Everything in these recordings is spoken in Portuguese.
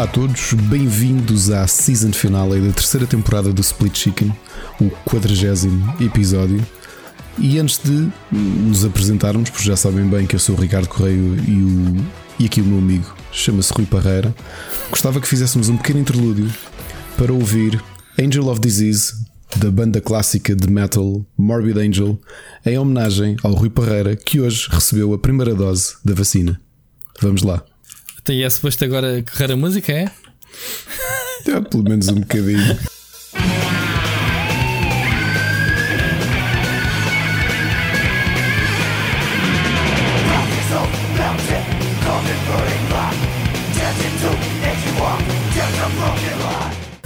Olá a todos, bem-vindos à season finale da terceira temporada do Split Chicken, o quadragésimo episódio. E antes de nos apresentarmos, porque já sabem bem que eu sou o Ricardo Correio e, o, e aqui o meu amigo chama-se Rui Parreira, gostava que fizéssemos um pequeno interlúdio para ouvir Angel of Disease, da banda clássica de metal Morbid Angel, em homenagem ao Rui Parreira, que hoje recebeu a primeira dose da vacina. Vamos lá. Tem é suposto agora correr a música, é? É, pelo menos um bocadinho.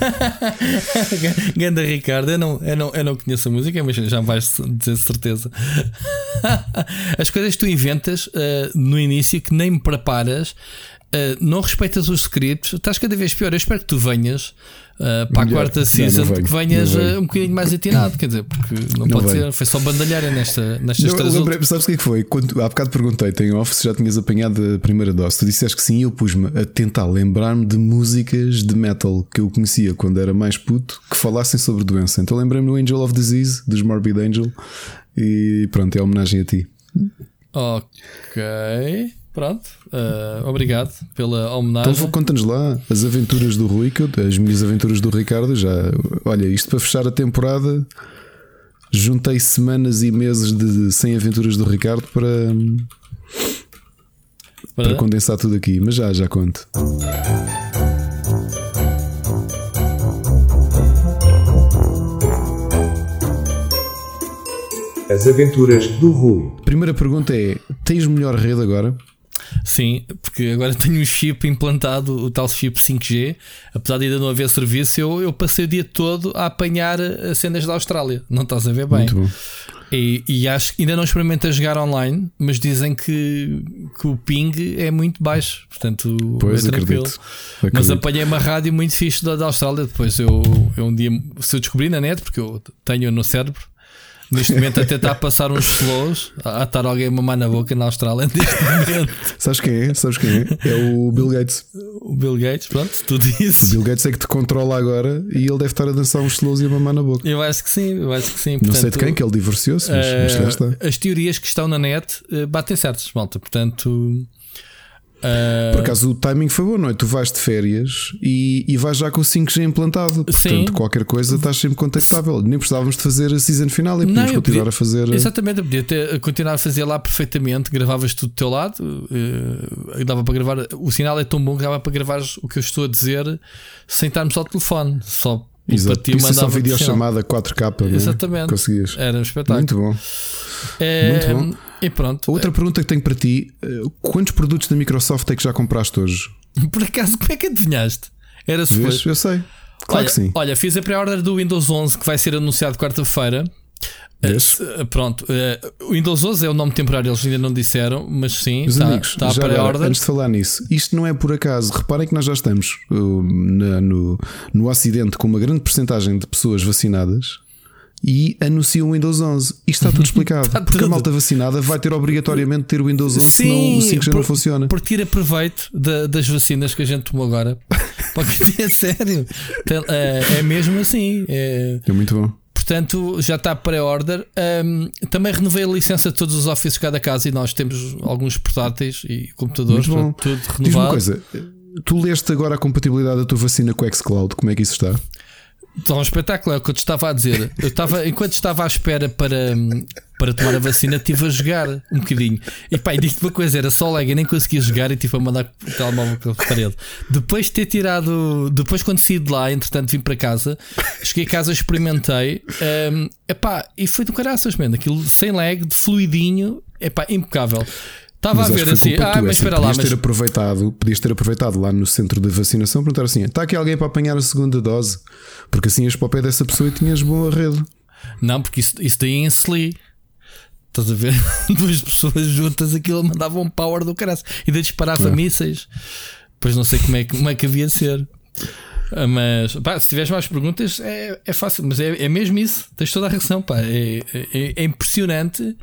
Ganda Ricardo, eu não, eu, não, eu não conheço a música, mas já me vais dizer certeza. As coisas que tu inventas uh, no início que nem me preparas, uh, não respeitas os scripts, estás cada vez pior. Eu espero que tu venhas uh, para a quarta season, que venhas uh, um bocadinho mais atinado, quer dizer, porque não, não pode venho. ser, foi só bandalhar nesta, nestas não, três lembrei, Sabes o que é que foi? Quando, há bocado perguntei-te em off se já tinhas apanhado a primeira dose. Tu disseste que sim, eu pus-me a tentar lembrar-me de músicas de metal que eu conhecia quando era mais puto que falassem sobre doença. Então lembrei-me do Angel of Disease, dos Morbid Angel, e pronto, é homenagem a ti. Ok. Pronto, uh, obrigado pela homenagem. Então conta-nos lá as aventuras do Rui, as minhas aventuras do Ricardo. Já, olha, isto para fechar a temporada, juntei semanas e meses de sem aventuras do Ricardo para, para, para condensar tudo aqui. Mas já, já conto. As aventuras do Rui. Primeira pergunta é: tens melhor rede agora? Sim, porque agora tenho um chip implantado, o tal chip 5G. Apesar de ainda não haver serviço, eu, eu passei o dia todo a apanhar as cenas da Austrália. Não estás a ver bem. Muito bom. E, e acho que ainda não experimentei jogar online, mas dizem que, que o ping é muito baixo, portanto pois, é tranquilo. Acredito, acredito. Mas apanhei uma rádio muito fixe da, da Austrália. Depois eu, eu um dia, se eu descobri na net, porque eu tenho no cérebro, Neste momento a tentar passar uns slows, a estar alguém a mamar na boca na Austrália neste momento. Sabes quem é? Sabes quem é? É o Bill Gates. O Bill Gates, pronto, tu dizes. O Bill Gates é que te controla agora e ele deve estar a dançar uns slows e a mamar na boca. Eu acho que sim, eu acho que sim. Portanto, Não sei de quem, que ele divorciou-se, mas, uh, mas está. As teorias que estão na net uh, batem certas, malta. Portanto, Uh... Por acaso o timing foi bom, não é? Tu vais de férias e, e vais já com o 5G implantado. Sim. Portanto, qualquer coisa estás sempre contactável. Nem precisávamos de fazer a season final e podíamos continuar podia, a fazer. Exatamente, eu podia ter, continuar a fazer lá perfeitamente. Gravavas tudo do teu lado, uh, dava para gravar. O sinal é tão bom que dava para gravar o que eu estou a dizer sem estarmos ao telefone. Só Exato. Para ti, Isso é só videochamada 4K. Né? Exatamente. Conseguias. Era um espetáculo. Muito bom. É, Muito bom. E pronto. Outra pergunta que tenho para ti: eh, quantos produtos da Microsoft é que já compraste hoje? Por acaso, como é que adivinhaste? Era suposto. Eu sei. Claro olha, que sim. Olha, fiz a pré-order do Windows 11 que vai ser anunciado quarta-feira. Uh, pronto, uh, o Windows 11 é o nome temporário, eles ainda não disseram, mas sim, está, amigos, está a pré-order. Antes de falar nisso, isto não é por acaso. Reparem que nós já estamos uh, na, no, no Ocidente com uma grande porcentagem de pessoas vacinadas e anunciam o Windows 11. Isto está tudo explicado. está porque tudo. a malta vacinada vai ter obrigatoriamente ter o Windows 11, Sim, senão o 5 já não funciona. Por tira proveito da, das vacinas que a gente tomou agora. Porque é sério. É, é mesmo assim. É, é muito bom. Portanto, já está pré-order. Um, também renovei a licença de todos os offices de cada casa e nós temos alguns portáteis e computadores, tudo renovado. Diz uma coisa, tu leste agora a compatibilidade da tua vacina com o Xcloud, como é que isso está? Está um espetáculo, é o que eu te estava a dizer. Eu estava, enquanto estava à espera para, para tomar a vacina, estive a jogar um bocadinho. E pá, disse-te uma coisa: era só lag, nem conseguia jogar e tive a mandar o telemóvel pela parede. Depois de ter tirado, depois quando saí de lá, entretanto vim para casa, cheguei a casa, experimentei, um, epá, e foi do caraças, mano. Aquilo sem lag, de fluidinho, epá, impecável. Estava a ver assim, ah, mas espera lá. Podias, ter aproveitado, podias ter aproveitado lá no centro de vacinação perguntar assim: está aqui alguém para apanhar a segunda dose? Porque assim ias para o pé dessa pessoa e tinhas boa rede. Não, porque isso, isso daí em Sli. Estás a ver? Duas pessoas juntas, aquilo mandava um power do caralho e daí disparava é. mísseis. Pois não sei como é, como é que havia de ser. Ah, mas pá, se tiveres mais perguntas, é, é fácil, mas é, é mesmo isso. Tens toda a reação, pá. É, é, é impressionante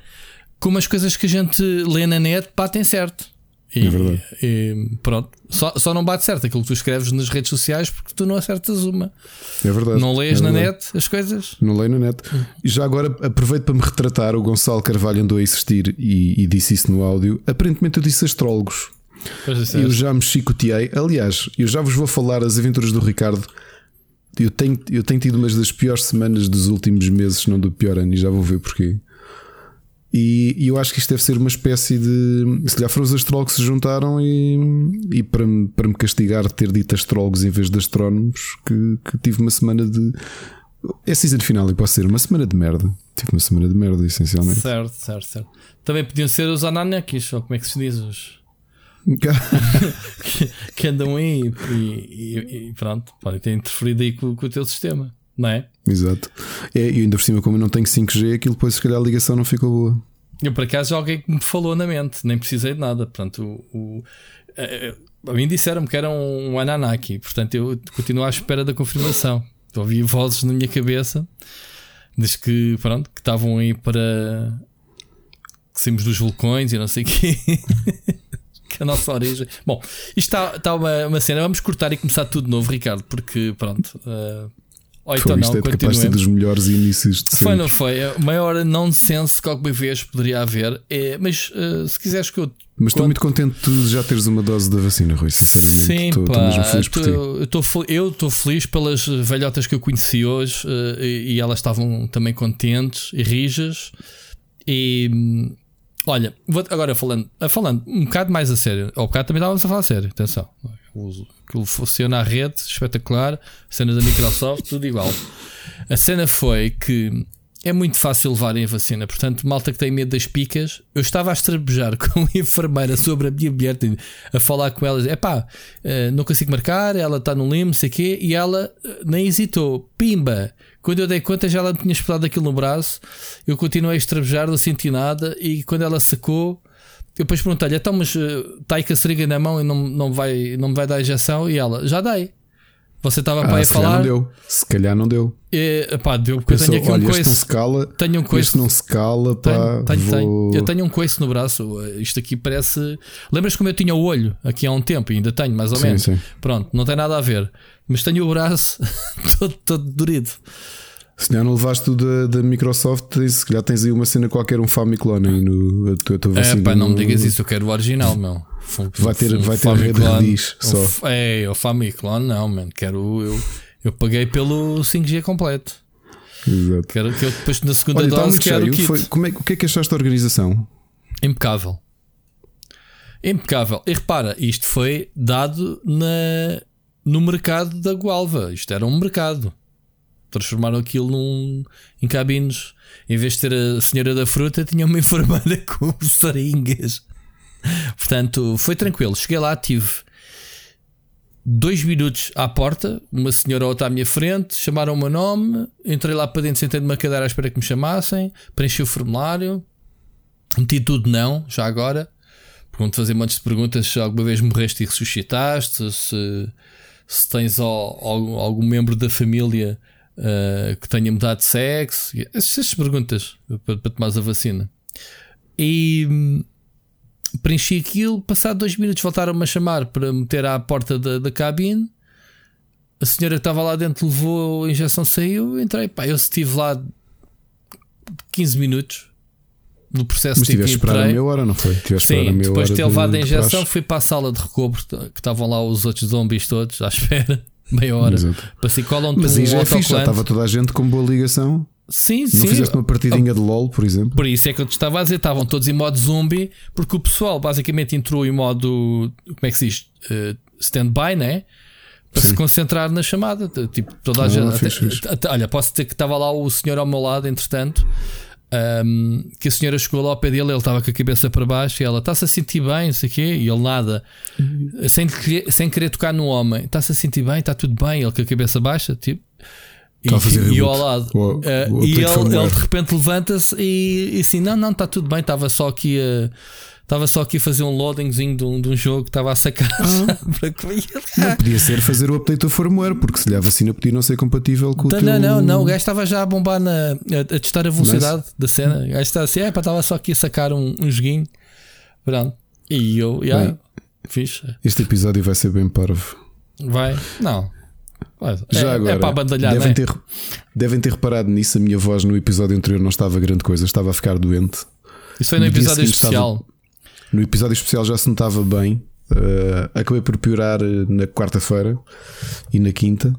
como as coisas que a gente lê na net batem certo. E, É verdade. e pronto. Só, só não bate certo aquilo que tu escreves nas redes sociais porque tu não acertas uma. É verdade. Não lês É na verdade. net as coisas. Não leio na net. E já agora aproveito para me retratar. O Gonçalo Carvalho andou a insistir e, e disse isso no áudio. Aparentemente eu disse astrólogos. Pois é, Eu já me chicoteei. Aliás, eu já vos vou falar as aventuras do Ricardo. Eu tenho, eu tenho tido umas das piores semanas dos últimos meses, se não do pior ano, e já vou ver porquê. E, e eu acho que isto deve ser uma espécie de. Se calhar foram os astrólogos que se juntaram e, e para, me, para me castigar de ter dito astrólogos em vez de astrónomos, que, que tive uma semana de. É season final e posso ser uma semana de merda. Tive uma semana de merda, essencialmente. Certo, certo, certo. Também podiam ser os Ananakis, ou como é que se diz? Os que, que andam aí e, e- e pronto, podem ter interferido aí com, com o teu sistema, não é? Exato. É, e ainda por cima, como eu não tenho 5G, aquilo depois, se calhar, a ligação não ficou boa. Eu por acaso alguém que me falou na mente, nem precisei de nada. Portanto, o, o- eh, a mim disseram-me que era um Ananaki, portanto eu continuo à espera da confirmação. Ouvi vozes na minha cabeça, diz que pronto, que estavam aí para que saímos dos vulcões e não sei o quê. que a nossa origem. Bom, isto está, está uma, uma cena. Vamos cortar e começar tudo de novo, Ricardo, porque pronto. eh, ou então Foi, isto não, é capaz de ser dos melhores inícios de Foi, sempre. não foi? É O maior nonsense que alguma vez poderia haver. É, mas eh, se quiseres que eu. Mas estou Quando- muito contente de já teres uma dose da vacina, Rui, sinceramente. Sim, estou, estou pá, mesmo feliz por ti. tô- eu estou estou feliz pelas velhotas que eu conheci hoje eh, e, e elas estavam também contentes e rijas. E olha, vou- agora falando, falando um bocado mais a sério, ao bocado também estávamos a falar a sério, atenção. Uso- Aquilo funciona à rede, espetacular. Cena da Microsoft, tudo igual. A cena foi que é muito fácil levarem a vacina, portanto, malta que tem medo das picas, eu estava a estrabejar com a enfermeira sobre a minha mulher, a falar com ela, é pá, não consigo marcar, ela está no limbo, sei quê, e ela eh, nem hesitou, pimba. Quando eu dei conta, já ela me tinha espetado aquilo no braço, eu continuei a estrabejar, não senti nada, e quando ela sacou, eu depois perguntei-lhe, então, mas eh, está aí com a seringa na mão e não, não, vai, não me vai dar injeção? E ela, já dei. Você estava para Ah, aí a se calhar falar. não deu. Se calhar não deu. E, pá, deu porque eu Pensou, tenho aqui um olha, este não coice. se cala. Tenho um coice. Este não se cala, pá. Tenho, tenho, vou... tenho. Eu tenho um coice no braço. Isto aqui parece. Lembras como eu tinha o olho aqui há um tempo? E ainda tenho, mais ou Sim, menos. sim. Pronto, não tem nada a ver. Mas tenho o braço todo, todo dorido. Se calhar não levaste tu da, da Microsoft, tens- se calhar tens aí uma cena qualquer, um Famiclone aí no. A tua, a tua É, vacina pá, não me digas isso. Eu quero o original, meu. Vai ter- fum- vai ter rede Famiclone. rediz Um só. É, o Famiclone, não, mano. Quero. Eu, eu paguei pelo 5G completo. Exato. Quero que eu depois na segunda Olha, está dose quero o kit. Foi, como é, o que é que achaste da organização? Impecável. Impecável. E repara, isto foi dado na, no mercado da Gualva. Isto era um mercado. Transformaram aquilo num, em cabines. Em vez de ter a senhora da fruta, tinha uma enfermeira com seringas. Portanto, foi tranquilo. Cheguei lá, tive dois minutos à porta, uma senhora ou outra à minha frente, chamaram o meu nome, entrei lá para dentro, sentei numa cadeira à espera que me chamassem, preenchi o formulário, meti tudo não, já agora. Pergunto fazer montes de perguntas se alguma vez morreste e ressuscitaste, se, se tens al- al- algum membro da família ah, que tenha mudado de sexo, essas, perguntas para, para tomares a vacina. E hum, preenchi aquilo, passado dois minutos voltaram-me a chamar para meter à porta da, da cabine. A senhora que estava lá dentro levou a injeção, saiu, entrei. Pá, eu estive lá 15 minutos no processo Mas de tiveste a esperar a entrei. meia hora, não foi? A a Sim, depois de ter levado a injeção, fui para a sala de recobro que estavam lá os outros zombies todos à espera, meia hora. Exato. Para se colam Mas aí um já é fixe, já estava toda a gente com boa ligação. Sim, Não sim. fizeste uma partidinha de LOL, por exemplo? Por isso é que eu te estava a dizer, estavam todos em modo zombie, porque o pessoal basicamente entrou em modo, como é que se diz? Eh, stand-by, né? Para se concentrar na chamada. Tipo, toda a Ah, gente. fixe, até- fixe. até- olha, posso dizer que estava lá o senhor ao meu lado, entretanto. Ahm, que a senhora chegou lá ao pé dele, ele estava com a cabeça para baixo e ela está-se a sentir bem, não sei o quê, e ele nada, sem, querer- sem querer tocar no homem, está-se a sentir bem, está tudo bem, ele com a cabeça baixa, tipo, e, Está a fazer e eu ao lado. O- Eh, o e update ele, ele de repente levanta-se e, e assim: Não, não, está tudo bem. Estava só aqui a. Estava só aqui a fazer um loadingzinho de um, de um jogo que estava a sacar Ah. para comer. Não, podia ser fazer o update do firmware, porque se lhe a vacina podia não ser compatível com o Não, teu... não, não, não, o gajo estava já a bombar na, a, a testar a velocidade da cena. O gajo estava assim, é, pá, estava só aqui a sacar um, um joguinho. Pronto. E eu, yeah, Bem, Fixe. Este episódio vai ser bem parvo. Vai? Não. Já é, agora, é para abandalhar, devem, é? ter, devem ter reparado nisso. A minha voz no episódio anterior não estava grande coisa, estava a ficar doente. Isso foi no episódio especial. No episódio especial já se notava bem. Uh, acabei por piorar uh, na quarta-feira e na quinta.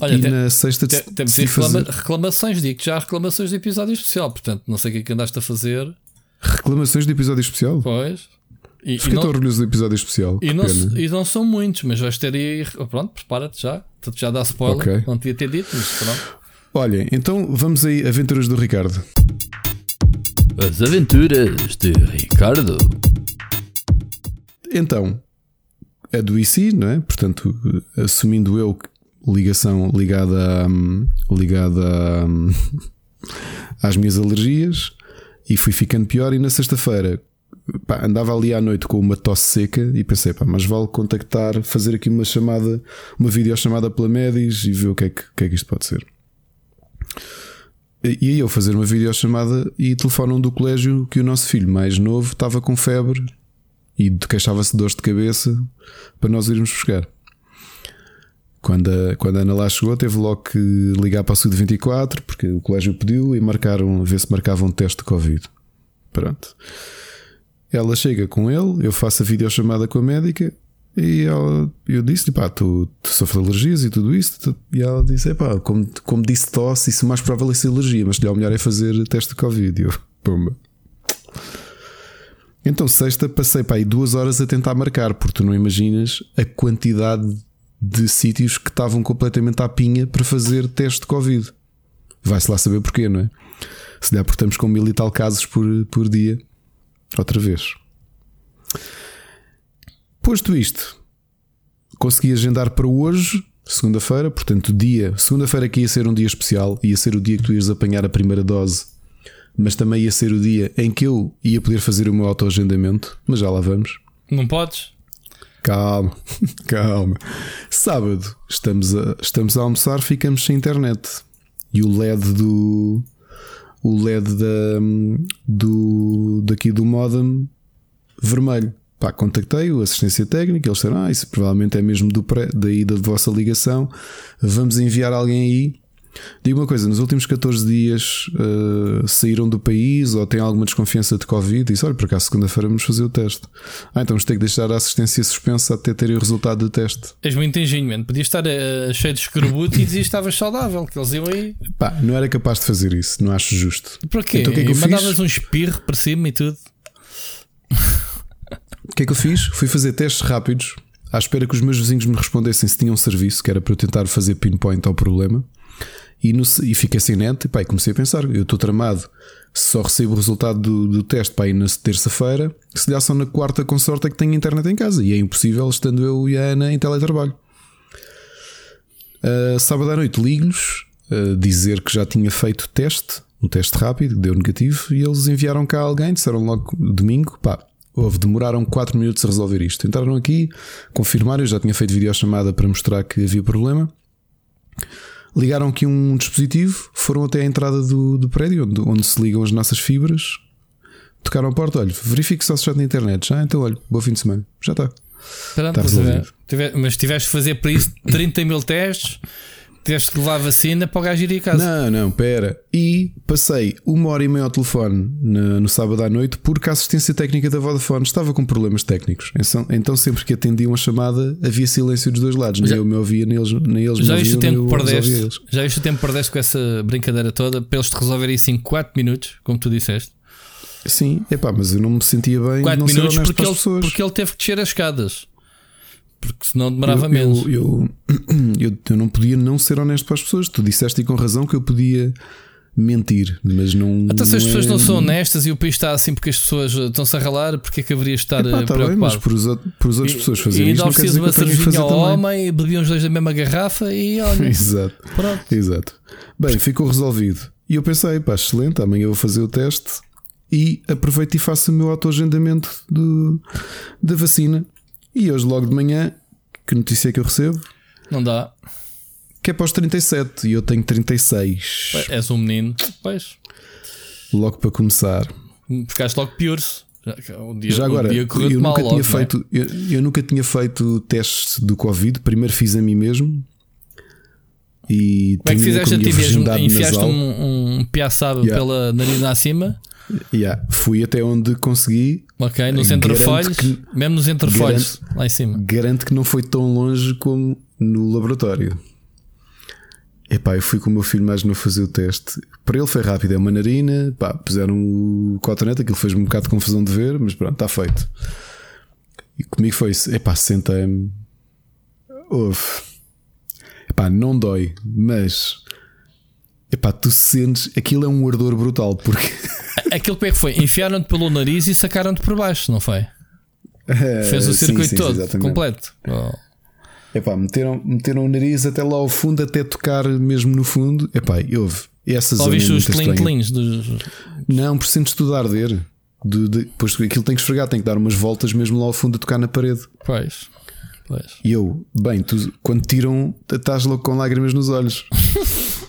Olha, e tem- na sexta Te- Temos reclama- fazer reclamações, digo que já há reclamações do episódio especial, portanto, não sei o que é que andaste a fazer. reclamações do episódio especial. Pois. E, e Fiquei tão orgulhoso do episódio especial. e, não, e não são muitos, mas vais ter aí. Pronto, prepara-te já. Tu já dá spoiler. Ok. Não devia ter dito, mas pronto. Olhem, então vamos aí, Aventuras do Ricardo. As aventuras de Ricardo. Então, é do IC, não é? Portanto, assumindo eu ligação ligada, hum, ligada hum, às minhas alergias e fui ficando pior. E na sexta-feira andava ali à noite com uma tosse seca e pensei, pá, mas vale contactar, fazer aqui uma chamada, uma videochamada pela Medis e ver o que é que, que, é que isto pode ser. E aí eu fazer uma videochamada e telefonam do colégio que o nosso filho mais novo estava com febre e queixava-se de dores de cabeça para nós irmos buscar. Quando a, quando a Ana lá chegou, teve logo que ligar para a Sud 24 porque o colégio pediu e marcaram, ver se marcavam um teste de Covid. Pronto. Ela chega com ele, eu faço a videochamada com a médica e ela, eu disse: pá, tu, tu sofres alergias e tudo isso. Tu- e ela disse: pá, como, como disse tosse, isso mais provável é ser alergia, mas o melhor é fazer teste de Covid. E eu, pumba. Então, sexta, passei para aí duas horas a tentar marcar, porque tu não imaginas a quantidade de sítios que estavam completamente à pinha para fazer teste de Covid. Vai-se lá saber porquê, não é? Se der porque estamos com mil e tal casos por, por dia, outra vez. Posto isto, consegui agendar para hoje, segunda-feira, portanto, dia, segunda-feira que ia ser um dia especial, ia ser o dia que tu ias apanhar a primeira dose mas também ia ser o dia em que eu ia poder fazer o meu autoagendamento. Mas já lá vamos. Não podes? Calma, calma. Sábado estamos a, estamos a almoçar, ficamos sem internet. E o LED do. O LED da, do, daqui do modem vermelho. Pá, contactei o assistência técnica, eles disseram: Ah, isso provavelmente é mesmo do pré, da ida da vossa ligação. Vamos enviar alguém aí. Digo uma coisa: nos últimos 14 dias eh, saíram do país ou têm alguma desconfiança de Covid? E disse: Olha, por acaso, segunda-feira vamos fazer o teste. Ah, então vamos ter que deixar a assistência suspensa até terem o resultado do teste. És muito engenho, mano. Podias estar eh, cheio de escorbuto e dizias que estavas saudável, que eles iam aí. Pá, não era capaz de fazer isso, não acho justo. Para quê? Então que é que mandavas fiz? um espirro para cima e tudo. O que é que eu fiz? Fui fazer testes rápidos à espera que os meus vizinhos me respondessem se tinham serviço, que era para eu tentar fazer pinpoint ao problema. E, no- e fiquei sem net e pá, comecei a pensar: eu estou tramado, só recebo o resultado do, do teste para ir na terça-feira, se calhar só na quarta com sorte é que tenho internet em casa. E é impossível estando eu e a Ana em teletrabalho. Uh, sábado à noite ligo-lhes uh, dizer que já tinha feito teste, um teste rápido, deu negativo, e eles enviaram cá alguém, disseram logo domingo, pá, houve, demoraram 4 minutos a resolver isto. Entraram aqui, confirmaram, eu já tinha feito videochamada para mostrar que havia problema. Ligaram aqui um dispositivo, foram até a entrada do, do prédio, onde, onde se ligam as nossas fibras, tocaram a porta, olha, verifique só se já tem internet. Já, então olha, bom fim de semana. Já está. Pronto. Tive- mas tiveste de fazer para isso 30 mil testes, tiveste que levar vacina para o gajo ir a casa. Não, não, pera. E passei uma hora e meia ao telefone na- no sábado à noite porque a assistência técnica da Vodafone estava com problemas técnicos. Então, então sempre que atendiam a chamada havia silêncio dos dois lados. Nem Já- eu me ouvia, nem eles, nem eles Já me o ouviam, nem tempo perdeste? Já viste o tempo que perdeste com essa brincadeira toda para eles te resolverem isso em 4 minutos, como tu disseste? Sim, epá, mas eu não me sentia bem de 4 não ser minutos porque ele, porque ele teve que descer as escadas. Porque senão demorava eu, menos. Eu, eu, eu, não podia não ser honesto para as pessoas. Tu disseste e com razão que eu podia mentir, mas não. Até se as pessoas é- não são honestas e o país está assim porque as pessoas estão-se a ralar, porque é que haveria de estar Epá, eh, tá bem, mas preocupado? por, os, por as outras pessoas e fazerem ainda isto, não quer oferecias dizer uma que cervejinha ao homem, bebiam os dois da mesma garrafa e olha, Exato. pronto. Exato. Bem, ficou resolvido. E eu pensei, pá, excelente, amanhã eu vou fazer o teste e aproveito e faço o meu autoagendamento da vacina. E hoje, logo de manhã, que notícia é que eu recebo? Não dá. Que é para os 37 e eu tenho 36. És um menino. Pois. Logo para começar. Ficaste logo piores. Um dia, Já agora, um eu nunca tinha logo, é? feito, eu, eu nunca tinha feito testes do Covid. Primeiro fiz a mim mesmo. E Como é que fizeste a ti mesmo? Enfiaste nasal. um, um piaçado Yeah. pela narina acima, Yeah, fui até onde consegui. ok? Nos entrefolhos, que- mesmo nos entrefolhos, lá em cima. Garanto que não foi tão longe como no laboratório. Epá, eu fui com o meu filho mais novo fazer o teste. Para ele foi rápido, é uma narina. Pá, puseram o cotonete, aquilo fez-me um bocado de confusão de ver, mas pronto, está feito. E comigo foi isso. Epá, sentei-me. Houve. Epá, não dói, mas. Epá, tu sentes. Aquilo é um ardor brutal, porque. Aquilo como é que foi? Enfiaram-te pelo nariz e sacaram-te por baixo, não foi? Fez o Eh, sim, circuito sim, todo, exatamente. completo. Oh. Epá, meteram, meteram o nariz até lá ao fundo, até tocar mesmo no fundo. Epá, e houve. Essa zona é Ouviste os clean-cleans dos. Não, por sentes tudo a arder. De, de, pois aquilo tem que esfregar, tem que dar umas voltas mesmo lá ao fundo a tocar na parede. Pois. Pois. E eu, bem, tu, quando tiram, estás logo com lágrimas nos olhos.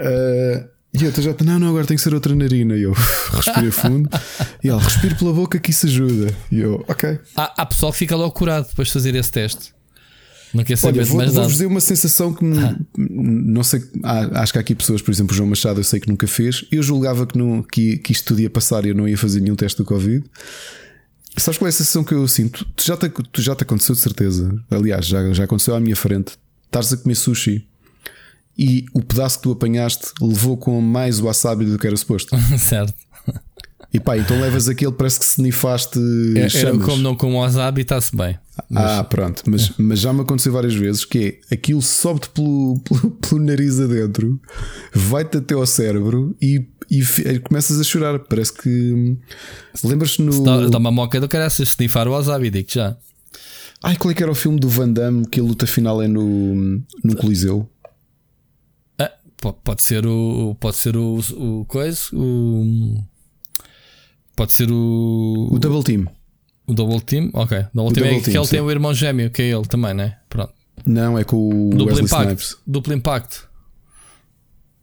Ah, e eu, tu já, não, não, agora tem que ser outra narina. E eu, respiro fundo. E ele, respiro pela boca que isso ajuda. E eu, ok. Há, há pessoal que fica logo curado depois de fazer esse teste. Não quer saber Olha, vou- mais vou-vos nada. dizer uma sensação que me- não sei. acho que há aqui pessoas, por exemplo, o João Machado, eu sei que nunca fez. Eu julgava que, não, que, que isto tudo ia passar e eu não ia fazer nenhum teste do Covid. Sabes qual é a sensação que eu sinto? Tu já te, tu já te aconteceu de certeza. Aliás, já, já aconteceu à minha frente. Estás a comer sushi e o pedaço que tu apanhaste levou com mais wasabi do que era suposto. certo. E pá, então levas aquele, parece que se nifaste É, como não com wasabi, está-se bem. Ah, pronto, mas, mas já me aconteceu várias vezes que é aquilo sobe-te pelo, pelo, pelo nariz adentro, vai-te até ao cérebro e, e fi- começas a chorar. Parece que lembras-te no. Dá, dá uma moca do cara se snifar o wasabi, digo já. Ai, qual é que era o filme do Van Damme que a luta final é no, no Coliseu? Po- pode ser o. Pode ser o. o coisa. O. Pode ser o. O Double Team. O Double Team? Ok. Double Team é Double que Team, ele tem sim. o irmão gêmeo, que é ele também, né? Pronto. Não, é com o Duplo Wesley Impact. Snipes. Duplo Impacto.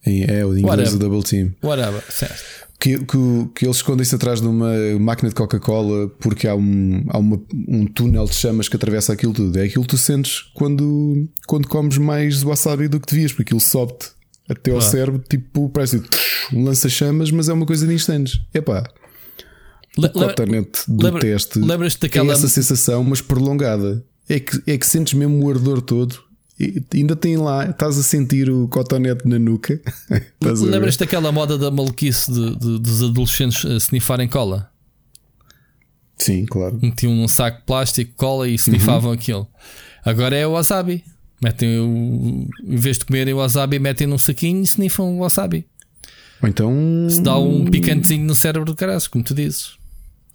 É, é o inglês Whatever. o Double Team. Whatever. Certo. Que, que, que eles escondem-se atrás de uma máquina de Coca-Cola porque há, um, há uma, um túnel de chamas que atravessa aquilo tudo. É aquilo que tu sentes quando, quando comes mais wasabi do que devias, porque aquilo sobe-te até ao Claro. cérebro, tipo, parece um lança-chamas, mas é uma coisa de instantes. Epá, Le- o cotonete do lembra- teste lembras-te é daquela- essa sensação, mas prolongada. É que, é que sentes mesmo o ardor todo. E ainda tem lá, estás a sentir o cotonete na nuca. Lembras-te daquela moda da maluquice de, de- dos adolescentes a sniffarem cola? Sim, claro. Metiam um saco de plástico, cola e sniffavam aquilo. Agora é o wasabi. Metem o, em vez de comerem o wasabi, metem num saquinho e sniffam o wasabi. Ou então. Se dá um picantezinho no cérebro do caralho, como tu dizes.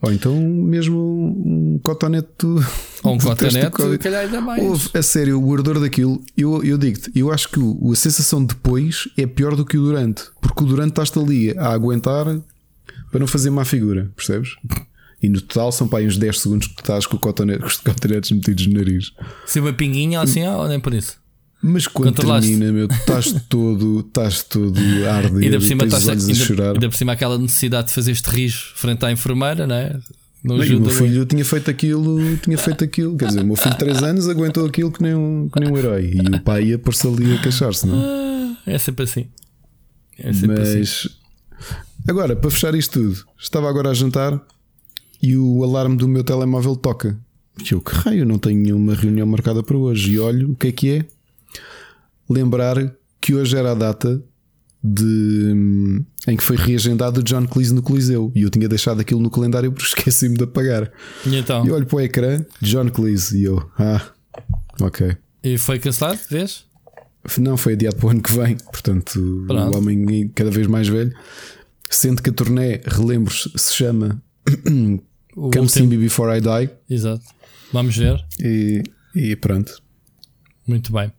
Ou então mesmo um cotonete do, Ou um cotonete, se calhar ainda mais. Houve, a sério, o ardor daquilo, eu, eu digo-te, eu acho que o, a sensação depois é pior do que o durante, porque o durante estás-te ali a aguentar para não fazer má figura, percebes? E no total são para aí uns 10 segundos que tu estás com, cotonete, com os cotonetes metidos no nariz. Se uma pinguinha assim, ou nem por isso. Mas quando termina, meu, estás todo, estás todo a arder E ainda por e cima, tens os a- chorar. ainda por cima aquela necessidade de fazer este rijo frente à enfermeira, não é? Não e o meu filho tinha feito aquilo, tinha feito aquilo. Quer dizer, o meu filho de 3 anos aguentou aquilo que nem um, que nem um herói. E o pai ia pôr-se ali a queixar-se, não? Ah, É sempre assim. É sempre assim. Mas agora, para fechar isto tudo, estava agora a jantar e o alarme do meu telemóvel toca. E eu, que raio, não tenho nenhuma reunião marcada para hoje. E olho, o que é que é? Lembrar que hoje era a data de em que foi reagendado o John Cleese no Coliseu e eu tinha deixado aquilo no calendário porque esqueci-me de apagar. E então? E olho para o ecrã, John Cleese, e eu, ah, ok. E foi cancelado, vês? Não, foi adiado para o ano que vem, portanto, Pronto. o homem cada vez mais velho. Sendo que a turnê, relembros, se chama O Come See Me Before I Die, Exato. Vamos ver. e, e pronto. Muito bem.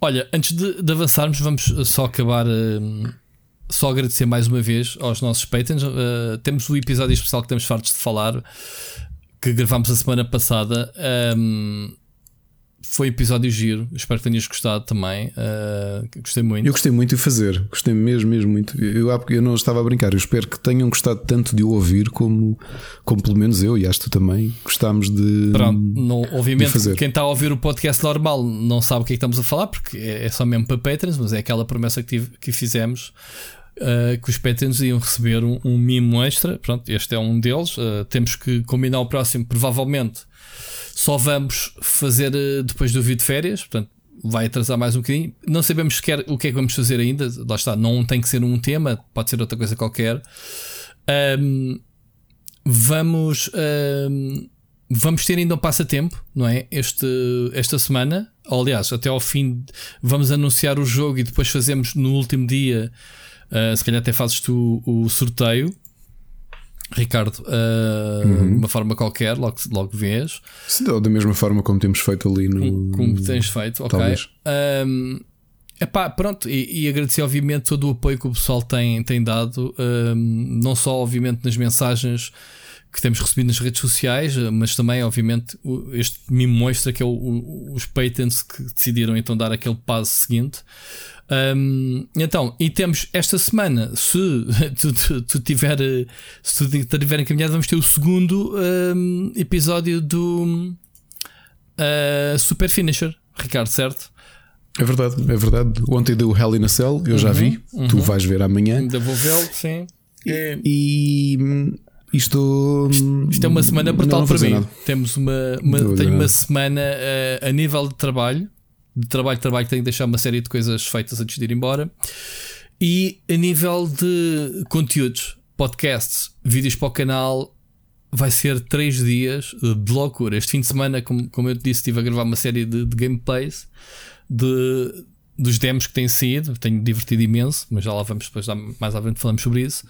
Olha, antes de, de avançarmos, vamos só acabar. hum, só agradecer mais uma vez aos nossos patrons. Uh, temos o episódio especial que temos fartos de falar, que gravámos a semana passada. hum, foi um episódio giro. Espero que tenhas gostado também. Uh, gostei muito. Eu gostei muito de fazer, gostei mesmo, mesmo muito. Eu, eu não estava a brincar. Eu espero que tenham gostado tanto de o ouvir como, como pelo menos eu e acho que tu também gostámos de. Pronto, não, obviamente, quem está a ouvir o podcast normal não sabe o que é que estamos a falar, porque é, é só mesmo para Patrons, mas é aquela promessa que, tive, que fizemos. Uh, que os Patrons iam receber um, um mimo extra. Pronto, este é um deles. Uh, temos que combinar o próximo, provavelmente só vamos fazer eh, depois do vídeo de férias, portanto, vai atrasar mais um bocadinho. Não sabemos sequer o que é que vamos fazer ainda. Lá está, não tem que ser um tema, pode ser outra coisa qualquer. Um, vamos. Um, vamos ter ainda um passatempo, não é? Este, esta semana. Aliás, até ao fim, vamos anunciar o jogo e depois fazemos no último dia. Uh, se calhar até fazes tu o sorteio. Ricardo, uh, uhum. de uma forma qualquer, logo, logo vês. Sim, da mesma forma como temos feito ali no. Como, como tens feito, ok. Um, epá, pronto, e, e, agradecer, obviamente, todo o apoio que o pessoal tem, tem dado, um, não só, obviamente, nas mensagens que temos recebido nas redes sociais, mas também, obviamente, este mimo mostra que é o, o, os patents que decidiram então dar aquele passo seguinte. Um, então, e temos esta semana, se tu, tu, tu tiver, se tu tiver encaminhado, vamos ter o segundo um, episódio do uh, Super Finisher, Ricardo, certo? É verdade, é verdade. Ontem deu Hell in a Cell, eu uhum, já vi, uhum. tu vais ver amanhã. Ainda vou vê-lo, sim. E, e isto, isto é uma semana brutal para mim. Nada. Temos uma, uma tenho uma semana uh, a nível de trabalho de trabalho, trabalho, tenho que deixar uma série de coisas feitas antes de ir embora. E a nível de conteúdos, podcasts, vídeos para o canal, vai ser três dias de loucura. Este fim de semana, como, como eu te disse, estive a gravar uma série de, de gameplays de, dos demos que têm saído. Tenho divertido imenso, mas já lá vamos depois, mais à frente falamos sobre isso.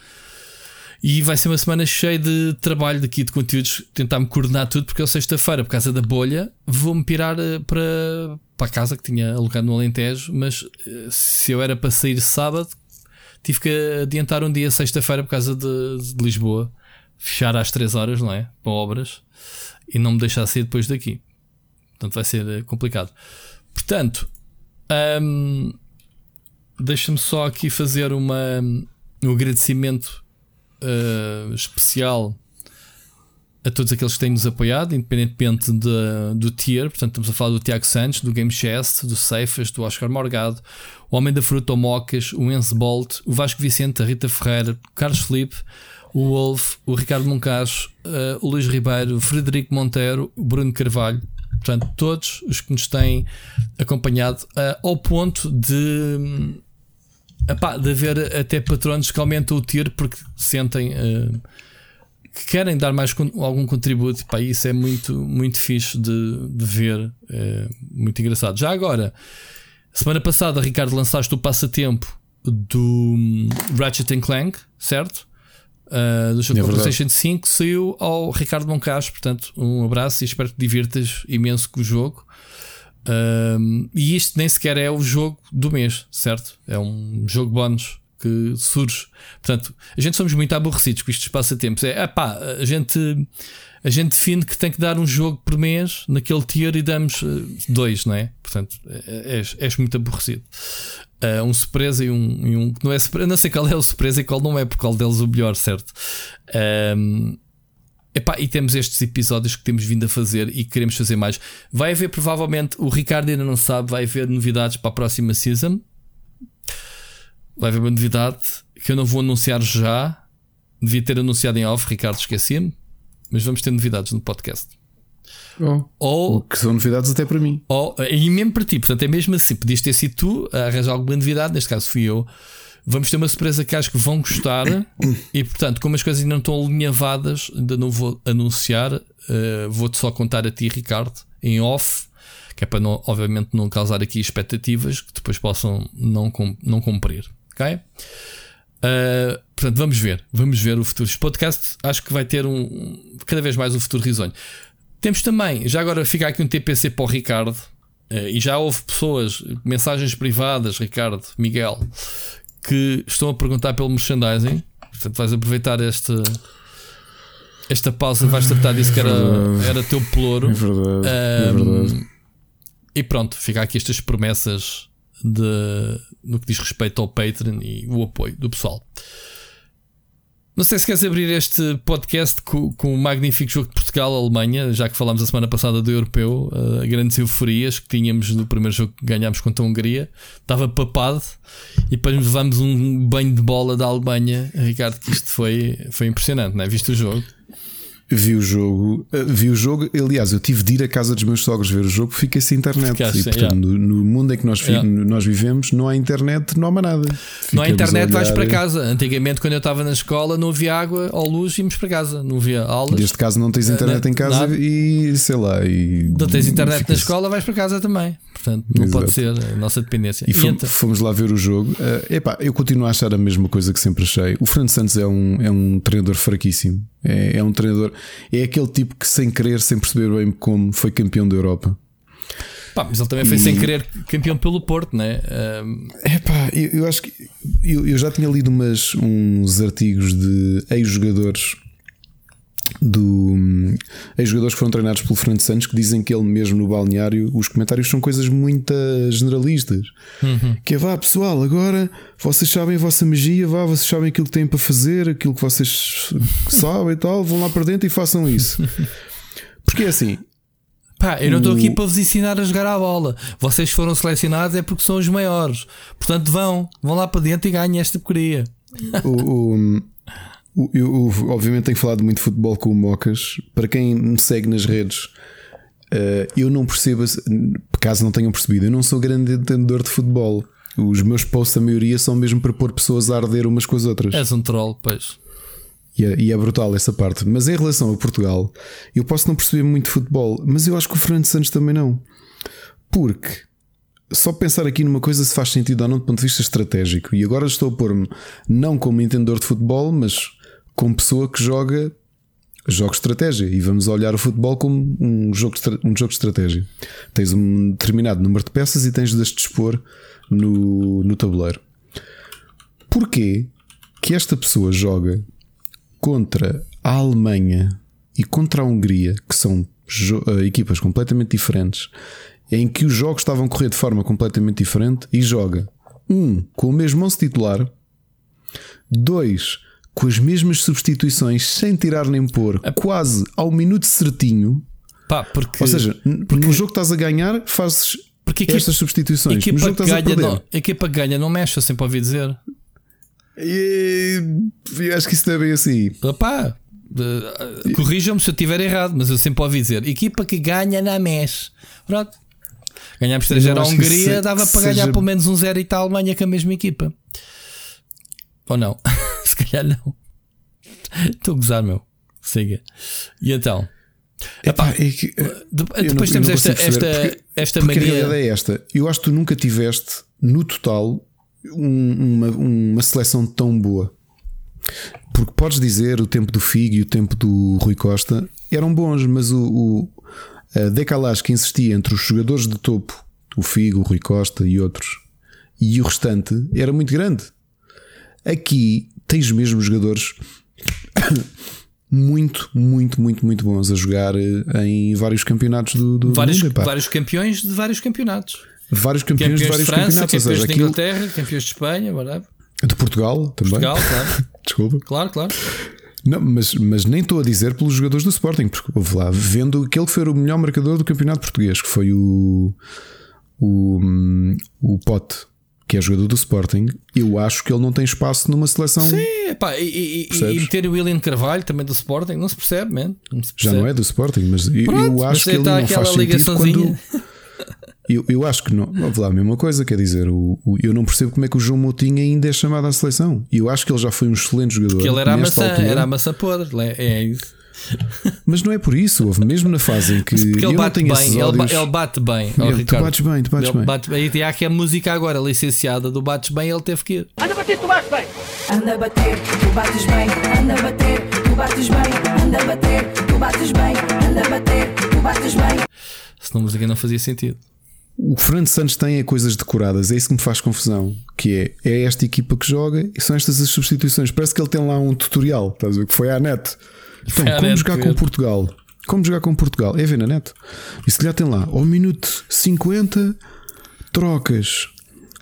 E vai ser uma semana cheia de trabalho daqui de conteúdos, tentar-me coordenar tudo, porque eu sexta-feira, por causa da bolha, vou-me pirar eh, para, para a casa que tinha alugado no Alentejo. Mas eh, se eu era para sair sábado, tive que adiantar um dia sexta-feira por causa de, de, Lisboa, fechar às 3 horas, não é? Para obras, e não me deixar sair depois daqui. Portanto, vai ser eh, complicado. Portanto, hum, deixa-me só aqui fazer uma, um agradecimento uh, especial a todos aqueles que têm nos apoiado, independentemente de, do tier. Portanto, estamos a falar do Tiago Santos, do Game Chest, do Ceifas, do Oscar Morgado, o Homem da Fruta, o Mocas, o Enzo Bolt, o Vasco Vicente, a Rita Ferreira, o Carlos Felipe, o Wolf, o Ricardo Moncacho, uh, o Luís Ribeiro, o Frederico Monteiro, o Bruno Carvalho. Portanto, todos os que nos têm acompanhado uh, ao ponto de epá, de haver até patronos que aumentam o tier porque sentem uh, que querem dar mais algum contributo. Epá, isso é muito, muito fixe de, de ver, é muito engraçado. Já agora, semana passada, Ricardo, lançaste o passatempo do hum, Ratchet Clank, certo? Uh, do jogo é PlayStation 5 saiu ao Ricardo Moncacho. Portanto, um abraço e espero que divirtas imenso com o jogo. Um, e isto nem sequer é o jogo do mês, certo? É um jogo bónus que surge. Portanto, a gente somos muito aborrecidos com estes passatempos. É pá, a gente, a gente define que tem que dar um jogo por mês naquele tier e damos uh, dois, não é? Portanto, é, é, és, és muito aborrecido. Uh, um surpresa e um, e um que não é surpresa. Não sei qual é o surpresa e qual não é, porque qual deles o melhor, certo? Um, Epá, e temos estes episódios que temos vindo a fazer e que queremos fazer mais. Vai haver provavelmente, o Ricardo ainda não sabe, vai haver novidades para a próxima season. Vai haver uma novidade que eu não vou anunciar já. Devia ter anunciado em off, Ricardo, esqueci-me. Mas vamos ter novidades no podcast. Oh, ou que são novidades até para mim. Ou, e mesmo para ti, portanto é mesmo assim. Podias ter sido tu a arranjar alguma novidade, neste caso fui eu. Vamos ter uma surpresa que acho que vão gostar. e portanto, como as coisas ainda não estão alinhavadas, ainda não vou anunciar. Uh, Vou-te só contar a ti, Ricardo, em off, que é para não, obviamente não causar aqui expectativas que depois possam não, não cumprir. Ok? Uh, portanto, vamos ver. Vamos ver o futuro. Este podcast acho que vai ter um, cada vez mais um futuro risonho. Temos também, já agora fica aqui um TPC para o Ricardo. Uh, e já houve pessoas, mensagens privadas, Ricardo, Miguel, que estão a perguntar pelo merchandising. Portanto, vais aproveitar este, esta pausa, vais tratar disso que era, era teu pelouro. É verdade. É verdade. e pronto, fica aqui estas promessas de, no que diz respeito ao Patreon e o apoio do pessoal. Não sei se queres abrir este podcast com, com o magnífico jogo de Portugal-Alemanha, já que falámos a semana passada do europeu, uh, grandes euforias que tínhamos no primeiro jogo que ganhámos contra a Hungria. Estava papado e depois levamos um banho de bola da Alemanha. Ricardo, que isto foi, foi impressionante, não é? Viste o jogo? Vi o jogo, uh, vi o jogo. Aliás, eu tive de ir à casa dos meus sogros ver o jogo, fiquei sem internet. Ficaste, e, portanto, yeah. no, no mundo em que nós, Yeah. nós vivemos, não há internet, não há nada. não há Ficamos internet, vais para casa. Antigamente, quando eu estava na escola, não havia água ou luz, íamos para casa. Não havia aulas. Neste caso, não tens internet Eh, em casa nada. e sei lá. E, Não tens internet na escola, vais para casa também. Portanto, não Exato. pode ser a nossa dependência. E E fomos, então- fomos lá ver o jogo. Eh, epá, eu continuo a achar a mesma coisa que sempre achei. O Fernando Santos é um, é um treinador fraquíssimo. É, é um treinador. É aquele tipo que, sem querer, sem perceber bem como, foi campeão da Europa. Pá, mas ele também foi E- sem querer campeão pelo Porto, né? Ahm, Epá, eu, eu acho que. Eu, eu já tinha lido umas, uns artigos de ex-jogadores. Do ex-jogadores que foram treinados pelo Fernando Santos que dizem que ele mesmo no balneário os comentários são coisas muito generalistas. Que é vá pessoal, agora vocês sabem a vossa magia, vá, vocês sabem aquilo que têm para fazer, aquilo que vocês sabem e tal, vão lá para dentro e façam isso. Porque é assim, Pá, eu não estou aqui para vos ensinar a jogar à bola. Vocês foram selecionados é porque são os maiores. Portanto, vão, vão lá para dentro e ganhem esta porcaria. o, o- o- eu, eu, obviamente tenho falado muito de futebol com o Mocas. Para quem me segue nas redes, eh, eu não percebo, caso não tenham percebido, eu não sou grande entendedor de futebol. Os meus posts, a maioria, são mesmo para pôr pessoas a arder umas com as outras. És um troll, pois. E é, e é brutal essa parte. Mas em relação a Portugal, eu posso não perceber muito de futebol, mas eu acho que o Fernando Santos também não. Porque só pensar aqui numa coisa se faz sentido ou não do ponto de vista estratégico. E agora estou a pôr-me não como entendedor de futebol, mas como pessoa que joga jogos de estratégia. E vamos olhar o futebol como um jogo, de um jogo de estratégia. Tens um determinado número de peças e tens de as dispor no, no tabuleiro. Porquê que esta pessoa joga contra a Alemanha e contra a Hungria, que são eh, equipas completamente diferentes, em que os jogos estavam a correr de forma completamente diferente, e joga um com o mesmo 11 titular, dois com as mesmas substituições, sem tirar nem pôr, quase ao minuto certinho. Pá, porque. Ou seja, n- no jogo que estás a ganhar, fazes Porque a equipa- estas a substituições. No equipa, jogo que estás a ganha, perder. não, a equipa que ganha não mexe, eu sempre ouvi dizer. E, eu acho que isso não é bem assim. Opá, eh, corrijam-me se eu estiver errado, mas eu sempre ouvi dizer: equipa que ganha não mexe. Pronto. Ganhámos 3 Eu a acho que Hungria, se- dava para ganhar seja- pelo menos um 0 e tal a Alemanha com a mesma equipa. Ou não? se calhar não. Estou a gozar, meu. Siga. E então? Epá, é que- Eu depois não- temos esta, perceber, esta, porque- esta Porque a mania. realidade é esta. Eu acho que tu nunca tiveste, no total, um- uma, uma seleção tão boa. Porque podes dizer o tempo do Figo e o tempo do Rui Costa eram bons, mas o, o a decalagem que existia entre os jogadores de topo, o Figo, o Rui Costa e outros, e o restante era muito grande. Aqui tens mesmo jogadores muito, muito, muito, muito bons a jogar eh, em vários campeonatos do, do Vários, mundo. epá. vários campeões de vários campeonatos. Vários campeões, Campeões de de vários França, campeonatos, campeões seja, de aquilo Inglaterra, campeões de Espanha, de Portugal também. Portugal, claro. Desculpa. claro, claro. Não, mas, mas nem estou a dizer pelos jogadores do Sporting, porque houve lá, vendo aquele que foi o melhor marcador do campeonato português, que foi o, o, hum, o Pote, que é jogador do Sporting, eu acho que ele não tem espaço numa seleção. Sim, epá, e, e, e, meter o William Carvalho também do Sporting, não se percebe, man. Não se Já percebe. não é do Sporting, mas eu, Pronto, eu mas acho que ele está não faz sentido quando. Eu, eu acho que não. Houve lá a mesma coisa, quer dizer, o, o- eu não percebo como é que o João Moutinho ainda é chamado à seleção. Eu acho que ele já foi um excelente jogador. Que ele era a maçã, altura. era a maçã podre, é é isso. Mas não é por isso, houve mesmo na fase em que Porque eu ele não bate tenho bem, esses ele, ba- ele bate bem. Ele- tu bates bem, tu bates Ele bem. bate bem. E há que a música agora licenciada do Bates Bem, ele teve que ir. Anda a bater, tu bates bem. Anda a bater, tu bates bem, anda a bater, tu bates bem, anda a bater, tu bates bem, anda a bater, tu bates bem. Senão a música não fazia sentido. O que Fernando Santos tem é coisas decoradas, é isso que me faz confusão. Que é, é esta equipa que joga e são estas as substituições. Parece que ele tem lá um tutorial, estás a ver? Que foi à net. Então, à como jogar ver. com Portugal? Como jogar com Portugal? É ver na net. E se calhar tem lá, ao minuto 50, trocas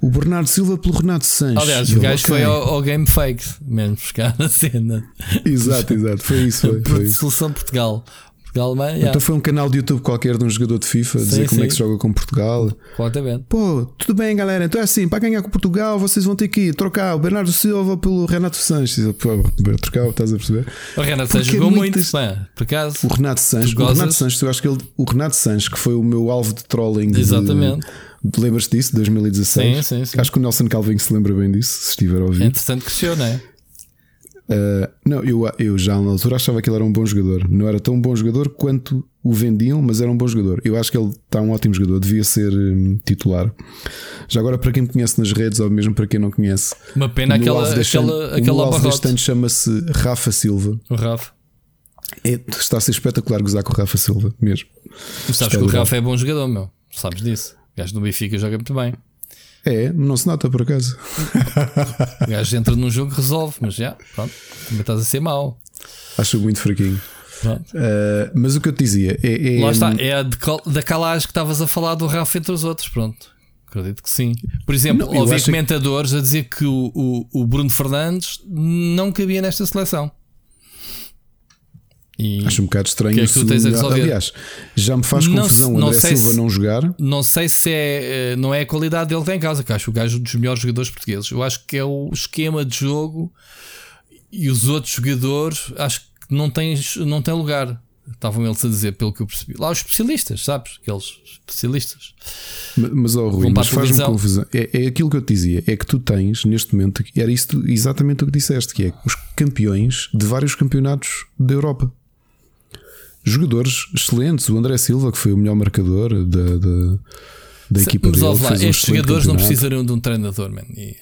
o Bernardo Silva pelo Renato Sanches. Aliás, o gajo foi ao, ao Game Fake, mesmo buscar a cena. Exato, exato. Foi isso. Foi, foi isso. Solução Portugal. Portugal, man, yeah, Então foi um canal de YouTube qualquer de um jogador de FIFA a dizer Sim, como é sim. que se joga com Portugal. completamente. Pô, tudo bem, galera. Então é assim, para ganhar com Portugal, vocês vão ter que trocar o Bernardo Silva pelo Renato Sanches. Pô, trocar, estás a perceber? O Renato Sanches jogou muitas- muito, por acaso. O Renato Sanches, o Renato? Sanches, eu acho que ele, o Renato Sanches, que foi o meu alvo de trolling. Exatamente. de- Lembras-te disso, 2016? Sim, sim, sim. Acho que o Nelson Calvin se lembra bem disso, se estiver a ouvir. Entretanto, cresceu, não é? Uh, não, eu, eu já na altura achava que ele era um bom jogador. Não era tão bom jogador quanto o vendiam, mas era um bom jogador. Eu acho que ele está um ótimo jogador, devia ser hum, titular. Já agora, para quem me conhece nas redes, ou mesmo para quem não conhece, Uma pena o aquela, aquela, o aquela barrote. ano chama-se Rafa Silva. O Rafa. É- está a ser espetacular gozar com o Rafa Silva, mesmo. Tu sabes que o Rafa é bom jogador, meu. Sabes disso. O gajo do Benfica joga muito bem. É, não se nota por acaso. O gajo entra num jogo e resolve, mas já, pronto. Também estás a ser mau. Acho muito fraquinho. Uh, mas o que eu te dizia é. é- Lá está, é a de da calagem que estavas a falar do Rafa entre os outros, pronto. Acredito que sim. Por exemplo, Não, ouvi acho que- comentadores a dizer que o, o, o Bruno Fernandes não cabia nesta seleção. E Acho um bocado estranho. que é que tu tens a resolver? Aliás, já me faz Não confusão se- o não André sei Silva se- não jogar. não sei se é, eh, não é a qualidade dele que tem em casa, que acho o gajo dos melhores jogadores portugueses. Eu acho que é o esquema de jogo e os outros jogadores acho que não têm, não têm lugar. Estavam eles a dizer, pelo que eu percebi. Lá os especialistas, sabes? Aqueles especialistas. Ma- Mas, ó, Rui, mas faz-me confusão. É, é aquilo que eu te dizia: é que tu tens neste momento, era isso tu- exatamente o que disseste, que é os campeões de vários campeonatos da Europa. Jogadores excelentes. O André Silva, que foi o melhor marcador da, da, da equipa Mas dele, lá, um estes excelente jogadores não precisariam de um treinador, man. E,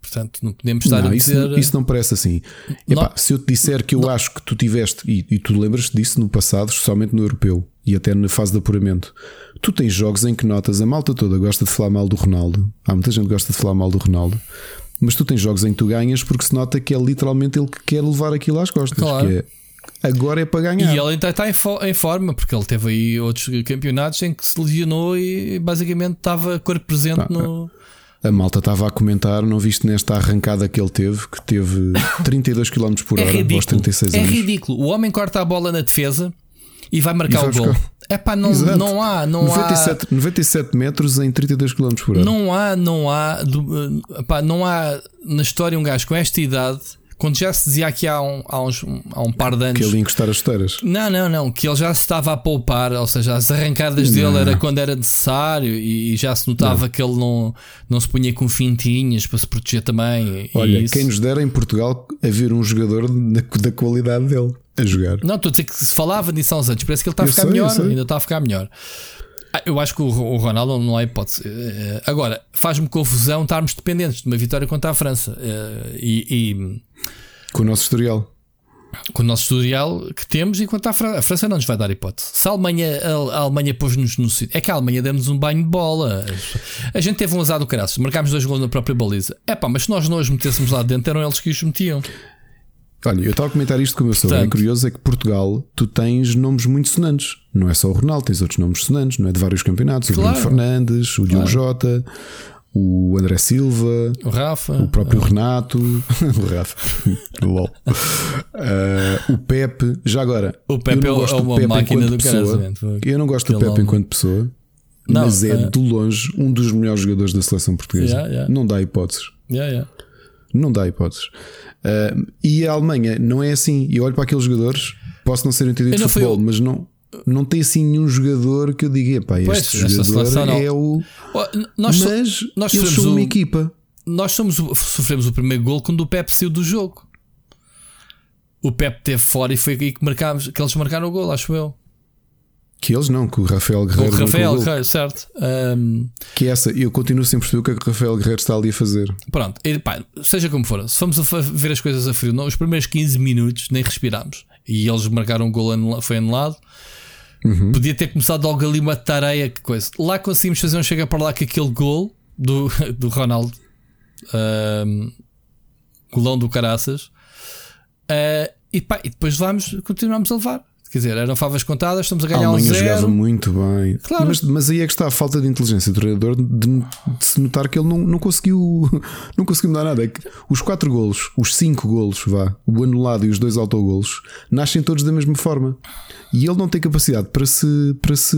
portanto, não podemos estar Não, a isso, dizer. isso não parece assim. Epá, Não- se eu te disser que eu acho que tu tiveste, e, e tu lembras-te disso no passado, especialmente no europeu e até na fase de apuramento, tu tens jogos em que notas a malta toda gosta de falar mal do Ronaldo. Há muita gente que gosta de falar mal do Ronaldo, mas tu tens jogos em que tu ganhas porque se nota que é literalmente ele que quer levar aquilo às costas. Claro. Que é, agora é para ganhar. E ele ainda está em, fo- em forma, porque ele teve aí outros campeonatos em que se lesionou e basicamente estava corpo presente Pá, no. A malta estava a comentar, não viste nesta arrancada que ele teve, que teve 32 km por É hora aos ridículo. 36 É anos. ridículo. O homem corta a bola na defesa e vai marcar E o gol. É pá, não, Exato. não há, não 97, 97 metros em 32 km por há, hora. não há, não há, do- eh, não há na história um gajo com esta idade, quando já se dizia aqui há um, há uns, há um par de anos. Que ele ia encostar as chuteiras. Não, não, não, que ele já se estava a poupar, ou seja, as arrancadas dele era quando era necessário e, já se notava que ele não, não se punha com fintinhas para se proteger também. Olha, quem nos dera em Portugal haver um jogador da, da qualidade dele a jogar. Não, estou a dizer que se falava nisso há uns anos, parece que ele está a Eu ficar sei, melhor, ainda está a ficar melhor. Ah, Eu acho que o, Ronaldo não há hipótese. Eh, Agora, faz-me confusão estarmos dependentes de uma vitória contra a França Eh, e, e Com o nosso historial. com o nosso historial que temos, enquanto a França, a França não nos vai dar hipótese. Se a Alemanha, a Alemanha pôs-nos no sítio, é que a Alemanha demos um banho de bola. A gente teve um azar do caraças, marcámos dois gols na própria baliza. É pá, mas se nós não os metêssemos lá dentro, eram eles que os metiam. Olha, eu estava a comentar isto com o meu sogro. É curioso é que Portugal, tu tens nomes muito sonantes. Não é só o Ronaldo, tens outros nomes sonantes, não é? De vários campeonatos. O Claro. Bruno Fernandes, o Diogo Jota, o André Silva, O Rafa, o próprio Renato, o Rafa, LOL. Ah, o Pepe. Já agora, O Pepe é o- gosto é uma Pepe máquina do pessoa. Eu não gosto do Pepe homem. enquanto pessoa. Não, mas é é- de longe um dos melhores jogadores da seleção portuguesa. Yeah, yeah. Não dá hipóteses. Yeah. Não dá hipóteses. Ah, e a Alemanha não é assim. Eu olho para aqueles jogadores, posso não ser entendido de fui futebol, mas não, não tem assim nenhum jogador que eu diga, "Epá, Pois, este jogador é o. Nós, Mas nós eles são uma o- equipa. nós somos, sofremos o primeiro gol quando o Pepe saiu do jogo. O Pepe esteve fora e foi aí que, marcámos, que eles marcaram o gol, acho eu. Que eles não, que o Rafael Guerreiro. Rafael, o gol. ok, certo. Ahm, Que é essa, eu continuo sem perceber o que é que o Rafael Guerreiro está ali a fazer. pronto, e, pá, seja como for, se formos a ver as coisas a frio, não, os primeiros 15 minutos nem respirámos. E eles marcaram o gol, anula- foi anulado. Podia ter começado logo ali uma tareia, que coisa. Lá conseguimos fazer um chega para lá com aquele gol do, do Ronaldo, ahm, golão do Caraças. Ah, e, pá, e depois vamos, continuamos a levar. Quer dizer, eram favas contadas, estamos a ganhar a um Alemanha jogava zero. muito bem. Claro. Mas, mas aí é que está a falta de inteligência do treinador de, de se notar que ele não, não conseguiu não conseguiu mudar nada. É que os quatro golos, os cinco golos, vá, o anulado e os dois autogolos, nascem todos da mesma forma. E ele não tem capacidade para se para se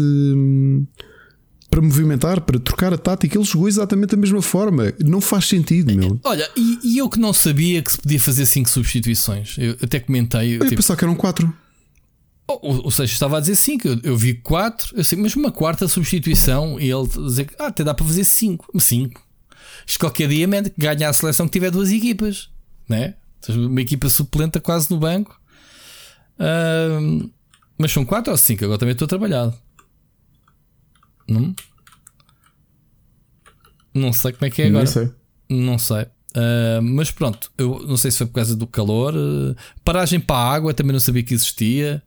para movimentar, para trocar a tática. Ele jogou exatamente da mesma forma. Não faz sentido, meu. Olha, e, e eu que não sabia que se podia fazer cinco substituições. Eu até comentei. Eu ia tipo, pensar que eram quatro. O, o Seixas estava a dizer 5, eu, eu vi 4, eu sei, mas uma quarta substituição e ele dizer que ah, até dá para fazer 5. 5. Isto qualquer dia ganha a seleção que tiver duas equipas, né? Uma equipa suplenta quase no banco, Ahm, mas são 4 ou 5. Agora também estou trabalhado, não? Não sei como é que é agora. Nem sei. Não sei. Ah, mas pronto, eu não sei se foi por causa do calor. ah, paragem para a água também não sabia que existia.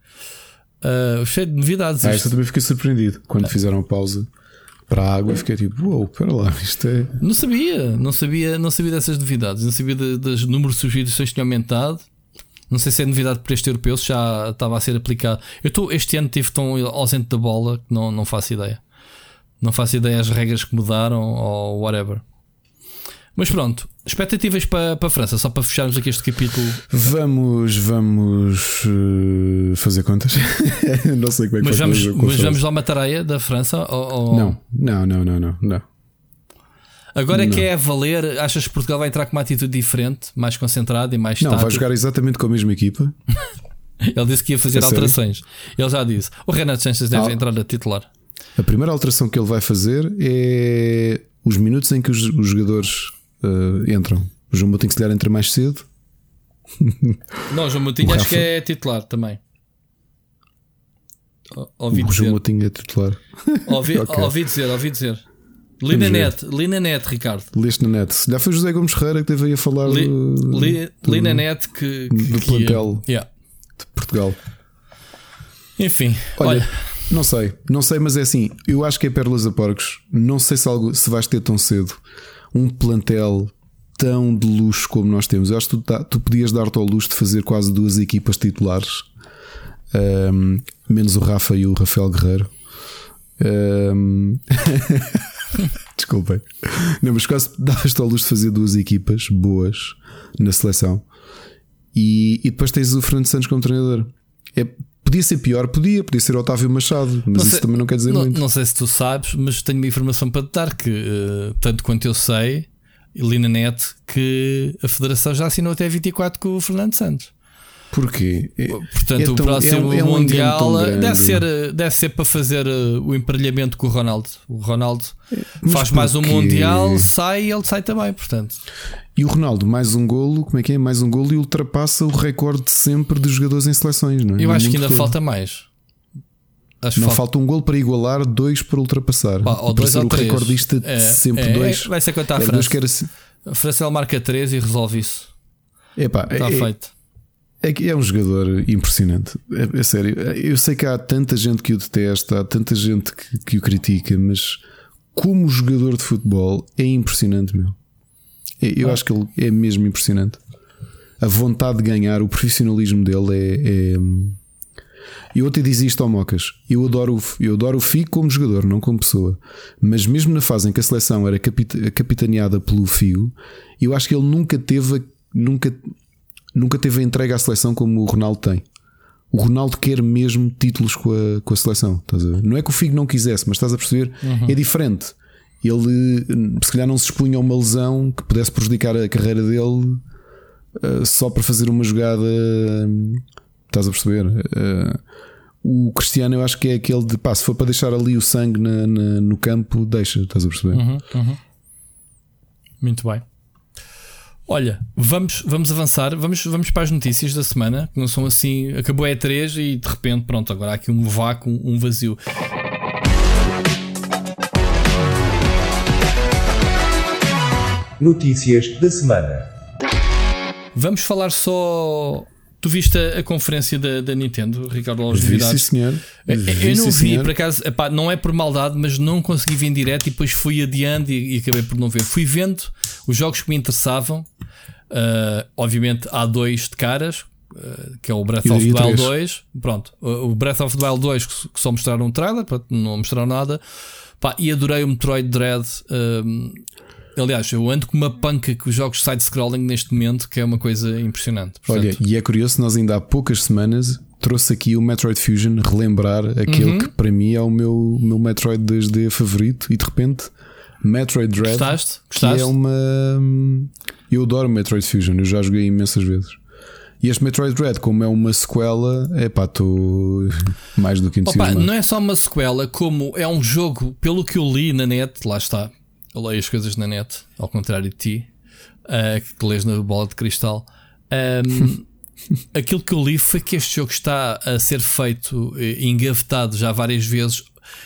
Ah, cheio de novidades. Ah, isto. esta também fiquei surpreendido. Quando fizeram a pausa para a água, fiquei tipo, uou, wow, espera lá, isto é. Não sabia, não sabia, não sabia dessas novidades. Não sabia das números de substituições que tinham aumentado. Não sei se é novidade para este europeu, se já estava a ser aplicado. Eu estou, este ano estive tão ausente da bola que não, não faço ideia. Não faço ideia as regras que mudaram ou whatever. Mas pronto, expectativas para, para a França, só para fecharmos aqui este capítulo. Vamos, vamos eh, fazer contas. não sei como é que Mas vamos, fazer mas vamos lá uma tareia da França? Ou, ou- Não, não, não, não, não, não. Agora é Não. que é a valer, achas que Portugal vai entrar com uma atitude diferente, mais concentrada e mais Não, vai jogar exatamente com a mesma equipa. Ele disse que ia fazer sério? alterações. Ele já disse. O Renato Sanches deve Ah. entrar a titular. A primeira alteração que ele vai fazer é os minutos em que os, os jogadores eh, entram. O João Moutinho se calhar entra mais cedo. Não, João Moutinho O acho Rafa? que é titular também. O- Ouvi o João dizer. Moutinho é titular. Ouvi, Ok. ouvi dizer, ouvi dizer. Lina ver. Net, Lina Net, Ricardo. Leste na net. Se calhar foi José Gomes Ferreira que teve aí a falar Li, do, Li- Lina Net que, que, do que- plantel. Yeah. de Portugal. Enfim, Olha, olha, não sei, não sei, mas é assim. Eu acho que é Pérolas a Porcos. Não sei se, algo, se vais ter tão cedo um plantel tão de luxo como nós temos. Eu acho que tu, tá- tu podias dar-te ao luxo de fazer quase duas equipas titulares, Ahm, menos o Rafa e o Rafael Guerreiro. Ahm, Desculpem, não, mas quase davas-te ao luxo de fazer duas equipas boas na seleção e, e depois tens o Fernando Santos como treinador. É, podia ser pior, podia, podia ser Otávio Machado, mas Não isso sei- também não quer dizer não, muito. não sei se tu sabes, mas tenho uma informação para te dar que, eh, tanto quanto eu sei, Lina Net, que a Federação já assinou até 24 com o Fernando Santos. Porquê? É- Portanto, é o tão- próximo é é um Mundial eh, deve ser, eh, deve ser para fazer o emparelhamento com o Ronaldo. O Ronaldo Mas faz mais um? Mundial, sai e ele sai também. Portanto, E o Ronaldo, mais um golo, como é que é? Mais um golo e ultrapassa o recorde de sempre dos jogadores em seleções, não é? eu No acho que ainda todo. falta mais. Acho Não falta, falta um golo para igualar, dois para ultrapassar. pá, ou para dois ser ou o três. recordista de É, sempre é, dois. Vai ser quanto à dois França. que era assim. A França ele marca 3 e resolve isso. Epá, Está é, feito. é que é um jogador impressionante. É, é sério. Eu sei que há tanta gente que o detesta, há tanta gente que, que o critica, mas como jogador de futebol é impressionante, meu. Eu acho que ele é mesmo impressionante. A vontade de ganhar, o profissionalismo dele é. é... Eu até dizia isto ao Mocas. Eu adoro, o- eu adoro o Figo como jogador, não como pessoa. Mas mesmo na fase em que a seleção era capita- capitaneada pelo Figo, eu acho que ele nunca teve, a- nunca, nunca teve a entrega à seleção como o Ronaldo tem. O Ronaldo quer mesmo títulos com a, com a seleção. Não é que o Figo não quisesse, mas estás a perceber? É diferente. Ele se calhar não se expunha a uma lesão que pudesse prejudicar a carreira dele eh, só para fazer uma jogada. hum, Estás a perceber? Eh, o Cristiano, eu acho que é aquele de pá, se for para deixar ali o sangue na- na- no campo, deixa, estás a perceber? Uhum, uhum. Muito bem. Olha, vamos, vamos avançar, vamos, vamos para as notícias da semana, que não são assim. Acabou a E3 e de repente, pronto, agora há aqui um vácuo, um vazio. Notícias da semana. Vamos falar só. Tu viste a, a conferência da, da Nintendo, Ricardo, aos Vi, sim, senhor. Eu- Vi, Eu não vi, senhor. por acaso, epá, não é por maldade, mas não consegui vir em direto e depois fui adiando e, e acabei por não ver. Fui vendo os jogos que me interessavam. Ah, obviamente, há dois de caras, eh, que é o Breath of the Wild três. 2. Pronto, o Breath of the Wild 2 que que só mostraram um trailer, pronto, não mostraram nada. Pá, e adorei o Metroid Dread. hum, aliás, eu ando com uma panca com os jogos side-scrolling neste momento, que é uma coisa impressionante. Olha, Portanto, e é curioso, nós ainda há poucas semanas trouxe aqui o Metroid Fusion relembrar aquele Uhum. que para mim é o meu, meu Metroid 2D favorito e de repente Metroid Dread gostaste? que Gostaste? é uma eu adoro Metroid Fusion, eu já joguei imensas vezes. E este Metroid Dread, como é uma sequela, é pá, estou mais do que Opa, entusiasmado. não é só uma sequela, como é um jogo, pelo que eu li na net, lá está, eu leio as coisas na net, ao contrário de ti, ah, que lês na bola de cristal. Ahm, aquilo que eu li foi que este jogo está a ser feito e engavetado já várias vezes.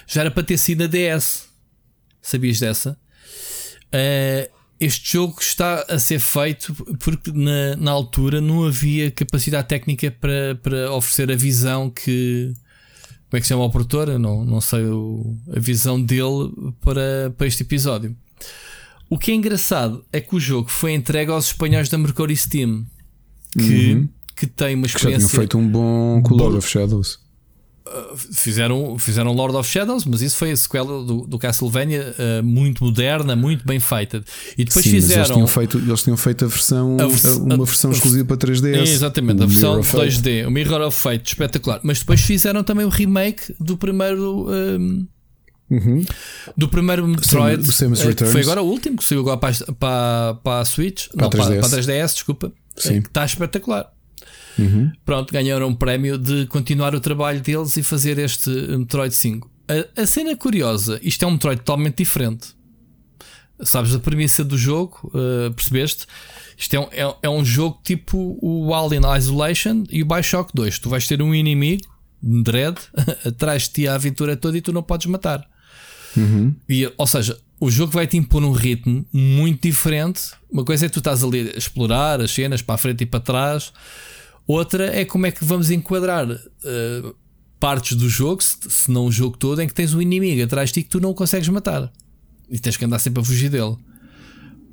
Já era para ter sido na DS. Sabias dessa? Ah, este jogo está a ser feito porque na, na altura não havia capacidade técnica para, para oferecer a visão que. Como é que se chama o produtor? Não, não sei o- a visão dele para, para este episódio. O que é engraçado é que o jogo foi entregue aos espanhóis da Mercury Steam que, que tem uma que já tinham experiência. feito um bom Lord of Shadows. Fizeram, fizeram Lord of Shadows, mas isso foi a sequela do, do Castlevania eh, muito moderna, muito bem feita. E depois Sim, fizeram. eles tinham, feito, eles tinham feito a versão, A vers- uma a- versão a- exclusiva para 3DS. É, exatamente, a versão Mirror of Fate. 2D, o Mirror of Fate, espetacular. Mas depois fizeram também o remake do primeiro. ehm, Uhum. do primeiro Metroid, eh, que foi agora o último, que saiu agora para, a- para, para a Switch, Para não, para, 3DS. para a 3DS, desculpa, Sim. eh, que está espetacular. Uhum. Pronto, ganharam um prémio de continuar o trabalho deles e fazer este Metroid 5. A, a cena curiosa, isto é um Metroid totalmente diferente. Sabes a premissa do jogo, eh, percebeste? Isto é um, é, é um jogo tipo o Alien Isolation e o Bioshock 2. Tu vais ter um inimigo, Dread, atrás de ti a aventura toda e tu não podes matar. E, ou seja, o jogo vai te impor um ritmo muito diferente. Uma coisa é tu estás ali a explorar as cenas para a frente e para trás. Outra é como é que vamos enquadrar eh, partes do jogo, se, se não o jogo todo, em que tens um inimigo atrás de ti que tu não consegues matar e tens que andar sempre a fugir dele.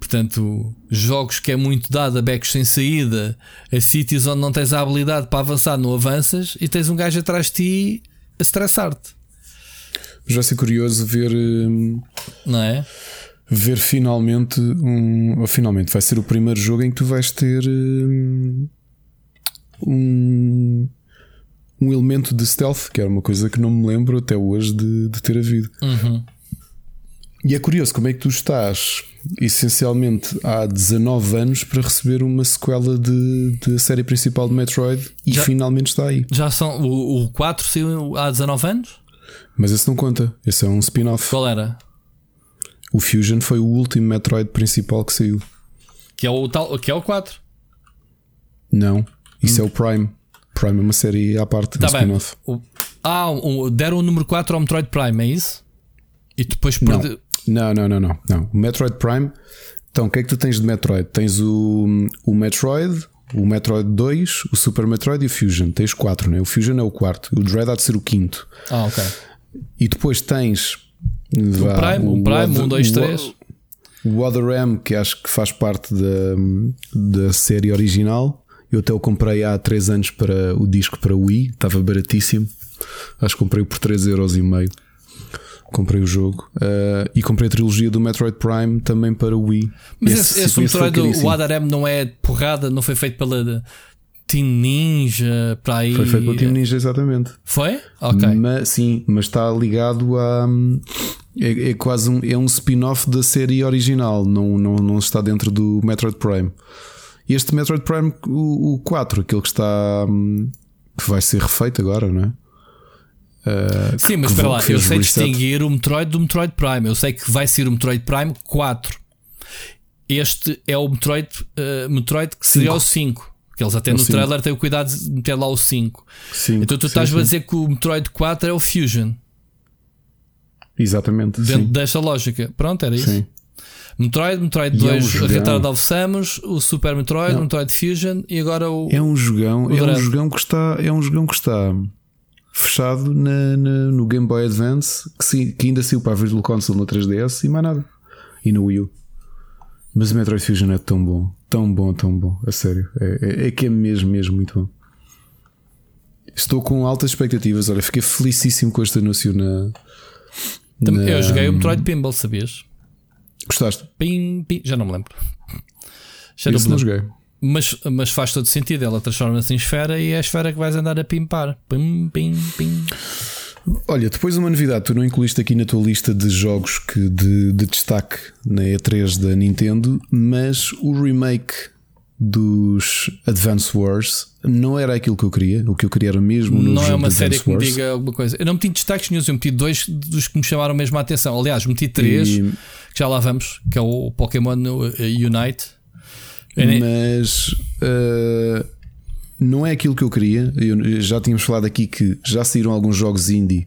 Portanto, jogos que é muito dado a becos sem saída, a sítios onde não tens a habilidade para avançar, não avanças e tens um gajo atrás de ti a estressar-te, vai ser curioso ver, hum, não é? ver finalmente um. Ou finalmente vai ser o primeiro jogo em que tu vais ter hum, um. Um elemento de stealth, que era uma coisa que não me lembro até hoje de, de ter havido. Uhum. E é curioso como é que tu estás, essencialmente, há 19 anos para receber uma sequela de, de série principal de Metroid e Já- finalmente está aí. Já são. O, o 4 saiu há 19 anos? Mas esse não conta, esse é um spin-off. Qual era? O Fusion foi o último Metroid principal que saiu. Que é o, tal, que é o 4. Não, isso é o Prime. Prime é uma série à parte, Tá um bem. spin-off. O- ah, o- deram o número 4 ao Metroid Prime, é isso? E depois Não. perde. não, não, não, não, não. O Metroid Prime. Então, o que é que tu tens de Metroid? Tens o, o Metroid, o Metroid 2, o Super Metroid e o Fusion. Tens quatro, né? O Fusion é o quarto. O Dread há de ser o quinto. Ah, ok. E depois tens O Prime, o Prime, 1, 2, 3. O Other M, que acho que faz parte da, da série original. Eu até o comprei há 3 anos para o disco para Wii, estava baratíssimo. Acho que comprei por 3,5€. Comprei o jogo Uh, e comprei a trilogia do Metroid Prime também para o Wii. Mas esse, esse, foi Metroid, o Other M não é porrada, não foi feito pela Team Ninja, para aí. Foi feito pelo Team Ninja, exatamente. Foi? Ok. Mas, sim, mas está ligado a. É, é quase um, é um spin-off da série original, não, não, não está dentro do Metroid Prime. Este Metroid Prime, o, o 4, aquele que está. hum, que vai ser refeito agora, não é? Uh, Sim, mas espera lá, eu sei distinguir o Metroid do Metroid Prime. Eu sei que vai ser o Metroid Prime 4. Este é o Metroid, eh, Metroid que seria Cinco. o 5. Que eles até É no cinco. trailer têm o cuidado de meter lá o 5. Sim, Então tu estás sim. a dizer que o Metroid 4 é o Fusion. Exatamente. Dentro sim. desta lógica. Pronto, era isso. Sim. Metroid, Metroid E é um 2. Return of Samus, o Super Metroid, Não. o Metroid Fusion e agora o. É um jogão, é um jogão que está, é um jogão que está fechado na, na- no Game Boy Advance, que, que ainda saiu para a Virtual Console no 3DS e mais nada. E no Wii U. Mas o Metroid Fusion é tão bom, tão bom, tão bom, a sério. É, é- é que é mesmo, mesmo muito bom. Estou com altas expectativas. Olha, fiquei felicíssimo com este anúncio na. Na- Eu joguei o Metroid Pinball, sabias? Gostaste? Pim, pim, já não me lembro. Já me não joguei. Mas, mas faz todo sentido. Ela transforma-se em esfera e é a esfera que vais andar a pimpar. Pim, pim, pim. Olha, depois uma novidade, tu não incluíste aqui na tua lista de jogos que de, de destaque na E3 da Nintendo, mas o remake dos Advance Wars não era aquilo que eu queria. O que eu queria era mesmo Não é uma série Advance que me Wars. diga alguma coisa. Eu não meti destaques nenhum, eu meti dois dos que me chamaram mesmo a atenção. Aliás, meti três, E- que já lá vamos, que é o Pokémon uh, Unite. Mas uh, não é aquilo que eu queria. Eu- já tínhamos falado aqui que já saíram alguns jogos indie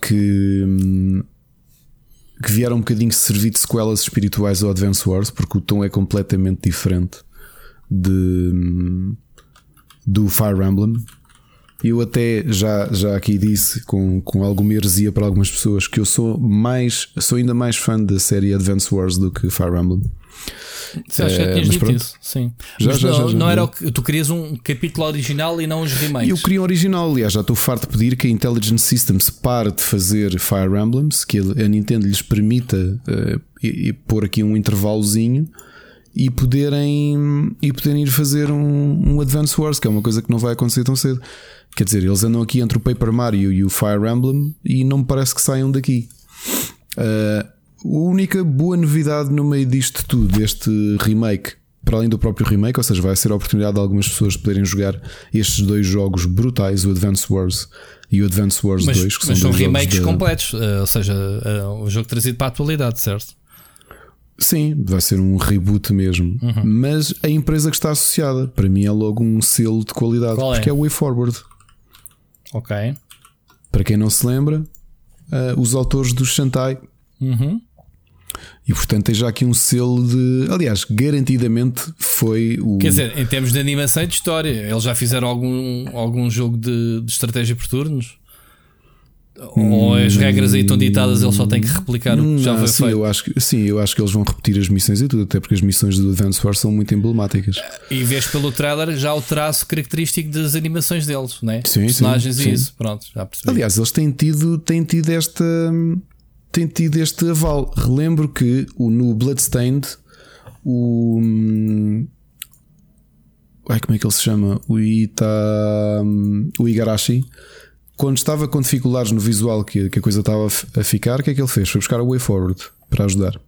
que, hum, que vieram um bocadinho servir de sequelas espirituais ao Advance Wars, porque o tom é completamente diferente de, do Fire Emblem. Eu até já, já aqui disse com, com alguma heresia para algumas pessoas que eu sou mais sou ainda mais fã da série Advance Wars do que Fire Emblem. Que Eh, tinhas dito isso? Sim. Já, Mas já, não, já, não era o que tu querias um capítulo original e não os remakes. Eu queria um original, aliás, já estou farto de pedir que a Intelligent Systems pare de fazer Fire Emblems, que a Nintendo lhes permita eh, e- e pôr aqui um intervalozinho e poderem, e poderem ir fazer um, um Advance Wars, que é uma coisa que não vai acontecer tão cedo. Quer dizer, eles andam aqui entre o Paper Mario e o Fire Emblem e não me parece que saiam daqui. Uh, a única boa novidade no meio disto tudo, deste remake, para além do próprio remake, ou seja, vai ser a oportunidade de algumas pessoas poderem jogar estes dois jogos brutais, o Advance Wars e o Advance Wars mas, 2, que mas são remakes completos, eh, ou seja, eh, o jogo trazido para a atualidade, certo? Sim, vai ser um reboot mesmo. Uhum. Mas a empresa que está associada, para mim, é logo um selo de qualidade, Qual é? porque é o Way Forward. Ok. Para quem não se lembra, uh, os autores do Shantai. Uhum. E portanto tem já aqui um selo de. Aliás, garantidamente foi o. Quer dizer, em termos de animação e de história, eles já fizeram algum, algum jogo de, de estratégia por turnos? Ou as regras aí estão ditadas, eles só têm que replicar o que já foi sim, feito? eu acho que, sim, eu acho que eles vão repetir as missões e tudo, até porque as missões do Advance Wars são muito emblemáticas. E vês pelo trailer já o traço característico das animações deles, né? Sim, Personagens sim, e sim. isso. Pronto, já percebi. Aliás, eles têm tido, têm tido esta. Têm tido este aval. Relembro que no Bloodstained, o. hum, Ai, como é que ele se chama? O Ita. O Igarashi. Quando estava com dificuldades no visual que, que a coisa estava a ficar, o que é que ele fez? Foi buscar o Way Forward para ajudar.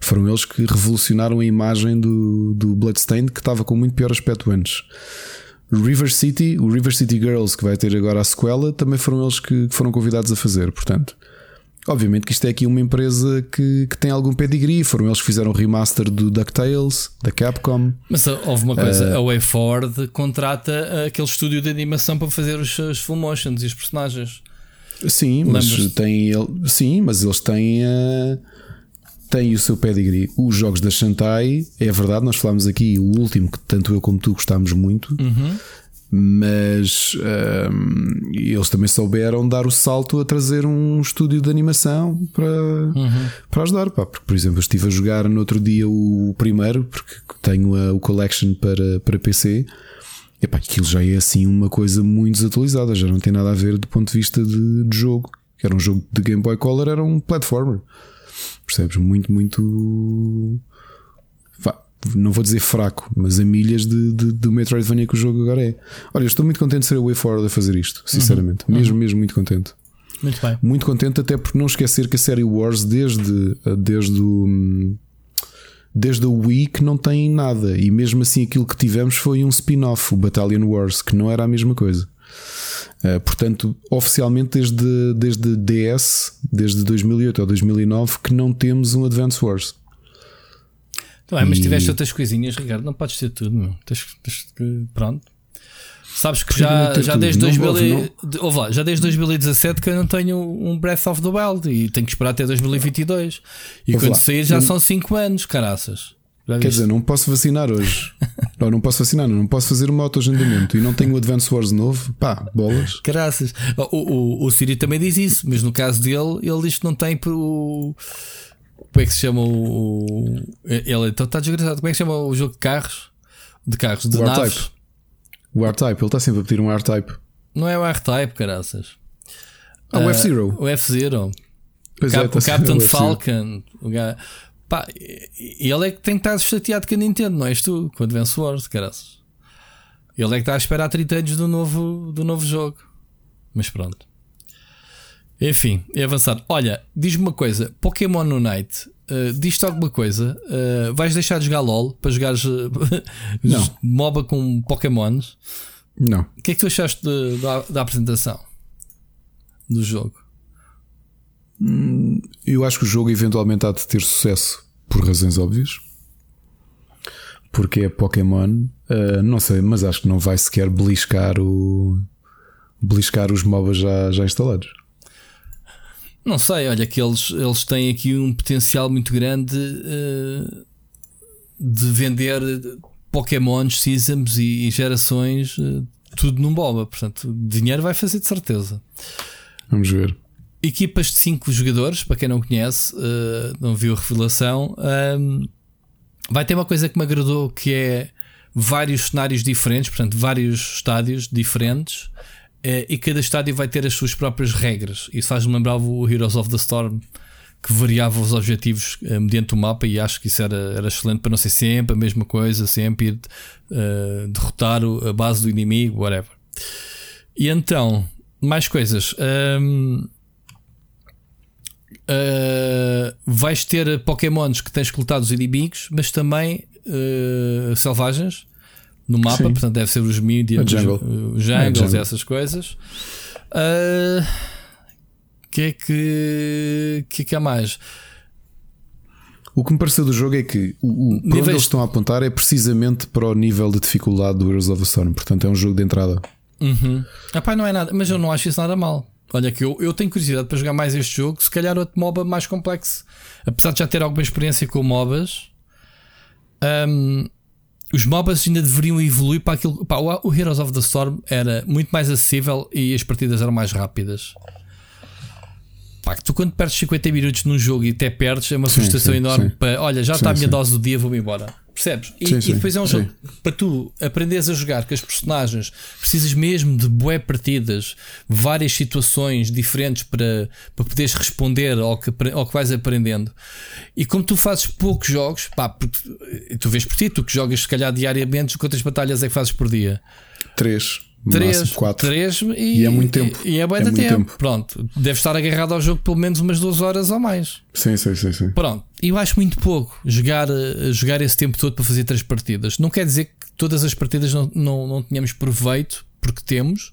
Foram eles que revolucionaram a imagem do, do Bloodstained, que estava com muito pior aspecto antes. River City, o River City Girls, que vai ter agora a sequela, também foram eles que, que foram convidados a fazer. Portanto, obviamente que isto é aqui uma empresa que, que tem algum pedigree. Foram eles que fizeram o remaster do DuckTales, da Capcom. Mas uh, houve uma coisa: Eh, a WayForward contrata uh, aquele estúdio de animação para fazer os, os full motions e os personagens. Sim, mas tem sim, mas eles têm, eh, têm o seu pedigree. Os jogos da Shantai, é verdade, nós falámos aqui o último que tanto eu como tu gostámos muito. Mas ehm, eles também souberam dar o salto a trazer um estúdio de animação para, para ajudar. Pá. Porque, por exemplo, eu estive a jogar no outro dia o primeiro, porque tenho a- o Collection para, para PC. E pá, aquilo já é assim uma coisa muito desatualizada, já não tem nada a ver do ponto de vista de, de jogo. Era um jogo de Game Boy Color, era um platformer. Percebes? Muito, muito. Não vou dizer fraco, mas a milhas de, de, do Metroidvania que o jogo agora é. Olha, eu estou muito contente de ser a Way Forward a fazer isto, sinceramente. Mesmo, mesmo muito contente. Muito bem. Muito contente, até porque não esquecer que a série Wars, desde, desde o. Desde o Wii que não tem nada, e mesmo assim aquilo que tivemos foi um spin-off, o Battalion Wars, que não era a mesma coisa. Uh, portanto, oficialmente desde, desde DS, desde 2008 ou 2009, que não temos um Advance Wars. Tá bem, mas E- tiveste outras coisinhas, Ricardo. Não podes ter tudo, meu. Tens, tens que. Pronto. Sabes que já, já, tudo? desde Não 2000 houve, e- não? de- ouve lá, já desde 2017 que eu não tenho um Breath of the Wild e tenho que esperar até 2022. E Ouve quando lá, sair já não- são 5 anos, caraças. Já Quer viste? dizer, não posso vacinar hoje. não, não posso vacinar, não, posso fazer um autoagendamento e não tenho o Advance Wars novo. Pá, bolas. Caraças. O, o, o Siri também diz isso, mas no caso dele, ele diz que não tem pro. Como é que se chama o. Ele então está desgraçado. Como é que se chama o jogo de carros? De carros, de O naves? R-Type. O R-Type, ele está sempre a pedir um R-Type. Não é o R-Type, caraças. Ah, o F-Zero. O F-Zero. Pois Cap- é, tá o Captain o. Falcon. O Pá, ele é que tem que estar chateado com a Nintendo, não és tu, com o Advance Wars, caraças. Ele é que está a esperar 30 anos do novo, do novo jogo. Mas pronto. Enfim, é avançado. Olha, diz-me uma coisa: Pokémon Unite, uh, diz-te alguma coisa? Uh, vais deixar de jogar LOL para jogares uh, Não. MOBA com Pokémons? Não. O que é que tu achaste de- da, da apresentação do jogo? Eu acho que o jogo eventualmente há de ter sucesso por razões óbvias. Porque é Pokémon, ah, não sei, mas acho que não vai sequer beliscar o beliscar os MOBAs já, já instalados. Não sei, olha que eles, eles têm aqui um potencial muito grande eh, de vender Pokémons, Seasons e, e gerações, eh, tudo num boba. Portanto, dinheiro vai fazer de certeza. Vamos ver. Equipas de 5 jogadores, para quem não conhece, eh, não viu a revelação, ahm, vai ter uma coisa que me agradou que é vários cenários diferentes, portanto, vários estádios diferentes, e cada estádio vai ter as suas próprias regras. Isso faz-me lembrar o Heroes of the Storm, que variava os objetivos eh, mediante o mapa, e acho que isso era, era excelente para não ser sempre a mesma coisa, sempre ir eh, derrotar a base do inimigo, whatever. E então, mais coisas. Ahm, Uh, vais ter Pokémons que tens coletado os inimigos, mas também uh, selvagens no mapa, Sim. portanto, deve ser os A jungle. os, jungles, É, jungle. essas coisas. Uh, que é que, que é que há mais? O que me pareceu do jogo é que o, o, para onde Níveis- eles estão a apontar é precisamente para o nível de dificuldade do Heroes of the Storm. Portanto, é um jogo de entrada. Uhum. Epá, não é nada, mas eu não acho isso nada mal. Olha, que eu, eu tenho curiosidade para jogar mais este jogo, se calhar outro MOBA mais complexo. Apesar de já ter alguma experiência com MOBAs, hum, os MOBAs ainda deveriam evoluir para aquilo. Pá, o, o Heroes of the Storm era muito mais acessível e as partidas eram mais rápidas. Pá, que tu quando perdes 50 minutos num jogo e até perdes, é uma Sim, frustração sim, enorme sim. para olha, já está a minha dose do dia, vou-me embora. Percebes? E, Sim, e sim, depois é um sim. jogo para tu aprenderes a jogar com as personagens, precisas mesmo de bué partidas, várias situações diferentes para, para poderes responder ao que, ao que vais aprendendo. E como tu fazes poucos jogos, pá, tu vês por ti, tu que jogas se calhar diariamente, quantas batalhas é que fazes por dia? Três, Três, quatro. três e, E é muito tempo. E, é bué É de muito tempo. tempo. Pronto, deve estar agarrado ao jogo pelo menos umas duas horas ou mais. Sim, sim, sim, sim. Pronto, eu acho muito pouco jogar, eh, jogar esse tempo todo para fazer três partidas. Não quer dizer que todas as partidas não, não, não tenhamos proveito, porque temos.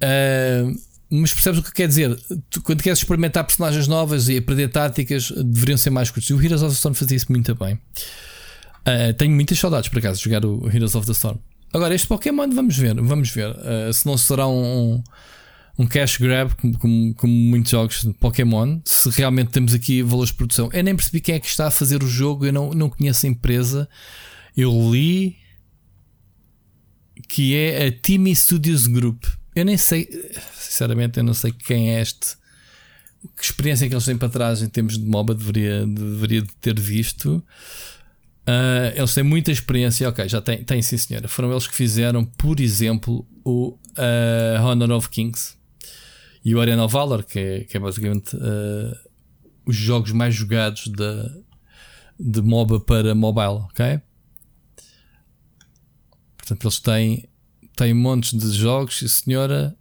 Ah, mas percebes o que quer dizer? Tu, quando queres experimentar personagens novas e aprender táticas, deveriam ser mais curtos. E o Heroes of the Storm fazia isso muito bem. Ah, tenho muitas saudades, por acaso, de jogar o Heroes of the Storm. Agora, este Pokémon, vamos ver, vamos ver. Ah, se não será um, um cash grab, como, como, como muitos jogos de Pokémon, se realmente temos aqui valores de produção. Eu nem percebi quem é que está a fazer o jogo, eu não, não conheço a empresa. Eu li que é a Timmy Studios Group. Eu nem sei, sinceramente, eu não sei quem é este. Que experiência que eles têm para trás em termos de MOBA deveria, deveria de ter visto. Ah, eles têm muita experiência, ok, já tem, tem sim senhora. Foram eles que fizeram, por exemplo, o ah, Honor of Kings e o Arena of Valor, que é, que é basicamente ah, os jogos mais jogados da, de MOBA para mobile, ok? Portanto, eles têm, têm montes de jogos, senhora,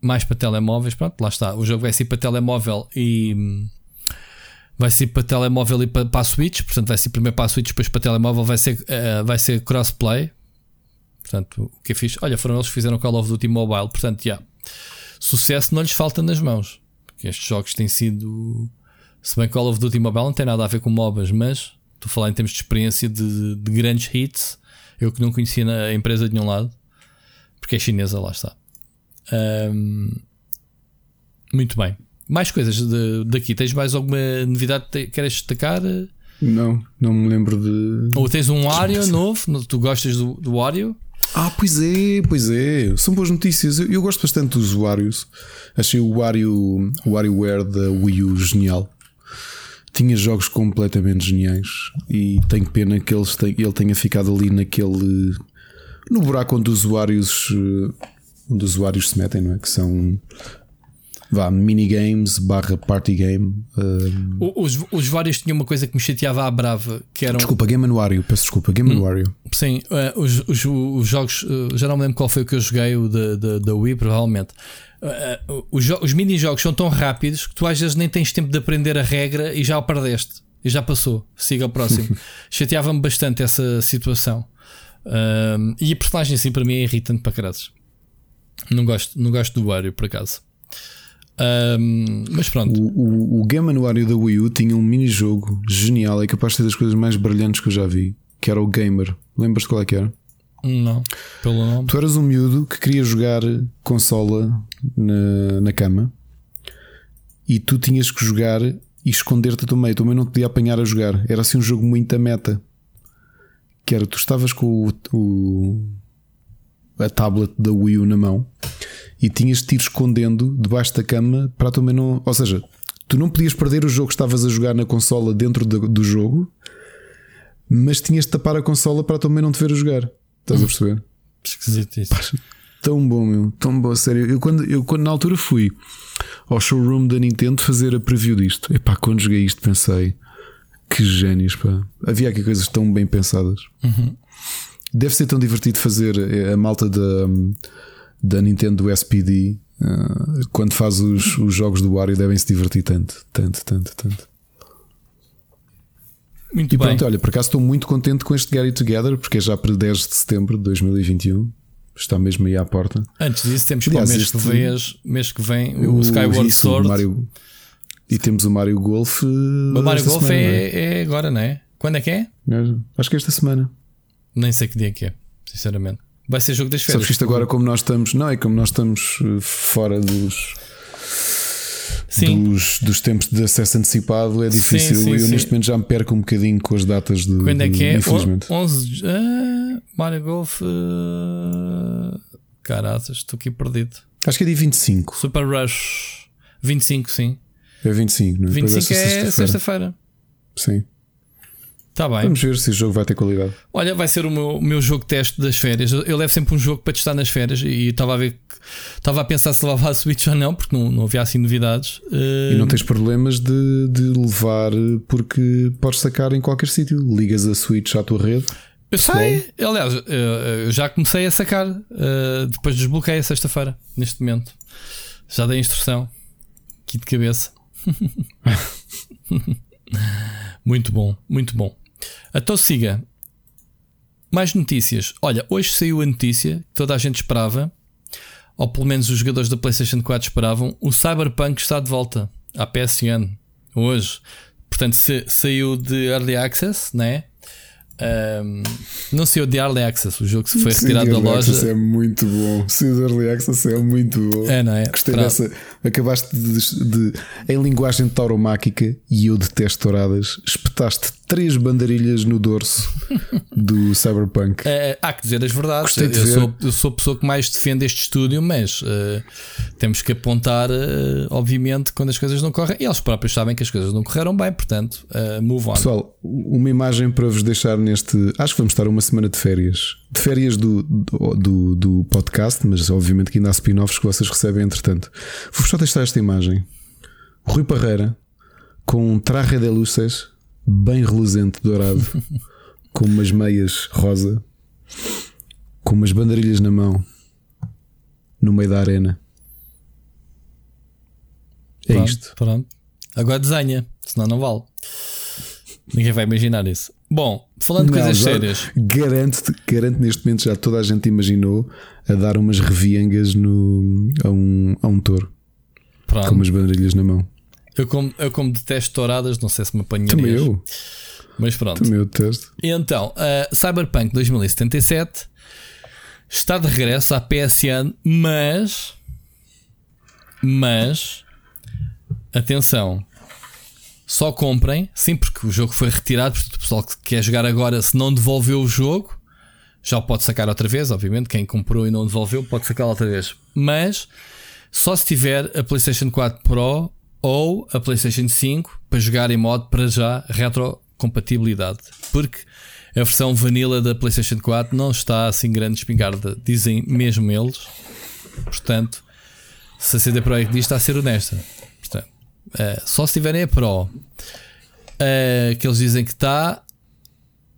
mais para telemóveis. Pronto, lá está. O jogo vai ser para telemóvel e vai ser para telemóvel e para, para a Switch. Portanto, vai ser primeiro para a Switch, depois para telemóvel. Vai ser, eh, vai ser crossplay. Portanto, o que é fixe? Olha, foram eles que fizeram Call of Duty Mobile. Portanto, já. Sucesso não lhes falta nas mãos. Porque estes jogos têm sido. Se bem que Call of Duty Mobile não tem nada a ver com MOBAs, mas estou a falar em termos de experiência de, de grandes hits. Eu que não conhecia na empresa de nenhum lado, porque é chinesa, lá está. Ahm, muito bem. Mais coisas de, daqui. Tens mais alguma novidade que queres destacar? Não, não me lembro de. Ou tens um Wario novo? Tu gostas do, do Wario? Ah, pois é, pois é. São boas notícias. Eu, eu gosto bastante dos Warios. Achei o Wario, o WarioWare da Wii U genial. Tinha jogos completamente geniais e tenho pena que eles te, ele tenha ficado ali naquele. no buraco onde os usuários. Eh, onde os usuários se metem, não é? Que são vá, minigames barra party game. uh, O- Os, os vários tinham uma coisa que me chateava à brava, que eram. desculpa, Game Wario, peço desculpa, Game Wario. Sim, eh, os, os, os jogos, eh, já não me lembro qual foi o que eu joguei, o da, da, Wii, provavelmente. Eh, os, os mini-jogos são tão rápidos que tu às vezes nem tens tempo de aprender a regra e já o perdeste. E já passou. Siga ao próximo. Chateava-me bastante essa situação. E a personagem, assim, para mim é irritante para caralho. Não gosto, não gosto do Wario, por acaso. Ahm, mas pronto. O, o, o Game Wario da Wii U tinha um mini-jogo genial, é capaz de ser das coisas mais brilhantes que eu já vi, que era o Gamer. Lembras-te qual é que era? Não, pelo nome. Tu eras um miúdo que queria jogar consola na, na cama e tu tinhas que jogar e esconder-te. A tua mãe não te podia apanhar a jogar. Era assim um jogo muito a meta. Que era, tu estavas com o, o- a tablet da Wii U na mão e tinhas de te ir escondendo debaixo da cama para mãe não. Ou seja, tu não podias perder o jogo que estavas a jogar na consola dentro do, do jogo, mas tinhas de tapar a consola para mãe não te ver a jogar. Estás a perceber? Esquisito isso. Tão bom, meu, tão bom, sério. Eu quando, eu quando na altura fui ao showroom da Nintendo fazer a preview disto, epá, quando joguei isto pensei que génios, pá. Havia aqui coisas tão bem pensadas. Deve ser tão divertido fazer eh, a malta da, da Nintendo SPD ah, quando faz os, os jogos do Wario, devem se divertir tanto, tanto, tanto, tanto. Muito E bem. pronto, olha, por acaso estou muito contente com este Get It Together porque é já para 10 de setembro de 2021. Está mesmo aí à porta. Antes disso, temos Aliás, para o mês que este- vem, mês que vem o, Skyward isso, Sword. O Mario, e temos o Mario Golf. eh, o Mario Golf semana, é, é agora, não é? Quando é que é? é? Acho que é esta semana. Nem sei que dia que é, sinceramente. Vai ser jogo das Sabes férias. que isto agora, como nós estamos, não é como nós estamos eh, fora dos, Sim, dos, dos tempos de acesso antecipado, é difícil. sim, eu sim. neste momento já me perco um bocadinho com as datas de. quando é que é? Infelizmente. O- 11 de- ah, Mario Golf. ah, Caraças, estou aqui perdido. Acho que é dia 25. Super Rush 25, sim. É 25, não é? Depois 25 é sexta-feira. sexta-feira. Sim. Está bem. Vamos ver se o jogo vai ter qualidade. Olha, vai ser o meu, o meu jogo de teste das férias. Eu, eu levo sempre um jogo para testar nas férias e estava a ver estava a pensar se levava a Switch ou não, porque não, não havia assim novidades. E não tens problemas de, de levar porque podes sacar em qualquer sítio. Ligas a Switch à tua rede. Eu sei, aliás, eu- eu já comecei a sacar. eh, depois desbloqueei a sexta-feira, neste momento. Já dei a instrução. Aqui de cabeça. muito bom, muito bom. Então siga. Mais notícias. Olha, hoje saiu a notícia que toda a gente esperava, ou pelo menos os jogadores da PlayStation 4 esperavam. O Cyberpunk está de volta à PSN hoje. Portanto, sa- saiu de Early Access, né? Ahm, não saiu de Early Access, o jogo que se foi retirado da loja. é muito bom. Sim, Early Access é muito bom. É, não é? Gostei dessa. Acabaste de, de- Em linguagem tauromáquica, e eu detesto touradas, espetaste três bandarilhas no dorso do Cyberpunk. É, há que dizer as verdades. Eu, ver. sou, eu sou a pessoa que mais defende este estúdio, mas eh, temos que apontar, eh, obviamente, quando as coisas não correm. E eles próprios sabem que as coisas não correram bem, portanto, eh, move on. Pessoal, uma imagem para vos deixar neste. Acho que vamos estar uma semana de férias. De férias do, do, do, podcast, mas obviamente que ainda há spin-offs que vocês recebem entretanto. Vou só deixar esta imagem. Rui Parreira com um traje de luces bem reluzente, dourado, com umas meias rosa, com umas bandarilhas na mão, no meio da arena. É Pronto, isto. Pronto. Agora desenha, senão não vale. Ninguém vai imaginar isso. Bom, falando de Não, coisas já- sérias. Garanto, garanto neste momento já toda a gente imaginou a dar umas reviangas no, a, um, a um touro Pronto. com umas banderilhas na mão. Eu, como, eu, como detesto touradas, não sei se me apanharias. Também eu, Mas pronto. também eu detesto. Então, a Cyberpunk 2077 está de regresso à PSN, mas. Mas. Atenção. Só comprem, sim, porque o jogo foi retirado. Portanto, o pessoal que quer jogar agora, se não devolveu o jogo, já o pode sacar outra vez. Obviamente, quem comprou e não devolveu, pode sacar outra vez. Mas só se tiver a PlayStation 4 Pro ou a PlayStation 5 para jogar em modo para já retrocompatibilidade. Porque a versão vanilla da PlayStation 4 não está assim grande espingarda, dizem mesmo eles. Portanto, se a CD Projekt diz, está a ser honesta. Portanto, eh, só se tiverem a Pro, eh, que eles dizem que está,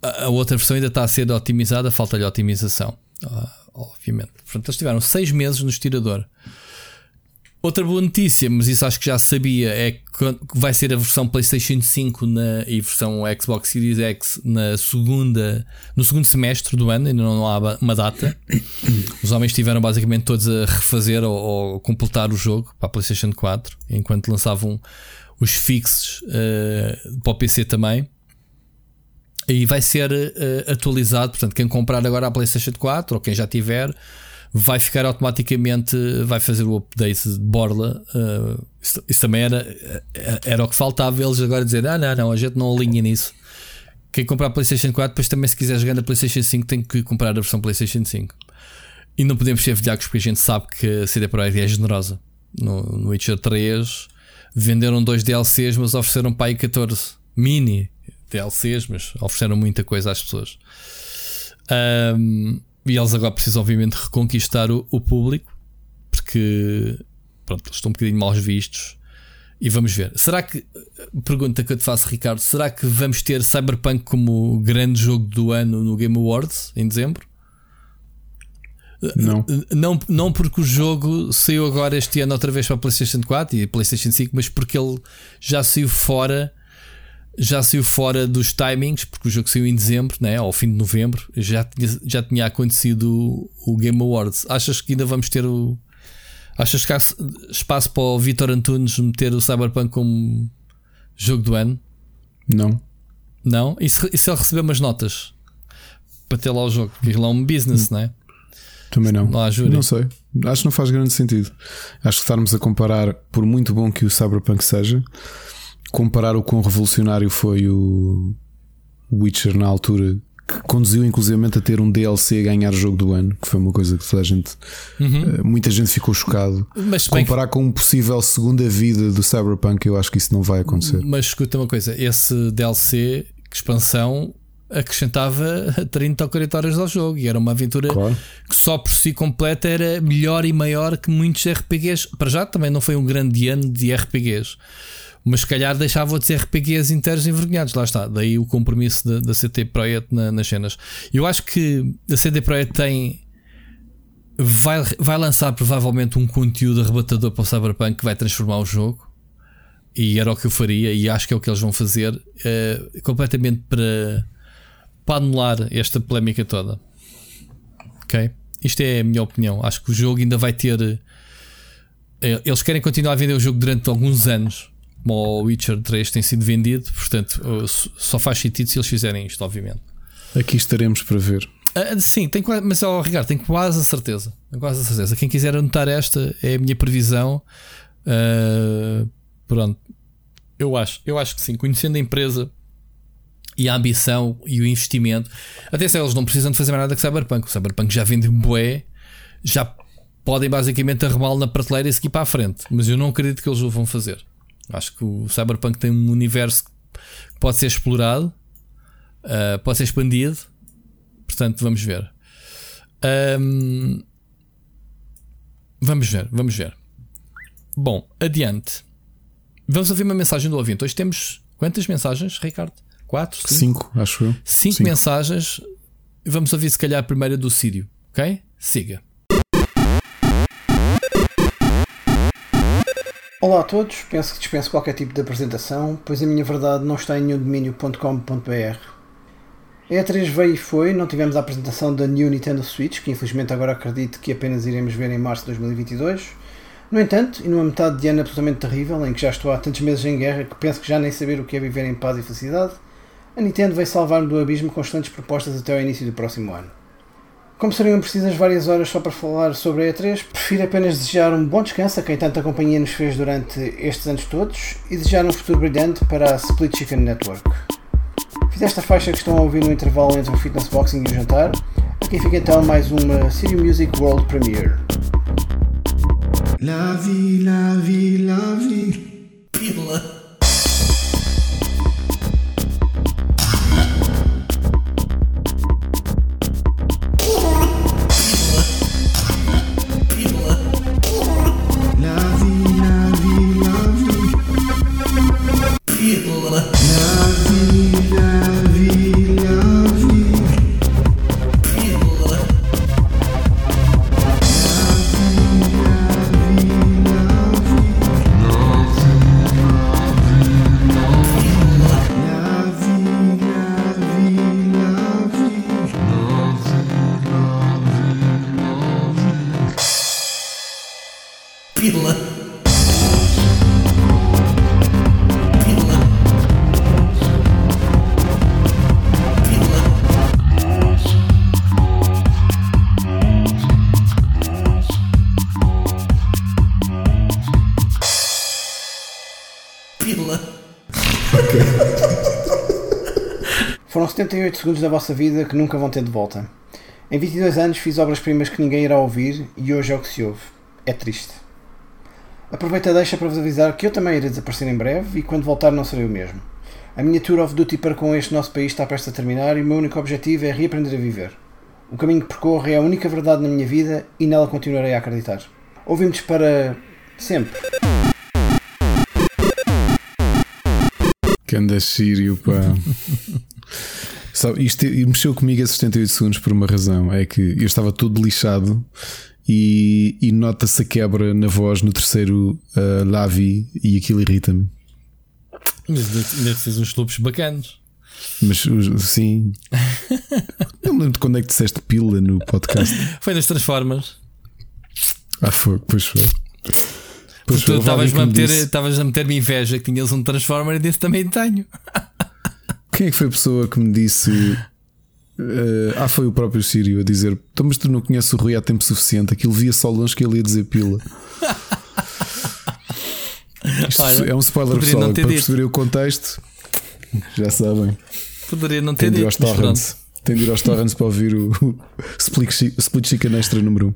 a outra versão ainda está a ser otimizada, falta-lhe otimização, ah, obviamente. Portanto, eles tiveram 6 meses no estirador. Outra boa notícia, mas isso acho que já sabia, é que vai ser a versão PlayStation 5 na, e versão Xbox Series X na segunda, no segundo semestre do ano, ainda não há uma data. Os homens estiveram basicamente todos a refazer ou, ou completar o jogo para a PlayStation 4, enquanto lançavam os fixes eh, para o PC também. E vai ser eh, atualizado, portanto, quem comprar agora a PlayStation 4 ou quem já tiver, vai ficar automaticamente, vai fazer o update de Borla. eh, isso, isso também era, era o que faltava. Eles agora dizer: ah, não, não, a gente não alinha nisso. Quem comprar a PlayStation 4, depois também, se quiser jogar na PlayStation 5, tem que comprar a versão PlayStation 5. E não podemos ser velhacos porque a gente sabe que a CD Projekt é generosa. No, no Witcher 3 venderam dois DLCs, mas ofereceram aí 14 mini DLCs, mas ofereceram muita coisa às pessoas. Ahm, e eles agora precisam, obviamente, reconquistar o, o público porque pronto, eles estão um bocadinho mal vistos. E vamos ver. Será que, pergunta que eu te faço, Ricardo, será que vamos ter Cyberpunk como grande jogo do ano no Game Awards em dezembro? Não. Não, não porque o jogo saiu agora este ano outra vez para a PlayStation 4 e PlayStation 5, mas porque ele já saiu fora, já saiu fora dos timings, porque o jogo saiu em dezembro, né, ao fim de novembro, já tinha, já tinha acontecido o, Game Awards. Achas que ainda vamos ter o. Achas que há espaço para o Vitor Antunes meter o Cyberpunk como jogo do ano? Não. Não? E se, e se ele receber umas notas para ter lá o jogo? Porque lá é um business, não é? Também não. Não há júri. Não sei. Acho que não faz grande sentido. Acho que estarmos a comparar, por muito bom que o Cyberpunk seja, comparar o quão revolucionário foi o Witcher na altura, que conduziu inclusivamente a ter um DLC a ganhar o jogo do ano, que foi uma coisa que toda a gente, eh, muita gente ficou chocado. Mas bem que- Comparar com um possível segunda vida do Cyberpunk, eu acho que isso não vai acontecer. Mas escuta uma coisa: esse DLC, expansão, acrescentava 30 ou 40 horas ao jogo e era uma aventura Claro. que só por si completa era melhor e maior que muitos RPGs. Para já também não foi um grande ano de RPGs. Mas se calhar deixava de ser RPGs inteiros envergonhados, lá está. Daí o compromisso da, CT Projekt na- nas cenas. Eu acho que a CT Projekt tem. Vai, vai lançar provavelmente um conteúdo arrebatador para o Cyberpunk que vai transformar o jogo. E era o que eu faria, e acho que é o que eles vão fazer, eh, completamente para, para anular esta polémica toda. Ok? Isto é a minha opinião. Acho que o jogo ainda vai ter. eh, Eles querem continuar a vender o jogo durante alguns anos, como o Witcher 3 tem sido vendido, portanto, s- só faz sentido se eles fizerem isto, obviamente. Aqui estaremos para ver. Ah, sim, tenho, qua- mas ó, Ricardo, tenho quase a certeza. Tenho quase a certeza. Quem quiser anotar esta é a minha previsão. Ah, pronto, eu acho, eu acho que sim. Conhecendo a empresa e a ambição e o investimento, atenção, eles não precisam de fazer mais nada que Cyberpunk. O Cyberpunk já vende bué, já podem basicamente arrumá-lo na prateleira e seguir para a frente. Mas eu não acredito que eles o vão fazer. Acho que o Cyberpunk tem um universo que pode ser explorado, ah, pode ser expandido. Portanto, vamos ver. Ahm, vamos ver, vamos ver. Bom, adiante. Vamos ouvir uma mensagem do ouvinte. Hoje temos quantas mensagens, Ricardo? Quatro? Cinco? Cinco, acho eu. Cinco Cinco. mensagens. Vamos ouvir se calhar a primeira do Sírio. Ok? Siga. Olá a todos, penso que dispenso qualquer tipo de apresentação, pois a minha verdade não está em nenhum domínio.com.br. A E3 veio e foi, não tivemos a apresentação da New Nintendo Switch, que infelizmente agora acredito que apenas iremos ver em março de 2022. No entanto, e numa metade de ano absolutamente terrível, em que já estou há tantos meses em guerra que penso que já nem saber o que é viver em paz e felicidade, a Nintendo veio salvar-me do abismo com excelentes propostas até ao início do próximo ano. Como seriam precisas várias horas só para falar sobre a E3, prefiro apenas desejar um bom descanso a quem tanta companhia nos fez durante estes anos todos e desejar um futuro brilhante para a Split Chicken Network. Fiz esta faixa que estão a ouvir no intervalo entre o fitness boxing e o jantar. Aqui fica então mais uma City Music World Premiere. La vie, la vie, la vie. Pila. Segundos da vossa vida que nunca vão ter de volta. Em 22 anos fiz obras-primas que ninguém irá ouvir e hoje é o que se ouve. É triste. Aproveito a deixa para vos avisar que eu também irei desaparecer em breve e quando voltar não serei o mesmo. A minha tour of duty para com este nosso país está prestes a terminar e o meu único objetivo é reaprender a viver. O caminho que percorro é a única verdade na minha vida e nela continuarei a acreditar. Ouvimos para sempre. Que anda sírio, pá. Sabe, isto mexeu comigo a 78 segundos por uma razão. É que eu estava todo lixado e, e nota-se a quebra na voz no terceiro uh, Lavi e aquilo irrita-me. Mas ainda fez uns loops bacanos. Mas sim. Não me lembro de quando é que disseste pila no podcast. Foi nas Transformers. Ah, foi, pois foi. Pois Tu houve alguém estavas que a me meter- disse- estavas a meter-me inveja que tinhas um Transformer e disse também tenho. Quem é que foi a pessoa que me disse? eh, ah, foi o próprio Sírio a dizer: então, mas tu não conheces o Rui há tempo suficiente. Aquilo via só longe que ele ia dizer pila. Isto Olha, é um spoiler pessoal. Para dito. perceberem o contexto, já sabem. Poderia não ter Tem dito. torrents. Tem de ir aos torrents para ouvir o, o Split, Chi- Split Chicken Extra número 1.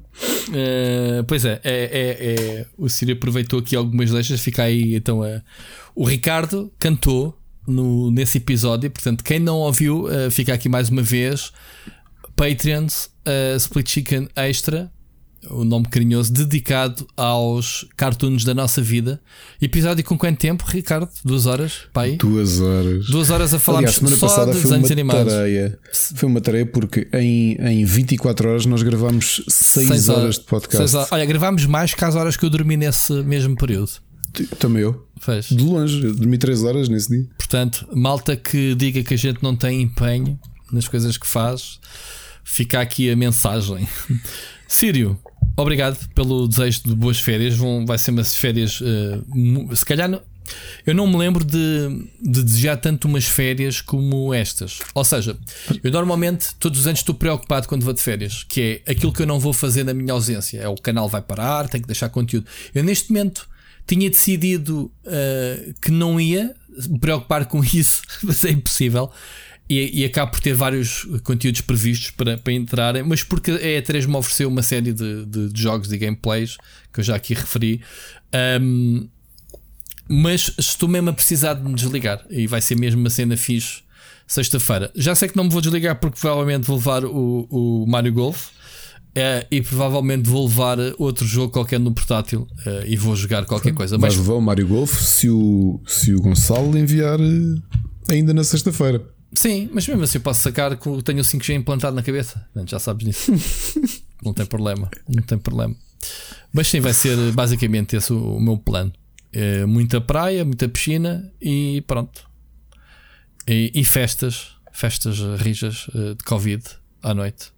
Eh, pois é, é, é, é- o Sírio aproveitou aqui algumas deixas. Fica aí então a. O Ricardo cantou no, nesse episódio. Portanto, quem não ouviu, eh, fica aqui mais uma vez. Patreons eh, Split Chicken Extra, o nome carinhoso, dedicado aos cartoons da nossa vida. Episódio com quanto tempo, Ricardo? Duas horas? Pai? Duas horas. Duas horas a falarmos Aliás, semana só passada de foi uma animados. tareia. Foi uma tareia porque em, em 24 horas nós gravámos 6 Seis horas de podcast. horas. Olha, gravámos mais que as horas que eu dormi nesse mesmo período. Também eu. Fez. De longe, eu dormi 3 horas nesse dia. Portanto, malta que diga que a gente não tem empenho nas coisas que faz, fica aqui a mensagem. Sírio, obrigado pelo desejo de boas férias. Vão, vai ser umas férias, mu- se calhar. não- eu não me lembro de, de desejar tanto umas férias como estas. Ou seja, eu normalmente todos os anos estou preocupado quando vou de férias, que é aquilo que eu não vou fazer na minha ausência. É o canal vai parar, tenho que deixar conteúdo. Eu neste momento tinha decidido eh, que não ia me preocupar com isso, mas é impossível. E, e acabo por ter vários conteúdos previstos para, para entrarem, mas porque a E3 me ofereceu uma série de, de- de jogos e gameplays que eu já aqui referi. Ahm, mas estou mesmo a precisar de me desligar e vai ser mesmo uma cena fixe sexta-feira. Já sei que não me vou desligar porque provavelmente vou levar o, o Mario Golf eh, e provavelmente vou levar outro jogo qualquer no portátil eh, e vou jogar qualquer coisa. Vais Mas levar o Mário Golf se o, se o Gonçalo enviar eh, ainda na sexta-feira. sim, mas mesmo assim eu posso sacar que tenho o 5G implantado na cabeça. Já sabes disso. não tem problema. Não tem problema. Mas sim, vai ser basicamente esse o, o meu plano. Eh, muita praia, muita piscina e pronto. E, e festas, festas rijas de Covid à noite.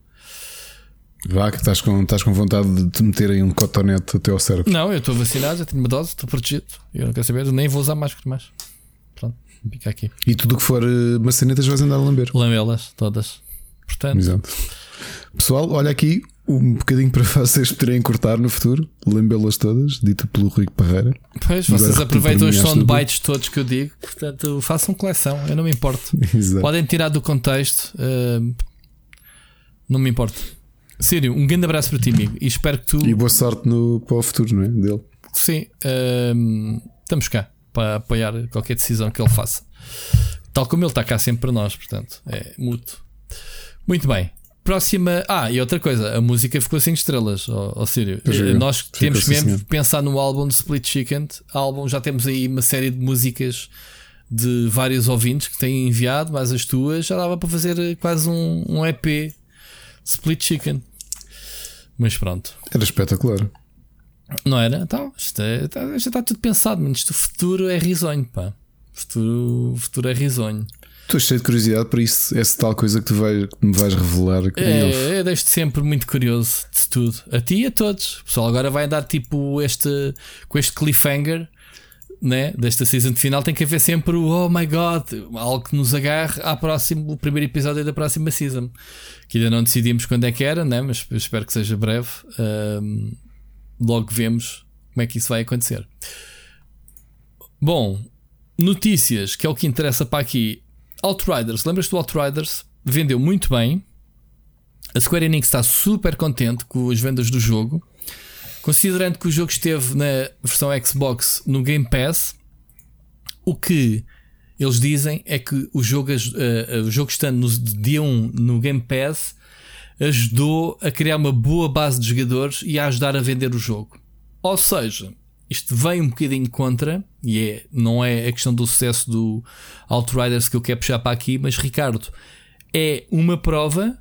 Vá, que estás com, estás com vontade de te meter aí um cotonete até ao cérebro. Não, eu estou vacinado, já tenho uma dose, estou protegido. Eu não quero saber, nem vou usar máscara mais. Pronto, fica aqui. E tudo o que for eh, maçanetas vais andar a lamber. Lamê-las todas. Portanto, Exato. Pessoal, olha aqui um bocadinho para vocês poderem cortar no futuro, lambê-las todas, dito pelo Rui Parreira. pois, Agora vocês aproveitam os soundbites todos que eu digo. Portanto, façam coleção, eu não me importo. Exato. Podem tirar do contexto, hum, não me importo. Sério, um grande abraço para ti, amigo. E espero que tu, E boa sorte no, para o futuro, não é? Dele. sim, hum, estamos cá para apoiar qualquer decisão que ele faça. Tal como ele está cá sempre para nós, portanto, é mútuo. Muito bem. Próxima. Ah, e outra coisa, a música ficou 5 estrelas, Sírio. Pois é, Eh, Nós temos mesmo senhor. de pensar no álbum de Split Chicken. Álbum, já temos aí uma série de músicas de vários ouvintes que têm enviado, mas as tuas já dava para fazer quase um, um EP Split Chicken. Mas pronto, Era espetacular. não era? Então, isto é- tá- já está tudo pensado, mas isto o futuro é risonho, pá. O futuro, o futuro é risonho. Estou cheio de curiosidade para isso, essa tal coisa que tu vais, que me vais revelar. É, eu deixo-te sempre muito curioso de tudo. A ti e a todos. O pessoal agora vai andar tipo este, com este cliffhanger né, desta season de final. Tem que haver sempre o Oh my god, algo que nos agarre ao próximo, o primeiro episódio da próxima season. Que ainda não decidimos quando é que era, né, mas espero que seja breve. Ahm, logo vemos como é que isso vai acontecer. Bom, notícias, que é o que interessa para aqui. Outriders, lembras-te do Outriders? Vendeu muito bem. A Square Enix está super contente com as vendas do jogo. Considerando que o jogo esteve na versão Xbox no Game Pass, o que eles dizem é que o jogo, eh, o jogo estando no dia 1 no Game Pass ajudou a criar uma boa base de jogadores e a ajudar a vender o jogo. Ou seja, isto vem um bocadinho contra, e é, não é a questão do sucesso do Outriders que eu quero puxar para aqui, mas Ricardo, é uma prova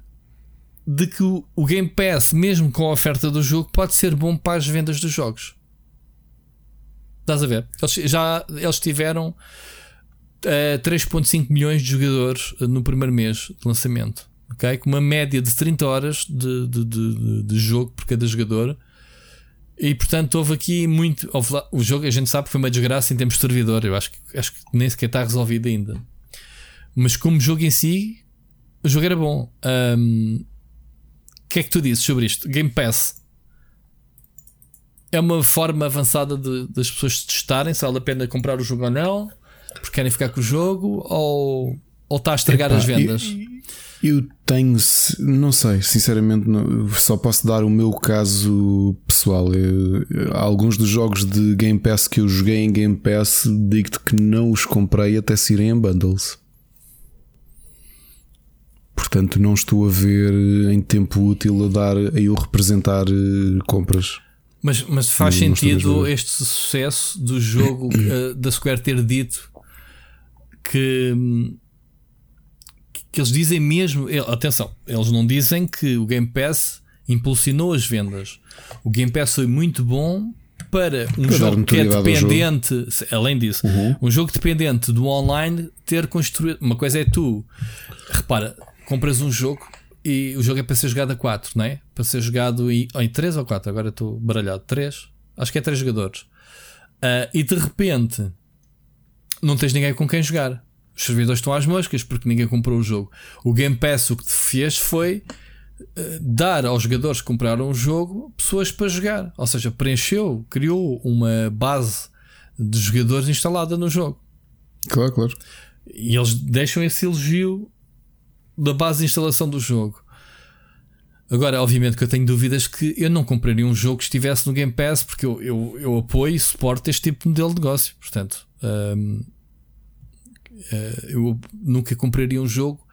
de que o, Game Pass, mesmo com a oferta do jogo, pode ser bom para as vendas dos jogos. Estás a ver? Eles já eles tiveram eh, 3,5 milhões de jogadores eh, no primeiro mês de lançamento. ok? Com uma média de 30 horas de, de, de- de- jogo por cada jogador. E portanto houve aqui muito. houve lá- o jogo a gente sabe que foi uma desgraça em termos de servidor. Eu acho que, acho que nem sequer está resolvido ainda. Mas como jogo em si, o jogo era bom. O que é que tu dizes sobre isto? Game Pass é uma forma avançada de, das pessoas testarem se vale a pena comprar o jogo ou não, porque querem ficar com o jogo, ou, ou está a estragar Epá, as vendas? Eu, eu tenho, não sei, sinceramente, não- só posso dar o meu caso pessoal. Eu- alguns dos jogos de Game Pass que eu joguei em Game Pass, digo-te que não os comprei até se irem em bundles. Portanto, não estou a ver em tempo útil a dar a eu representar eh, compras. Mas, mas faz Não- não sentido ver. este sucesso do jogo eh, da Square ter dito que, hum, que eles dizem mesmo. eh, Atenção, eles não dizem que o Game Pass impulsionou as vendas. O Game Pass foi muito bom para um Para jogo que é jogo. dependente, além disso, um jogo dependente do online ter construído. Uma coisa é tu, repara, compras um jogo e o jogo é para ser jogado a 4, não é? Para ser jogado em, ou em 3 ou 4, agora estou baralhado. 3, acho que é 3 jogadores. Ah, e de repente não tens ninguém com quem jogar. Os servidores estão às moscas porque ninguém comprou o jogo. O Game Pass o que te fez foi ah, dar aos jogadores que compraram o jogo pessoas para jogar. Ou seja, preencheu, criou uma base de jogadores instalada no jogo. Claro, claro. E eles deixam esse elogio da base de instalação do jogo. Agora, obviamente que eu tenho dúvidas que eu não compraria um jogo que estivesse no Game Pass porque eu, eu, eu apoio e suporto este tipo de modelo de negócio. Portanto, hum, eh, eu nunca compraria um jogo.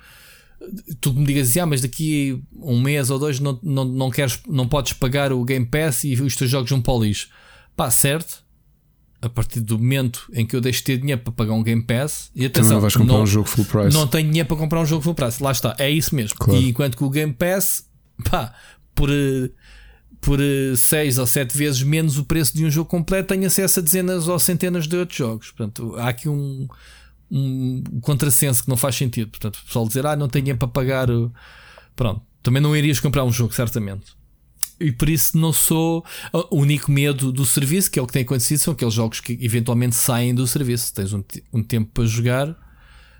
Tu me digas, ah, mas daqui um mês ou dois não, não, não, queres, não podes pagar o Game Pass e os teus jogos vão para o lixo. Pá, certo? A partir do momento em que eu deixo de ter dinheiro para pagar um Game Pass, e atenção, não vais comprar não- um jogo full price. não tenho dinheiro para comprar um jogo full price. Lá está, é isso mesmo. Claro. E enquanto que o Game Pass, pá, por, eh, por 6 ou 7 vezes menos o preço de um jogo completo, tem acesso a dezenas ou centenas de outros jogos. Portanto, há aqui um, um contrassenso que não faz sentido. Portanto, o pessoal dizer, ah, não tenho dinheiro para pagar. o-" Pronto, também não irias comprar um jogo, certamente. E por isso não sou o único medo do serviço, que é o que tem acontecido, são aqueles jogos que eventualmente saem do serviço. Tens um, um tempo para jogar,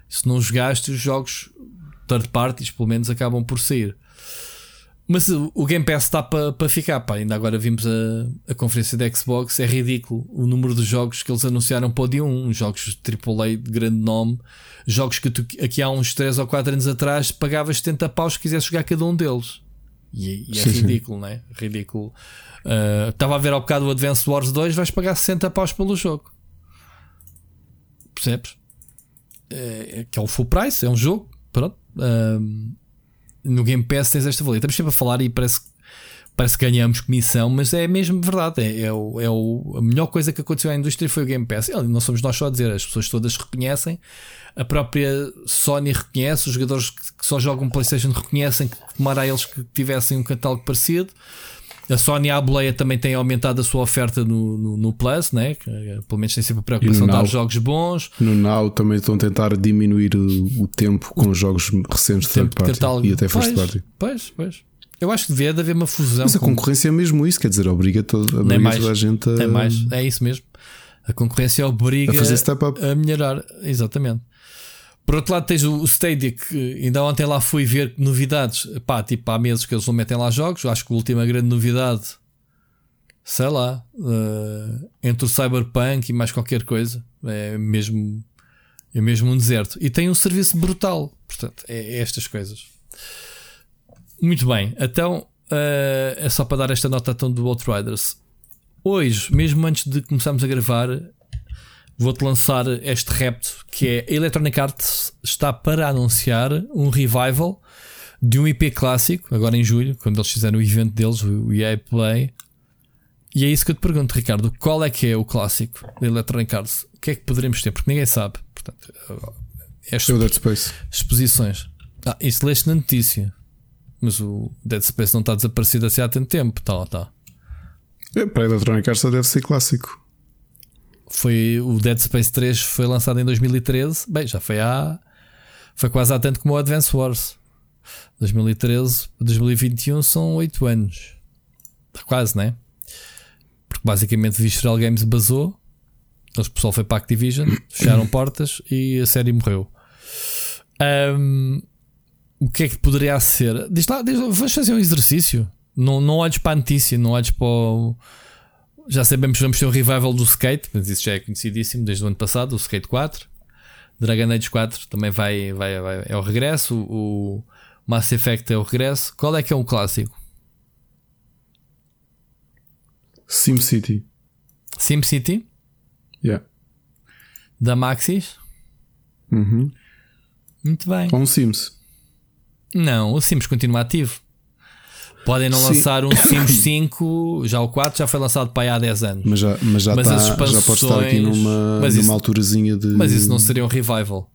se não jogaste, os jogos third parties, pelo menos, acabam por sair. Mas o, Game Pass está para pa ficar. Pá. Ainda agora vimos a, a conferência da Xbox. É ridículo o número de jogos que eles anunciaram para o dia 1. Jogos AAA de grande nome. Jogos que tu, aqui há uns 3 ou 4 anos atrás pagavas 70 paus se quisesse jogar cada um deles. E, e é Sim, sim. ridículo, não é? Ridículo. Ah, Estava a ver ao bocado o Advance Wars 2, vais pagar 60 paus pelo jogo. Percebes? É, é que é o full price, é um jogo. Pronto. Ahm, no Game Pass tens esta valia. Estamos sempre a falar e parece, parece que ganhamos comissão, mas é mesmo verdade. É, é, o, é o- a melhor coisa que aconteceu à indústria foi o Game Pass. Não somos nós só a dizer, as pessoas todas reconhecem. A própria Sony reconhece, os jogadores que só jogam PlayStation reconhecem que tomara a eles que tivessem um catálogo parecido. A Sony à boleia também tem aumentado a sua oferta no, no, no Plus, né? Que, eh, pelo menos tem sempre a preocupação de dar jogos bons. No Now também estão a tentar diminuir o, o tempo com os jogos recentes de third party e até first pois, party. Pois, pois. Eu acho que devia de haver uma fusão. Mas a com- concorrência é mesmo isso, quer dizer, obriga, todo, obriga mais. toda a gente a, É mais, é isso mesmo. A concorrência obriga a fazer step up. a melhorar. Exatamente. Por outro lado, tens o Stadia que ainda ontem lá fui ver novidades. Pá, tipo, há meses que eles não metem lá jogos. Acho que a última grande novidade, sei lá, eh, entre o Cyberpunk e mais qualquer coisa, é mesmo, é mesmo um deserto. E tem um serviço brutal. Portanto, é, é estas coisas. Muito bem, então eh, é só para dar esta nota então do Outriders. Hoje, mesmo antes de começarmos a gravar, vou-te lançar este repto que é a Electronic Arts está para anunciar um revival de um IP clássico, agora em julho, quando eles fizeram o evento deles, o EA Play. E é isso que eu te pergunto, Ricardo: qual é que é o clássico da Electronic Arts? O que é que poderemos ter? Porque ninguém sabe. Portanto, é É o Dead Space. exposições. Ah, isso leste na notícia. Mas o Dead Space não está desaparecido assim há tanto tempo. Tá, tá. É, para a Electronic Arts deve ser clássico. Foi o Dead Space 3 foi lançado em 2013. Bem, já foi há. Foi quase há tanto como o Advance Wars. 2013 a 2021 são 8 anos. Quase, né? Porque basicamente Visceral Games basou. O pessoal foi para a Activision, fecharam portas e a série morreu. Ahm, o que é que poderia ser? Diz lá, diz vamos fazer um exercício. Não, não olhes para a notícia, não olhes para o. Já sabemos que vamos ter um revival do skate, mas isso já é conhecidíssimo desde o ano passado, o Skate 4. Dragon Age 4 também vai, vai, vai- é o regresso. O, o Mass Effect é o regresso. Qual é que é um clássico? SimCity. SimCity, Yeah. da Maxis. Uhum. Muito bem. Ou um Sims. Não, o Sims continua ativo. Podem não Sim. lançar um Sims 5, já o 4 já foi lançado para aí há 10 anos. Mas já, mas já, Mas as já pode estar aqui numa, mas numa isso- alturazinha de. Mas isso não seria um revival.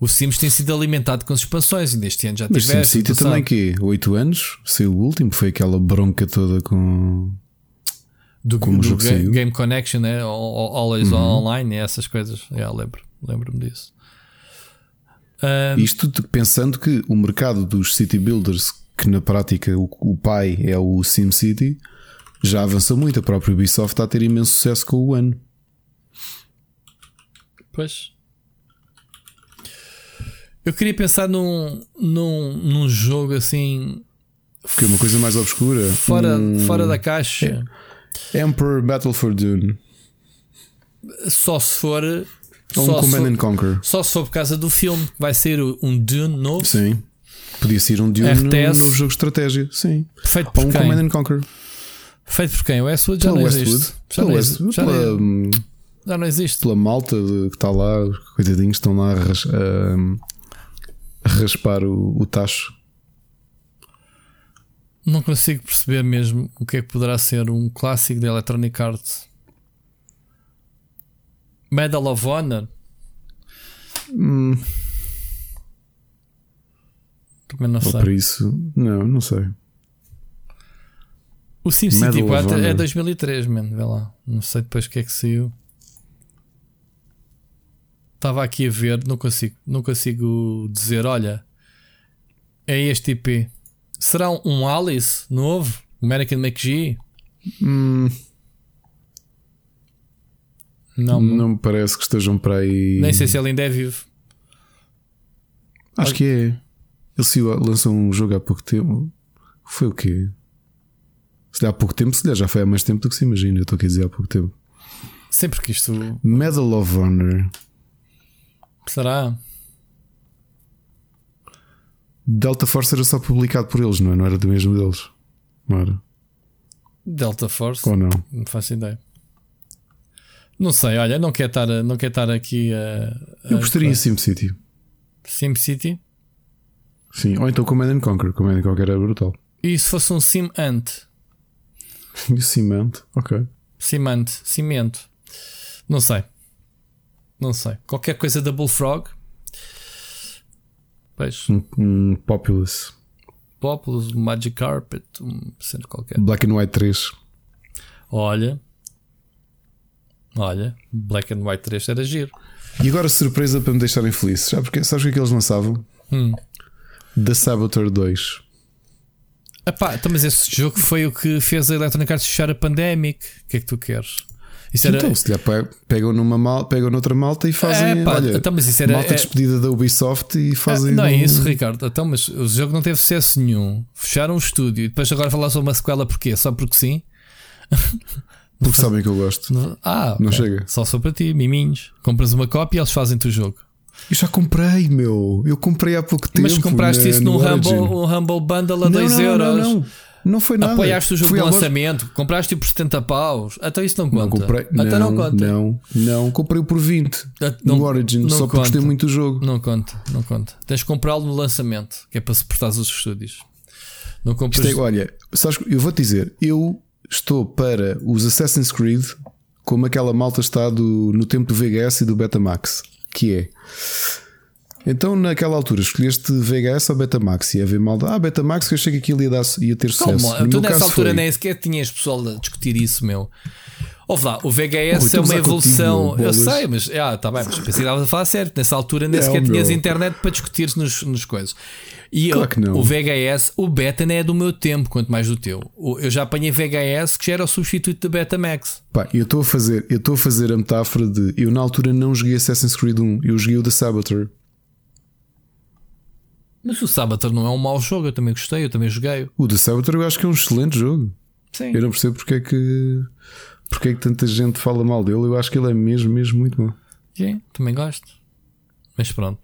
O Sims tem sido alimentado com as expansões e neste ano já Mas tiveste. SimCity tu também, quê? 8 anos? Saiu o último, foi aquela bronca toda com. do, como o do. Uhum. Game Connection, né? Al- al- Always Online, e essas coisas. Yeah, lembro, lembro-me disso. Ahm, Isto pensando que o mercado dos city builders, que na prática o, o pai é o SimCity, já avançou muito. A própria Ubisoft está a ter imenso sucesso com o ano. Pois. Eu queria pensar num, num, num jogo assim Que é uma coisa mais obscura. fora, Um fora da caixa. Emperor Battle for Dune. Só se for. Ou um Só se, Command for and Conquer. só for por causa do filme, vai ser um Dune novo, Sim. Podia ser um Dune RTS. um novo jogo de estratégia. Sim. feito Ou por um quem? Command and Conquer. Feito por quem? O Westwood já Pela não Westwood. existe. Já Pela não, Westwood. existe. Já, Pela, não- hum, já não existe. pela malta de- que está lá, os coitadinhos estão lá a, ras- a- a raspar o, o tacho. Não consigo perceber mesmo o que é que poderá ser um clássico da Electronic Arts. Medal of Honor? Hum, Também não ou sei. para isso, não, não sei. O SimCity Medal of 4 é Honor. 2003, mano. Vê lá. Não sei depois o que é que saiu. Estava aqui a ver, não consigo, não consigo dizer. Olha, é este IP. Será um- um Alice novo? American McGee? Hum, Não, não me parece que estejam para aí. nem sei se ele ainda é vivo. Acho que é. Ele saiu- lançou um jogo há pouco tempo. Foi o quê? Se há pouco tempo, se lhe já foi há mais tempo do que se imagina. Eu estou aqui a dizer há pouco tempo. Sempre que isto Medal of Honor. será. Delta Force era só publicado por eles, não é? Não era do mesmo deles. Não era? Delta Force? Ou não? Não faço ideia. Não sei, olha, não quero estar, não quero estar aqui a. a- Eu gostaria em SimCity. SimCity. Sim. Ou então Command and Conquer. Command and Conquer era brutal. E se fosse um Sim Ant? E o Cement. Ok. Cimante, cimento. Não sei. Não sei. Qualquer coisa da Bullfrog. Pois. Um, um Populous. Populous, Magic Carpet, um centro qualquer. Black and White 3. Olha, olha, Black and White 3 era giro. E agora surpresa para me deixarem feliz. Já porque sabes o que é que eles lançavam? Hum. The Saboteur 2. Epá, então, mas esse jogo foi o que fez a Electronic Arts fechar a Pandemic. O que é que tu queres? Isso era. Então, se calhar pe- pegam numa mal, pegam noutra malta e fazem. É, pá, olha, então, mas isso era- malta é- despedida da Ubisoft e fazem. Ah, não é isso, Ricardo. Então, mas o jogo não teve sucesso nenhum. Fecharam o estúdio e depois agora falar sobre uma sequela porquê? Só porque sim? Porque sabem que eu gosto. Ah, Não ok. chega. Só sou para ti, miminhos. Compras uma cópia e eles fazem-te o jogo. Eu já comprei, meu. Eu comprei há pouco tempo. mas compraste na- isso no num Humble, um Humble Bundle a Não, 2 não, euros. Não, não, não. Não foi nada. Apoiaste o jogo Fui de à loja- lançamento, compraste-o por 70 paus. Então isso não conta. Não comprei. Então não, não conta. Não, não, comprei por 20 Ah, não- no Origin, não só porque gostei conta. muito do jogo. Não conta, não conta. Tens de comprá-lo no lançamento, que é para suportar os estúdios. Não compras. É, olha, sabes, eu vou-te dizer, eu estou para os Assassin's Creed como aquela malta está do, no tempo do VHS e do Betamax, que é. Então, naquela altura, escolheste VHS ou Betamax? E ia ver malta, ah, Betamax, que eu achei que aquilo ia, dar, ia ter sucesso. No tu nessa altura foi- nem sequer tinhas pessoal a discutir isso, meu. Ouve lá, o VHS é uma contigo, evolução. meu, eu sei, mas ah, tá bem, mas pensei que a falar certo. Nessa altura nem Não, sequer tinhas internet para discutir nos, nos coisas. E Claro eu- o VHS, o Beta não é do meu tempo, quanto mais do teu. Eu já apanhei VHS que já era o substituto do Betamax. Pá, eu estou a fazer, eu estou a fazer a metáfora de eu na altura não joguei Assassin's Creed 1, eu joguei o The Saboteur. Mas o Sabaton não é um mau jogo, eu também gostei, eu também joguei. O The Saboteur eu acho que é um excelente jogo. Sim. Eu não percebo porque é que porque é que tanta gente fala mal dele. Eu acho que ele é mesmo, mesmo muito bom. Sim, também gosto. Mas pronto.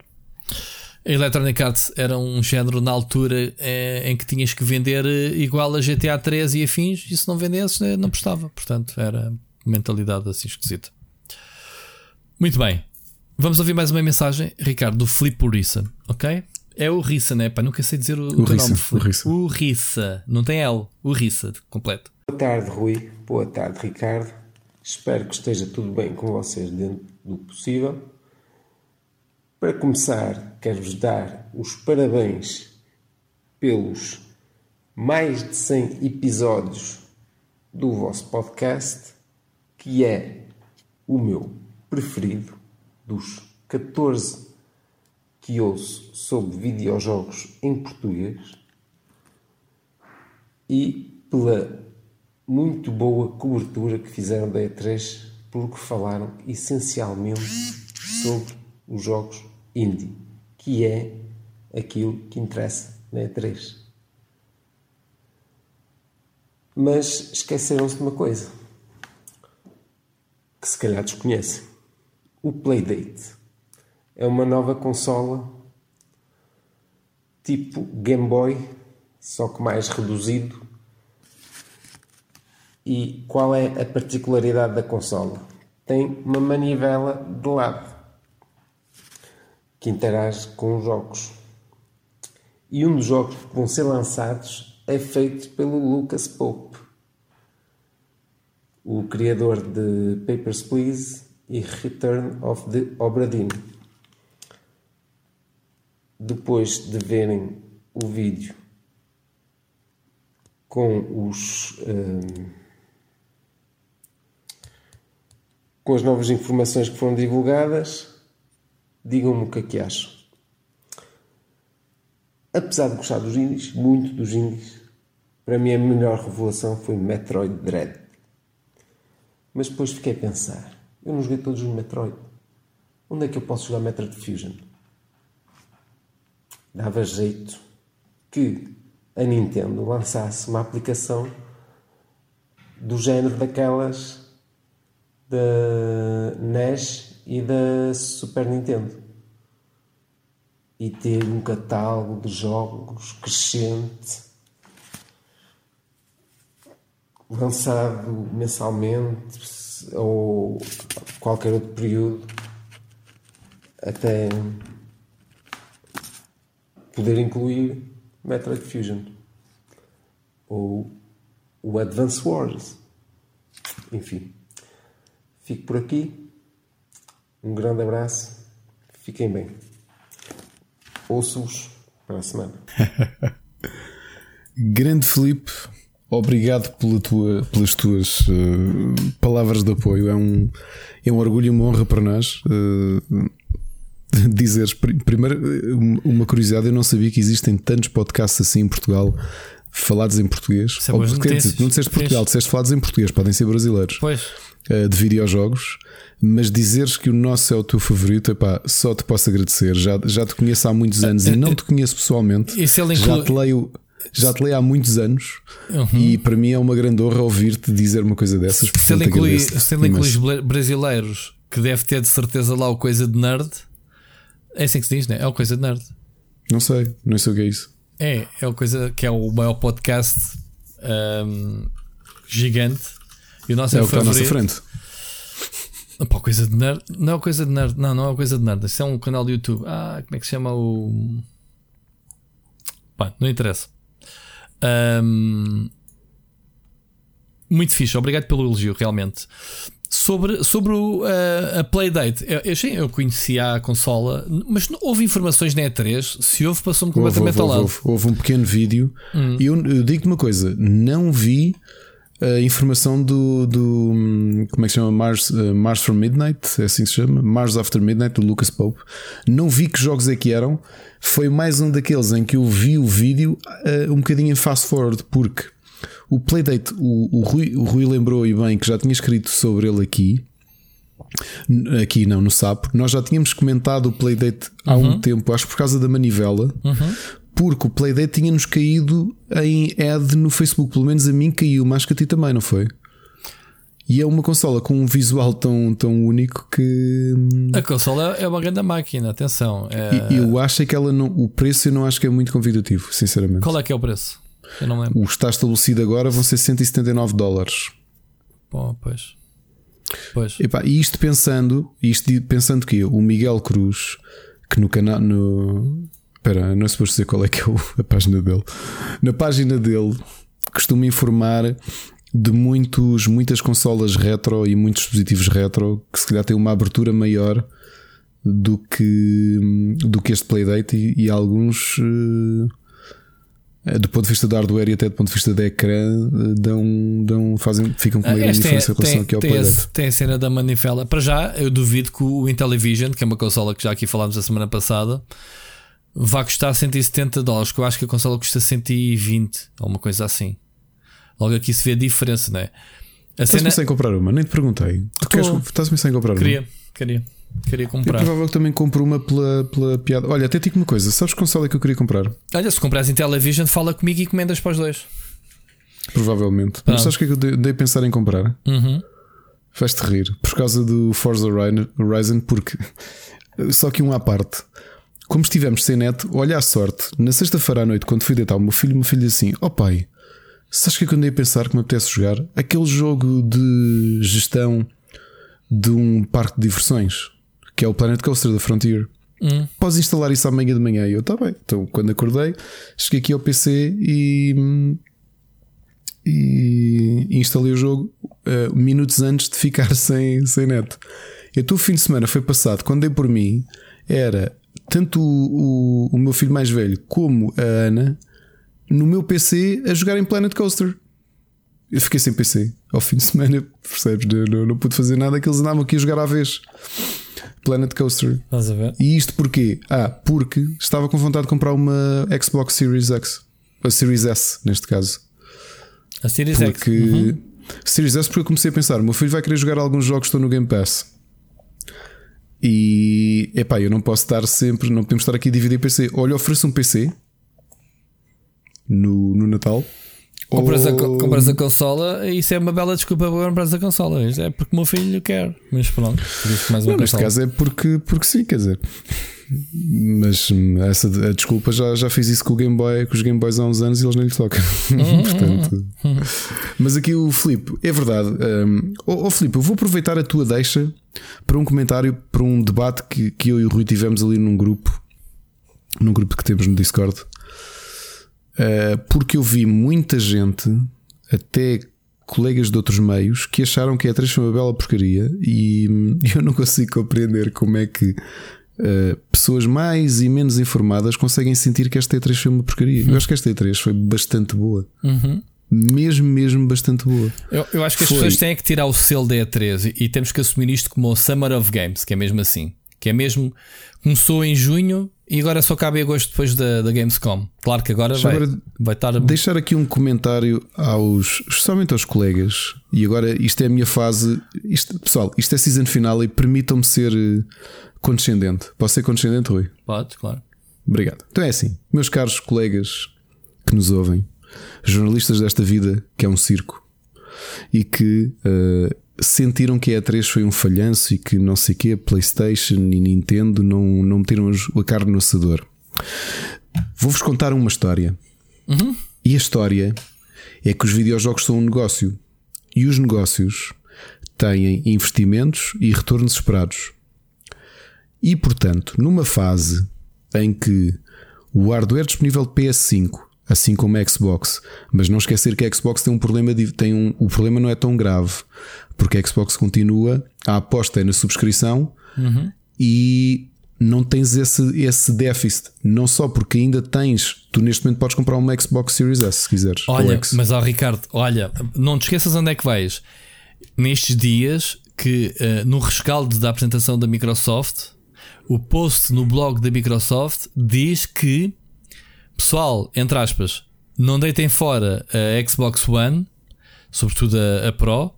A Electronic Arts era um género na altura eh, em que tinhas que vender eh, igual a GTA 3 e afins, e se não vendesses, eh, não prestava. Portanto, era mentalidade assim esquisita. Muito bem. Vamos ouvir mais uma mensagem, Ricardo, do Filipe Rissa, ok? É o Rissa, né? Pá, nunca sei dizer o, O Rissa, nome. o. Rissa. O Rissa. Não tem L. O Rissa, completo. Boa tarde, Rui. Boa tarde, Ricardo. Espero que esteja tudo bem com vocês dentro do possível. Para começar, quero-vos dar os parabéns pelos mais de 100 episódios do vosso podcast, que é o meu preferido dos 14 que ouço sobre videojogos em português e pela muito boa cobertura que fizeram da E3, porque falaram essencialmente sobre os jogos indie, que é aquilo que interessa na E3. Mas esqueceram-se de uma coisa que se calhar desconhecem: o Playdate. É uma nova consola tipo Game Boy, só que mais reduzido. E qual é a particularidade da consola? Tem uma manivela de lado que interage com os jogos. E um dos jogos que vão ser lançados é feito pelo Lucas Pope, o criador de Papers, Please e Return of the Obra Dinn. Depois de verem o vídeo com os hum, com as novas informações que foram divulgadas, digam-me o que é que acham. Apesar de gostar dos indies, muito dos indies, para mim a melhor revelação foi Metroid Dread. Mas depois fiquei a pensar, eu não joguei todos os Metroid. Onde é que eu posso jogar Metroid Fusion? Dava jeito que a Nintendo lançasse uma aplicação do género daquelas da NES e da Super Nintendo. E ter um catálogo de jogos crescente lançado mensalmente ou qualquer outro período até poder incluir Metroid Fusion ou o Advance Wars. Enfim fico por aqui um grande abraço fiquem bem ouço-vos para a semana Grande Felipe, obrigado pela tua, pelas tuas uh, palavras de apoio. É um, é um orgulho e uma honra para nós. Uh, dizeres, primeiro, uma curiosidade: eu não sabia que existem tantos podcasts assim em Portugal falados em português. É Ou, não disseste Portugal, disseste falados em português, podem ser brasileiros. Pois. Uh, de videojogos, mas dizeres que o nosso é o teu favorito, epá, só te posso agradecer. Já, já te conheço há muitos anos e não te conheço pessoalmente. Já te leio. Já te leio há muitos anos Uhum. e para mim é uma grande honra ouvir-te dizer uma coisa dessas. Se ele inclui, se ele brasileiros, que deve ter de certeza lá o coisa de nerd, é assim que se diz, né? É o coisa de nerd. Não sei, não sei o que é isso. É, é o coisa que é o maior podcast ahm, gigante. E o nosso é, É o que está à nossa frente. Pá, coisa de nerd. Não é coisa de nerd. Não, não é coisa de nerd. Isso é um canal do YouTube. Ah, como é que se chama o. Pá, não interessa. Ahm, muito fixe. Obrigado pelo elogio, realmente. Sobre, sobre o, a, a Playdate, eu, eu, sim, eu conhecia a consola, mas não houve informações na E3. Se houve, passou-me completamente houve, ao houve, lado. houve, houve um pequeno vídeo Hum. e eu, eu digo-te uma coisa: não vi a informação do, do como é que se chama? Mars, eh, Mars from Midnight, é assim que se chama? Mars After Midnight, do Lucas Pope. Não vi que jogos é que eram. Foi mais um daqueles em que eu vi o vídeo eh, um bocadinho em fast forward, porque o Playdate, o, o, Rui, o Rui lembrou e bem que já tinha escrito sobre ele aqui. Aqui não, no Sapo, nós já tínhamos comentado o Playdate há Uhum. um tempo, acho que por causa da manivela, porque o Playdate tinha-nos caído em ad no Facebook, pelo menos a mim caiu, mas que a ti também, não foi? E é uma consola com um visual tão, tão único que hum, A consola é uma grande máquina, atenção. É- e- eu acho é que ela não, o preço eu não acho que é muito convidativo, sinceramente. Qual é que é o preço? Eu não lembro. O que está estabelecido agora vão ser 179 dólares. Bom, pois. Pois. Epá, e isto pensando, isto pensando que o Miguel Cruz, que no canal, no. Espera, não é suposto dizer qual é que é a página dele. Na página dele, costuma informar de muitos, muitas consolas retro e muitos dispositivos retro que se calhar têm uma abertura maior do que, do que este Playdate e, e alguns. eh, do ponto de vista do hardware e até do ponto de vista da ecrã, eh, dão, dão, fazem, ficam com uma Ah, grande diferença em relação aqui ao tem, Playdate. tem a cena da manivela. Para já, eu duvido que o Intellivision, que é uma consola que já aqui falámos a semana passada, vá custar 170 dólares. Que eu acho que a consola custa 120, ou uma coisa assim. Logo aqui se vê a diferença, não é? A Estás cena. a pensar em comprar uma? Nem te perguntei. Tu queres, estás a pensar em comprar uma? Queria, queria, queria É comprar. provável que também compre uma pela, pela piada. Olha, até digo uma coisa: sabes que console é que eu queria comprar? Olha, se comprares Intellivision, fala comigo e encomendas para os dois. Provavelmente. Ah. Mas sabes o que é que eu dei, a pensar em comprar? Uhum. Vais-te rir. Por causa do Forza Horizon, porque. Só que um à parte. Como estivemos sem net, olha a sorte. Na sexta-feira à noite, quando fui deitar o meu filho, o meu filho disse assim: Ó pai, sabes que é que eu andei a pensar que me apetece jogar? Aquele jogo de gestão de um parque de diversões, que é o Planet Coaster da Frontier. Hum. Podes instalar isso amanhã de manhã. E eu, tá bem. Então, quando acordei, cheguei aqui ao PC e, e instalei o jogo eh, minutos antes de ficar sem, sem net. Então, o fim de semana foi passado, quando dei por mim, era tanto o, o, o meu filho mais velho como a Ana no meu PC a jogar em Planet Coaster. Eu fiquei sem PC ao fim de semana, percebes? Não, não, não pude fazer nada que eles andavam aqui a jogar à vez. Planet Coaster. Estás a ver? E isto porquê? Ah, porque estava com vontade de comprar uma Xbox Series X. A Series S, neste caso. A Series X. Porque. Uhum. Series S, porque eu comecei a pensar: o meu filho vai querer jogar alguns jogos que estão no Game Pass. E. Epá, eu não posso estar sempre. Não podemos estar aqui a dividir PC. Olha, ofereço um PC no, no Natal. Compras, a, ou- co- compras a consola, isso é uma bela desculpa para comprar a consola. É porque o meu filho quer. Mas pronto, mais uma Não, neste caso é porque, porque sim, quer dizer. Mas hum, essa a desculpa já, já fiz isso com o Game Boy, com os Game Boys há uns anos e eles nem lhe tocam. Portanto, mas aqui o Filipe, é verdade. Um, oh, oh, Filipe, eu vou aproveitar a tua deixa para um comentário, para um debate que, que eu e o Rui tivemos ali num grupo, num grupo que temos no Discord. Uh, porque eu vi muita gente, até colegas de outros meios, que acharam que a E3 foi uma bela porcaria e hum, eu não consigo compreender como é que uh, pessoas mais e menos informadas conseguem sentir que esta E3 foi uma porcaria. Eu acho que esta E3 foi bastante boa. Mesmo, mesmo bastante boa. Eu, eu acho que as Foi. pessoas têm que tirar o selo da E3 e, e temos que assumir isto como o Summer of Games, que é mesmo assim. Que é mesmo. Começou em junho e agora só cabe agosto depois da, da Gamescom. Claro que agora vai, agora vai estar. Deixar aqui um comentário aos, especialmente aos colegas, e agora isto é a minha fase. Isto, pessoal, isto é season final e permitam-me ser eh, condescendente. Posso ser condescendente, Rui? Pode, claro. Obrigado. Então é assim, meus caros colegas que nos ouvem, jornalistas desta vida que é um circo e que eh, sentiram que a E3 foi um falhanço e que não sei o que, PlayStation e Nintendo não, não meteram a carne no assador. Vou-vos contar uma história. E a história é que os videojogos são um negócio e os negócios têm investimentos e retornos esperados. E portanto, numa fase em que o hardware disponível de PS5, assim como a Xbox, mas não esquecer que a Xbox tem um problema, tem um, o problema não é tão grave, porque a Xbox continua, a aposta é na subscrição e não tens esse, esse déficit, não só porque ainda tens, tu neste momento podes comprar uma Xbox Series S se quiseres. Olha, mas ó Ricardo, olha, não te esqueças onde é que vais. Nestes dias que eh, no rescaldo da apresentação da Microsoft, o post no blog da Microsoft diz que pessoal, entre aspas, não deitem fora a Xbox One, sobretudo a, a Pro,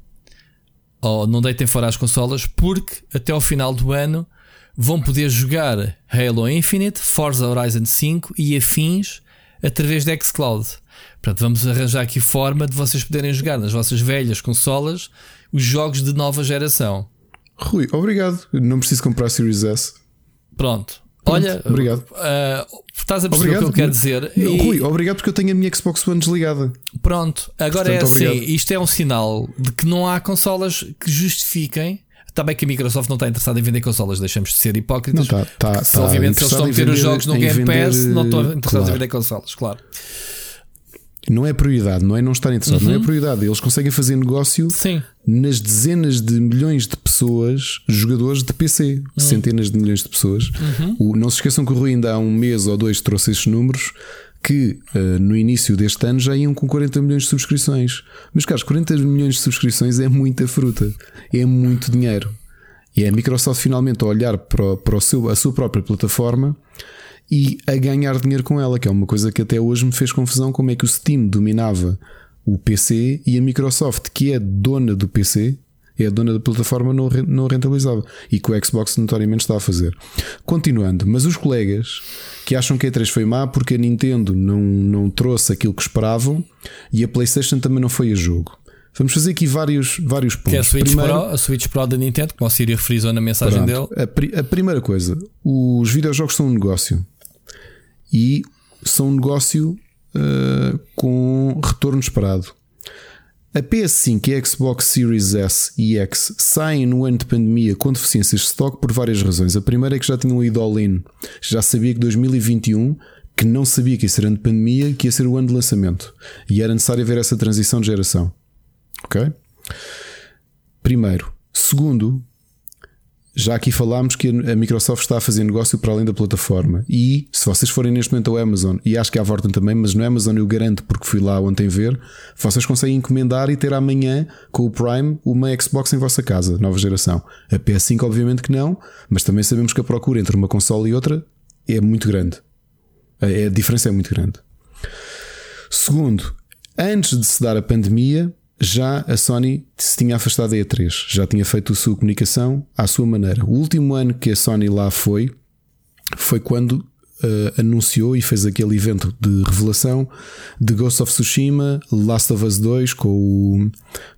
ou não deitem fora as consolas, porque até ao final do ano vão poder jogar Halo Infinite, Forza Horizon 5 e afins através da Xcloud. Portanto, vamos arranjar aqui forma de vocês poderem jogar nas vossas velhas consolas os jogos de nova geração. Rui, obrigado. Não preciso comprar Series S. Pronto. Olha, obrigado. ah, estás a perceber o que eu quero dizer? E- Rui, obrigado porque eu tenho a minha Xbox One desligada. Pronto, agora Portanto, é assim: obrigado. isto é um sinal de que não há consolas que justifiquem. Está bem que a Microsoft não está interessada em vender consolas, deixamos de ser hipócritas. Não, tá- tá- tá obviamente, se eles estão a meter em os jogos no Game vender, Pass, não estão eh, interessados claro. em vender consolas, claro. Não é prioridade, não é não estar interessado, não é prioridade. Eles conseguem fazer negócio Uhum. Sim. nas dezenas de milhões de pessoas, jogadores de PC, Uhum. centenas de milhões de pessoas. O- não se esqueçam que o Rui ainda há um mês ou dois trouxe estes números que eh, no início deste ano já iam com 40 milhões de subscrições. Mas caros, 40 milhões de subscrições é muita fruta, é muito dinheiro. E é a Microsoft finalmente a olhar para, o- para o seu, a sua própria plataforma e a ganhar dinheiro com ela, que é uma coisa que até hoje me fez confusão como é que o Steam dominava o PC e a Microsoft, que é dona do PC, é a dona da plataforma, não, não rentabilizava. E que o Xbox notoriamente está a fazer. Continuando, mas os colegas que acham que a E3 foi má porque a Nintendo não, não trouxe aquilo que esperavam e a PlayStation também não foi a jogo. Vamos fazer aqui vários, vários pontos. Que é a Switch, Primeiro- Pro, a Switch Pro da Nintendo, como o Siri frisou na mensagem Pronto. dele. A, pri- a primeira coisa, os videojogos são um negócio e são um negócio uh, com retorno esperado. A PS5 e a Xbox Series S e X saem no ano de pandemia com deficiências de stock por várias razões. A primeira é que já tinham ido all-in, já sabia que 2021, que não sabia que ia ser ano de pandemia, que ia ser o ano de lançamento e era necessário haver essa transição de geração. Ok? Primeiro. Segundo, já aqui falámos que a Microsoft está a fazer negócio para além da plataforma. E se vocês forem neste momento ao Amazon, e acho que há Vorten também, mas no Amazon eu garanto porque fui lá ontem ver, vocês conseguem encomendar e ter amanhã com o Prime uma Xbox em vossa casa, nova geração. A PS5, obviamente que não, mas também sabemos que a procura entre uma console e outra é muito grande. A a diferença é muito grande. Segundo, antes de se dar a pandemia, já a Sony se tinha afastado da E3, já tinha feito a sua comunicação à sua maneira. O último ano que a Sony lá foi, foi quando eh, anunciou e fez aquele evento de revelação de Ghost of Tsushima, Last of Us 2, com o,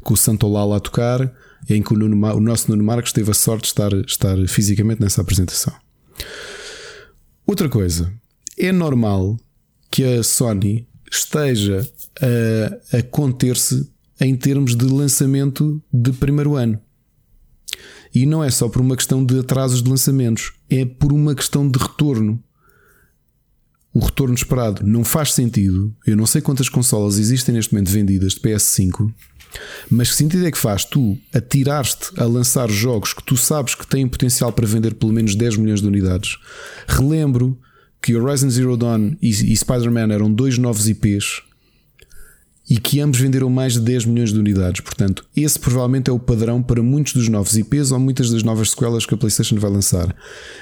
com o Santolala a tocar, em que o, Nuno o nosso Nuno Marcos teve a sorte de estar, estar fisicamente nessa apresentação. Outra coisa, é normal que a Sony esteja a, a conter-se em termos de lançamento de primeiro ano. E não é só por uma questão de atrasos de lançamentos, é por uma questão de retorno. O retorno esperado não faz sentido. Eu não sei quantas consolas existem neste momento vendidas de PS5 Mas que sentido é que faz tu atiraste a lançar jogos que tu sabes que têm potencial para vender pelo menos 10 milhões de unidades? Relembro que Horizon Zero Dawn e, e Spider-Man eram dois novos IPs e que ambos venderam mais de 10 milhões de unidades. Portanto, esse provavelmente é o padrão para muitos dos novos IPs ou muitas das novas sequelas que a PlayStation vai lançar.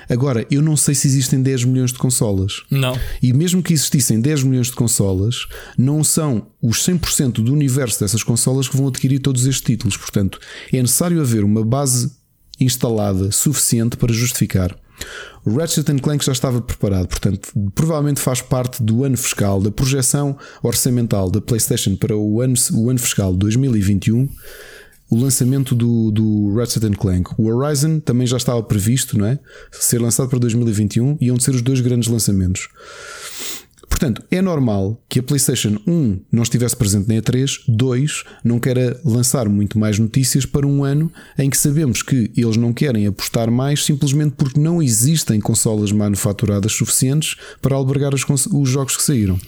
Agora, eu não sei se existem 10 milhões de consolas. Não. E mesmo que existissem 10 milhões de consolas, não são os 100% do universo dessas consolas que vão adquirir todos estes títulos. Portanto, é necessário haver uma base instalada suficiente para justificar. O Ratchet Clank já estava preparado, portanto, provavelmente faz parte do ano fiscal, da projeção orçamental da PlayStation para o ano, o ano fiscal 2021, o lançamento do, do Ratchet Clank. O Horizon também já estava previsto, não é? Ser lançado para 2021 e iam ser os dois grandes lançamentos. Portanto, é normal que a PlayStation 1 não estivesse presente na E3, 2 não queira lançar muito mais notícias para um ano em que sabemos que eles não querem apostar mais simplesmente porque não existem consolas manufaturadas suficientes para albergar os, os jogos que saíram.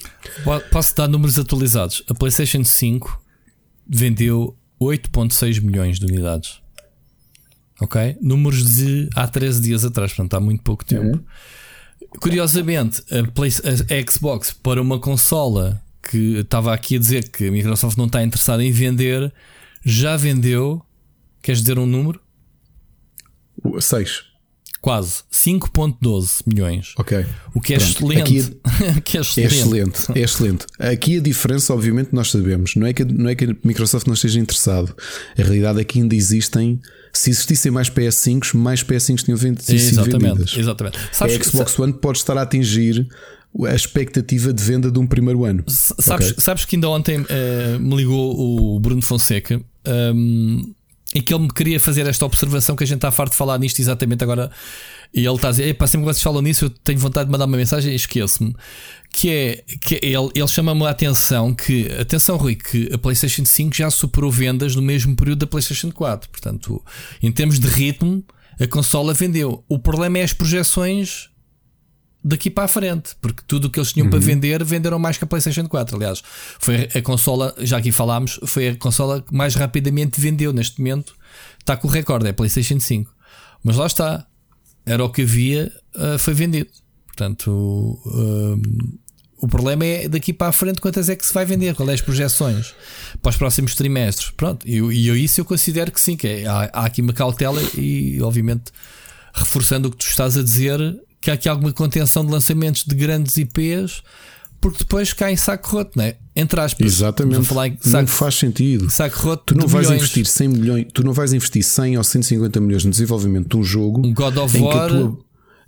Posso dar números atualizados? A PlayStation 5 vendeu 8,6 milhões de unidades. Ok? Números de há 13 dias atrás, portanto há muito pouco tempo. Uhum. Curiosamente, a, Play, a Xbox para uma consola que estava aqui a dizer que a Microsoft não está interessada em vender, já vendeu. Queres dizer um número? 6. Quase 5.12 milhões. Ok. O que é Pronto. excelente. É, que é, excelente. é excelente. É excelente. Aqui a diferença, obviamente, nós sabemos. Não é que, não é que a Microsoft não esteja interessado. A realidade é que ainda existem se existissem mais PS5, mais PS5 tinham sido exatamente, vendidas. Exatamente. Sabes a Xbox que, One pode estar a atingir a expectativa de venda de um primeiro ano. Sabes, okay. sabes que ainda ontem uh, me ligou o Bruno Fonseca um, ehm, e que ele me queria fazer esta observação que a gente está farto de falar nisto exatamente agora. E ele está a dizer: sempre que vocês falam nisso, eu tenho vontade de mandar uma mensagem e esqueço-me que é que ele, ele chama-me a atenção que, atenção Rui, que a PlayStation 5 já superou vendas no mesmo período da PlayStation 4. Portanto, em termos de ritmo, a consola vendeu. O problema é as projeções daqui para a frente, porque tudo o que eles tinham uhum. para vender venderam mais que a PlayStation 4. Aliás, foi a consola, já aqui falámos, foi a consola que mais rapidamente vendeu neste momento. Está com o recorde, é a PlayStation 5. Mas lá está, era o que havia, uh, foi vendido. Portanto, um, o problema é daqui para a frente quantas é que se vai vender, quais é as projeções para os próximos trimestres. Pronto, e eu, isso eu considero que sim, que é, há, há, aqui uma cautela e, obviamente, reforçando o que tu estás a dizer, que há aqui alguma contenção de lançamentos de grandes IPs, porque depois cai em saco roto, não é? Entre aspas. Exatamente. Falar saco, não faz sentido. Saco roto tu não vais milhões. investir 100 milhões, tu não vais investir 100 ou 150 milhões no desenvolvimento de um jogo. Um God of War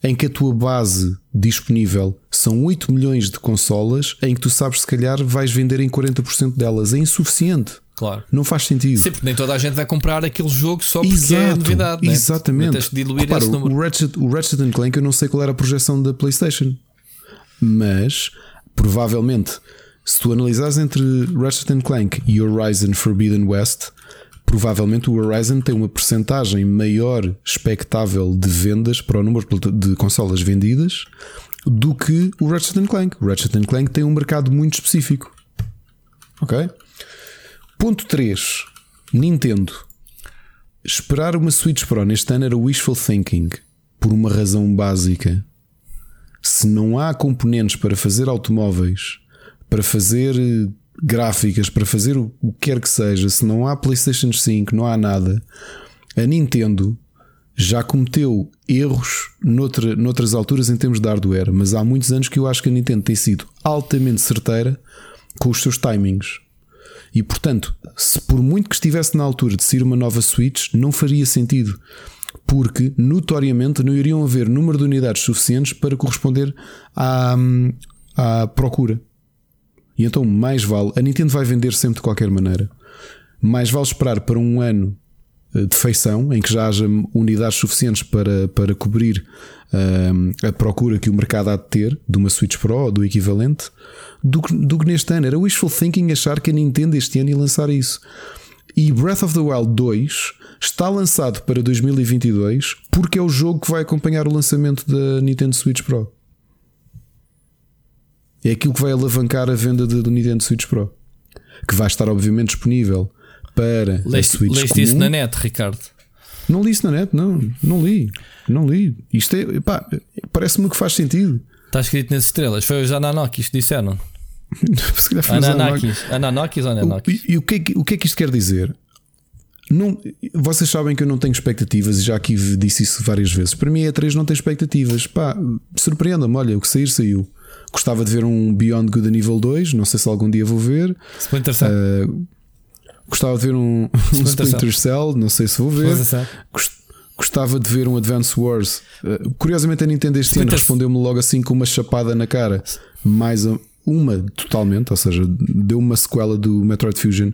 em que a tua base disponível são 8 milhões de consolas, em que tu sabes se calhar vais vender em 40% delas. É insuficiente. Claro. Não faz sentido. Sim, porque nem toda a gente vai comprar aquele jogo só porque Exato, é novidade. Né? Exatamente. Tens de diluir Repara, esse número. O Ratchet, o Ratchet Clank eu não sei qual era a projeção da PlayStation, mas provavelmente se tu analisares entre Ratchet Clank e Horizon Forbidden West, provavelmente o Horizon tem uma percentagem maior expectável de vendas para o número de consolas vendidas do que o Ratchet Clank. O Ratchet Clank tem um mercado muito específico. Ok? Ponto 3. Nintendo. Esperar uma Switch Pro neste ano era wishful thinking. Por uma razão básica. Se não há componentes para fazer automóveis, para fazer gráficas para fazer o que quer que seja, se não há PlayStation 5, não há nada, a Nintendo já cometeu erros noutra, noutras alturas em termos de hardware, mas há muitos anos que eu acho que a Nintendo tem sido altamente certeira com os seus timings. E portanto, se por muito que estivesse na altura de sair uma nova Switch, não faria sentido. Porque notoriamente não iriam haver número de unidades suficientes para corresponder à, à procura. E então, mais vale. A Nintendo vai vender sempre de qualquer maneira. Mais vale esperar para um ano eh, de feição, em que já haja unidades suficientes para, para cobrir uh, a procura que o mercado há de ter de uma Switch Pro ou do equivalente, do, do que neste ano. Era wishful thinking achar que a Nintendo este ano ia lançar isso. E Breath of the Wild 2 está lançado para 2022 porque é o jogo que vai acompanhar o lançamento da Nintendo Switch Pro. É aquilo que vai alavancar a venda do Nintendo Switch Pro. Que vai estar, obviamente, disponível para a Leste, Switch leste isso comum. na net, Ricardo. Não li isso na net, não, não li, não li. Isto é, pá, parece-me que faz sentido. Está escrito nas estrelas. Foi os Ananokis que disseram. Ananokis. Ananokis ou Ananokis? E, e o, que é que, o que é que isto quer dizer? Não, vocês sabem que eu não tenho expectativas e já aqui disse isso várias vezes. Para mim, a E3 não tem expectativas. Pá, surpreenda-me. Olha, o que sair, saiu. Gostava de ver um Beyond Good a nível 2. Não sei se algum dia vou ver. Splinter Cell. Uh, gostava de ver um, um Splinter Cell. Não sei se vou ver. Gostava de ver um Advance Wars. Uh, curiosamente, a Nintendo este ano Splinter- respondeu-me logo assim com uma chapada na cara. Mais a- uma totalmente, ou seja, deu uma sequela do Metroid Fusion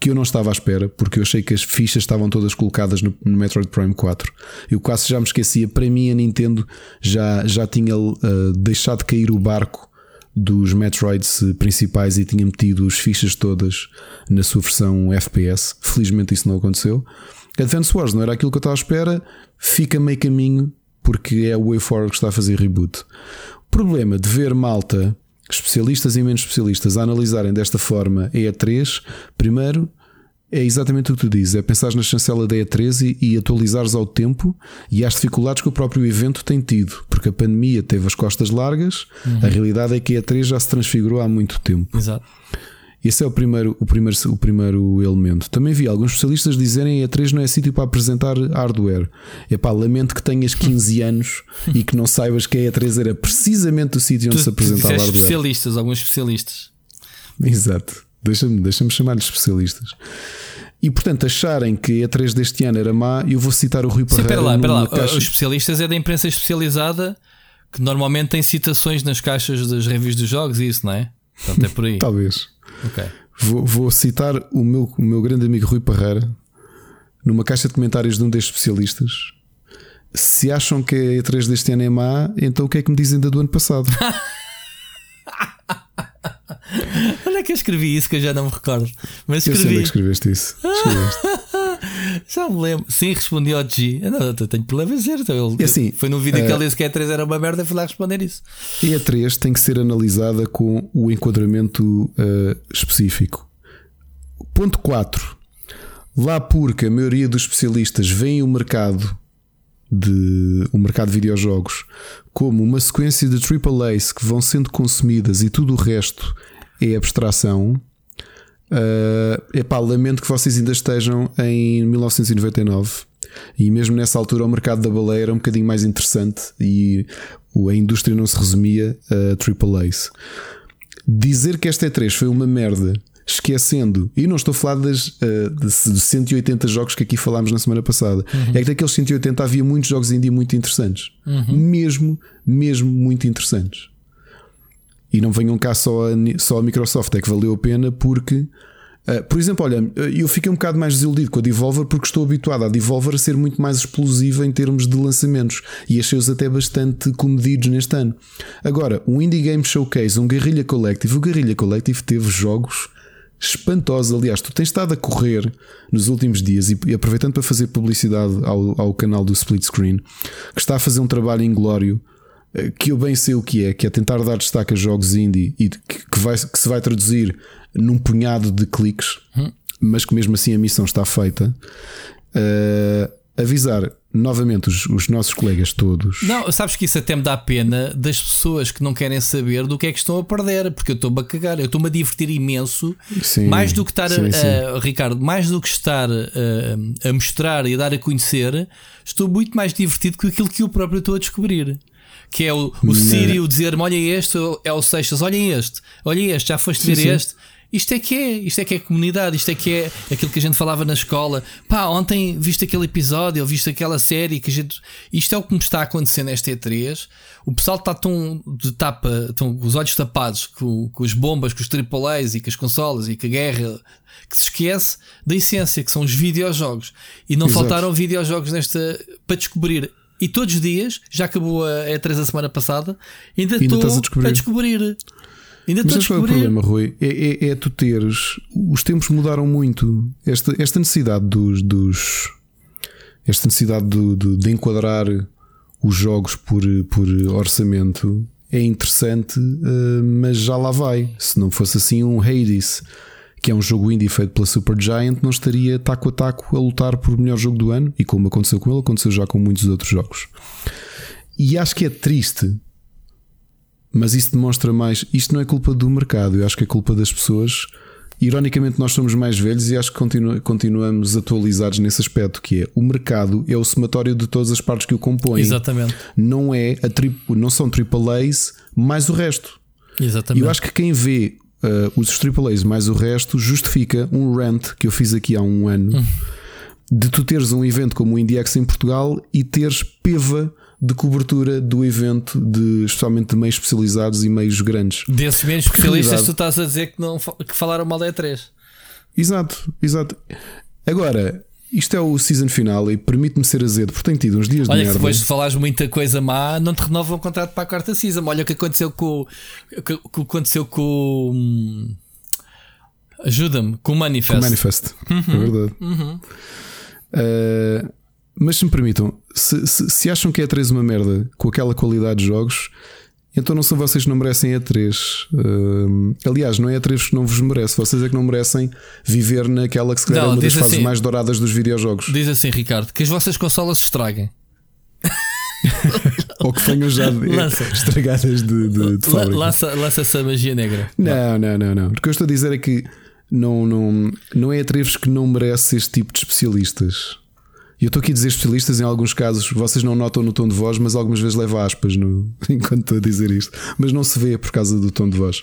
que eu não estava à espera, porque eu achei que as fichas estavam todas colocadas no, no Metroid Prime 4. Eu quase já me esquecia. Para mim, a Nintendo já, já tinha uh, deixado de cair o barco dos Metroids principais e tinha metido as fichas todas na sua versão FPS. Felizmente isso não aconteceu. Advance Wars não era aquilo que eu estava à espera, fica meio caminho porque é o Way Forward que está a fazer reboot. Problema de ver malta, especialistas e menos especialistas, a analisarem desta forma a E3, primeiro é exatamente o que tu dizes: é pensar na chancela da E3 e, e atualizares ao tempo e às dificuldades que o próprio evento tem tido, porque a pandemia teve as costas largas, a realidade é que a E3 já se transfigurou há muito tempo. Exato. Esse é o primeiro, o primeiro, o primeiro elemento. Também vi alguns especialistas dizerem que a E3 não é sítio para apresentar hardware. É pá, lamento que tenhas 15 anos e que não saibas que a E3 era precisamente o sítio onde Tu, se apresentava hardware. especialistas, alguns especialistas. Exato. Deixa-me deixa chamar-lhe especialistas. E portanto, acharem que a E3 deste ano era má, eu vou citar o Rui Sim, Parreira. lá, lá. caixa- Os especialistas é da imprensa especializada que normalmente tem citações nas caixas das reviews dos jogos e isso, não é? Portanto, é por aí. Talvez. Ok. Vou, vou citar o meu, o meu grande amigo Rui Parreira numa caixa de comentários de um destes especialistas. Se acham que a E3 deste ano é má, então o que é que me dizem da do ano passado? Onde é que eu escrevi isso que eu já não me recordo? Mas Eu sei onde é escrevi. que escreveste isso. Escreveste. Já me lembro. Sim, respondi ao G. Eu Não, eu tenho problema a dizer. Então ele, assim, foi num vídeo que eh, ele disse que a E3 era uma merda e fui lá responder isso. A E3 tem que ser analisada com o enquadramento eh, específico. Ponto 4. Lá porque a maioria dos especialistas veem o mercado de o mercado de videojogos como uma sequência de AAAs que vão sendo consumidas e tudo o resto é abstração. É epá, lamento que vocês ainda estejam em 1999 e mesmo nessa altura o mercado da baleia era um bocadinho mais interessante e a indústria não se resumia a AAAs. Dizer que esta E3 foi uma merda, esquecendo, e não estou a falar das, eh, de, de 180 jogos que aqui falámos na semana passada, é que daqueles 180 havia muitos jogos indie muito interessantes, mesmo, mesmo muito interessantes. E não venham cá só a, só a Microsoft, é que valeu a pena porque. eh, por exemplo, olha, eh, eu fiquei um bocado mais desiludido com a Devolver porque estou habituado à Devolver a ser muito mais explosiva em termos de lançamentos e achei-os até bastante comedidos neste ano. Agora, um Indie Game Showcase, um Guerrilla Collective, o Guerrilla Collective teve jogos espantosos. Aliás, tu tens estado a correr nos últimos dias e, aproveitando para fazer publicidade ao, ao canal do Split Screen, que está a fazer um trabalho inglório que eu bem sei o que é, que é tentar dar destaque a jogos indie e que, vai, que se vai traduzir num punhado de cliques, mas que mesmo assim a missão está feita. Eh, avisar novamente os, os nossos colegas todos. Não, sabes que isso até me dá pena das pessoas que não querem saber do que é que estão a perder, porque eu estou-me a cagar, eu estou-me a divertir imenso, Sim, mais do que estar sim, a, sim. Ricardo, mais do que estar a, a mostrar e a dar a conhecer, estou muito mais divertido com aquilo que eu próprio estou a descobrir. Que é o, o Sírio dizer-me: olha este, é o Seixas, olha este, olha este, já foste ver sim. este. Isto é que é, isto é que é comunidade, isto é que é aquilo que a gente falava na escola. Pá, ontem viste aquele episódio, ou viste aquela série que a gente. Isto é o que me está a acontecer nesta E3. O pessoal está tão de tapa, tão com os olhos tapados com, com as bombas, com os AAAs e com as consolas e com a guerra, que se esquece da essência, que são os videojogos. E não Exato. faltaram videojogos nesta para descobrir. E todos os dias, já acabou a E3 a semana passada, ainda Ainda estou estás a descobrir. a descobrir. Ainda Mas sabes qual é o problema, Rui? É, é, é tu teres. Os tempos mudaram muito. Esta, esta necessidade dos. dos esta necessidade do- do- de enquadrar os jogos por, por orçamento é interessante, eh, mas já lá vai. Se não fosse assim, um Hades que é um jogo indie feito pela Supergiant, não estaria taco a taco a lutar por melhor jogo do ano. E como aconteceu com ele, aconteceu já com muitos outros jogos. E acho que é triste, mas isso demonstra mais. Isto não é culpa do mercado, eu acho que é culpa das pessoas. Ironicamente, nós somos mais velhos e acho que continu- continuamos atualizados nesse aspecto, que é o mercado é o somatório de todas as partes que o compõem. Exatamente. Não é a tri... não são AAAs mais o resto. E Exatamente. eu acho que quem vê uh, os AAAs mais o resto justifica um rant que eu fiz aqui há um ano Hum. de tu teres um evento como o IndieX em Portugal e teres peva de cobertura do evento, de, especialmente de meios especializados e meios grandes. Desses menos especialistas, tu estás a dizer que, não, que falaram mal da E3. Exato, exato. Agora, isto é o season final e permite-me ser azedo, porque tenho tido uns dias Olha, de merda. depois de falares muita coisa má, não te renovam o contrato para a quarta season. Olha o que aconteceu com o que, que aconteceu com hum, Ajuda-me, com o Manifest. Com o Manifest. É verdade. Uh, mas se me permitam, se, se- se acham que é E3 uma merda com aquela qualidade de jogos, então não são vocês que não merecem E3. Uh, aliás, não é E3 que não vos merece, vocês é que não merecem viver naquela que se calhar é Não, uma das diz fases assim- mais douradas dos videojogos. Diz assim, Ricardo, que as vossas consolas se estraguem. Ou que venham já Lança. estragadas de, de, de fábrica. Lança- Lança-se a magia negra. Não, não, não, não. O que eu estou a dizer é que não, não, não é a Treves que não merece este tipo de especialistas. E eu estou aqui a dizer especialistas, em alguns casos vocês não notam no tom de voz, mas algumas vezes leva aspas no, enquanto estou a dizer isto. Mas não se vê por causa do tom de voz.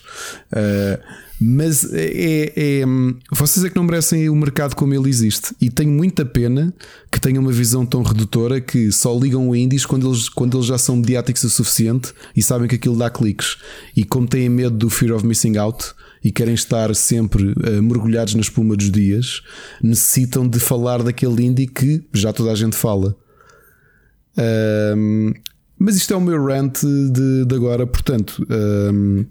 Ah, mas é, é- vocês é que não merecem o mercado como ele existe. E tenho muita pena que tenham uma visão tão redutora que só ligam o indies quando eles, quando eles já são mediáticos o suficiente e sabem que aquilo dá cliques. E como têm medo do fear of missing out e querem estar sempre eh, mergulhados na espuma dos dias, necessitam de falar daquele indie que já toda a gente fala. Ahm, mas isto é o meu rant de, de agora, portanto. ahm,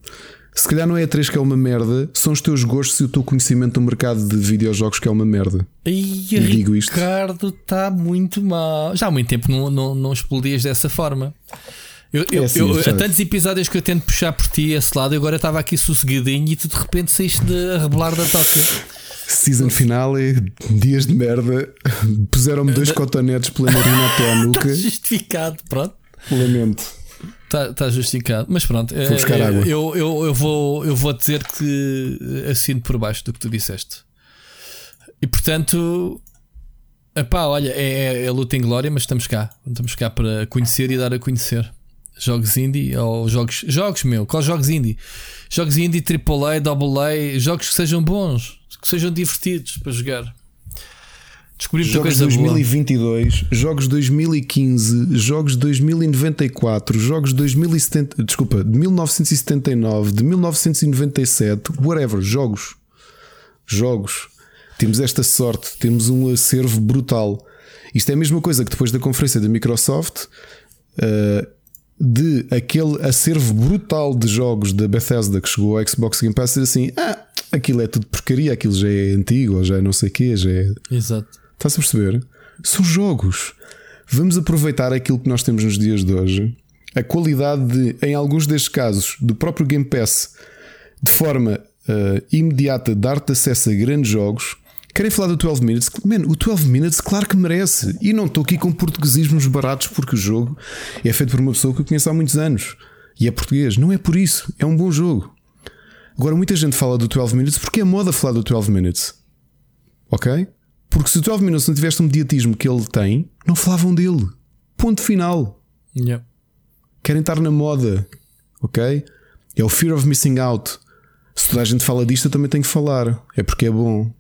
se calhar não é a 3 que é uma merda, são os teus gostos e o teu conhecimento do mercado de videojogos que é uma merda. E digo isto. Ricardo está muito mal. Já há muito tempo não, não, não explodias dessa forma. Eu, eu, É assim, eu- há tantos episódios que eu tento puxar por ti esse lado, eu agora estava aqui sossegadinho e tu de repente saíste de a rebolar da toca. Season finale, dias de merda, puseram-me dois cotonetes pela narina até à nuca. Está justificado, pronto. Lamento. Está tá justificado. Mas pronto, Vou buscar eh, água. Eu, eu, eu, vou, eu vou dizer que assino por baixo do que tu disseste. E portanto, epá, olha, é, é, é luta em glória, mas estamos cá. Estamos cá para conhecer e dar a conhecer. Jogos indie ou jogos. Jogos, meu, qual jogos indie? Jogos indie, AAA, AA, jogos que sejam bons, que sejam divertidos para jogar. Descobri muita Jogos coisa boa. 2022, jogos 2015, jogos 2094, jogos 2070, desculpa, de 1979, de 1997, whatever, jogos. Jogos. Temos esta sorte, temos um acervo brutal. Isto é a mesma coisa que depois da conferência da Microsoft, uh, de aquele acervo brutal de jogos da Bethesda que chegou ao Xbox Game Pass, dizer assim: ah, aquilo é tudo porcaria, aquilo já é antigo, ou já é não sei o quê, já é Exato. Estás a perceber? São jogos. Vamos aproveitar aquilo que nós temos nos dias de hoje. A qualidade de, em alguns destes casos, do próprio Game Pass, de forma eh, imediata, dar-te acesso a grandes jogos. Querem falar do 12 Minutes? Man, o 12 Minutes, claro que merece. E não estou aqui com portuguesismos baratos porque o jogo é feito por uma pessoa que eu conheço há muitos anos e é português. Não é por isso. É um bom jogo. Agora, muita gente fala do 12 Minutes porque é moda falar do 12 Minutes. Ok? Porque se o 12 Minutes não tivesse o mediatismo que ele tem, não falavam dele. Ponto final. Yeah. Querem estar na moda. Ok? É o fear of missing out. Se toda a gente fala disto, eu também tenho que falar. É porque é bom.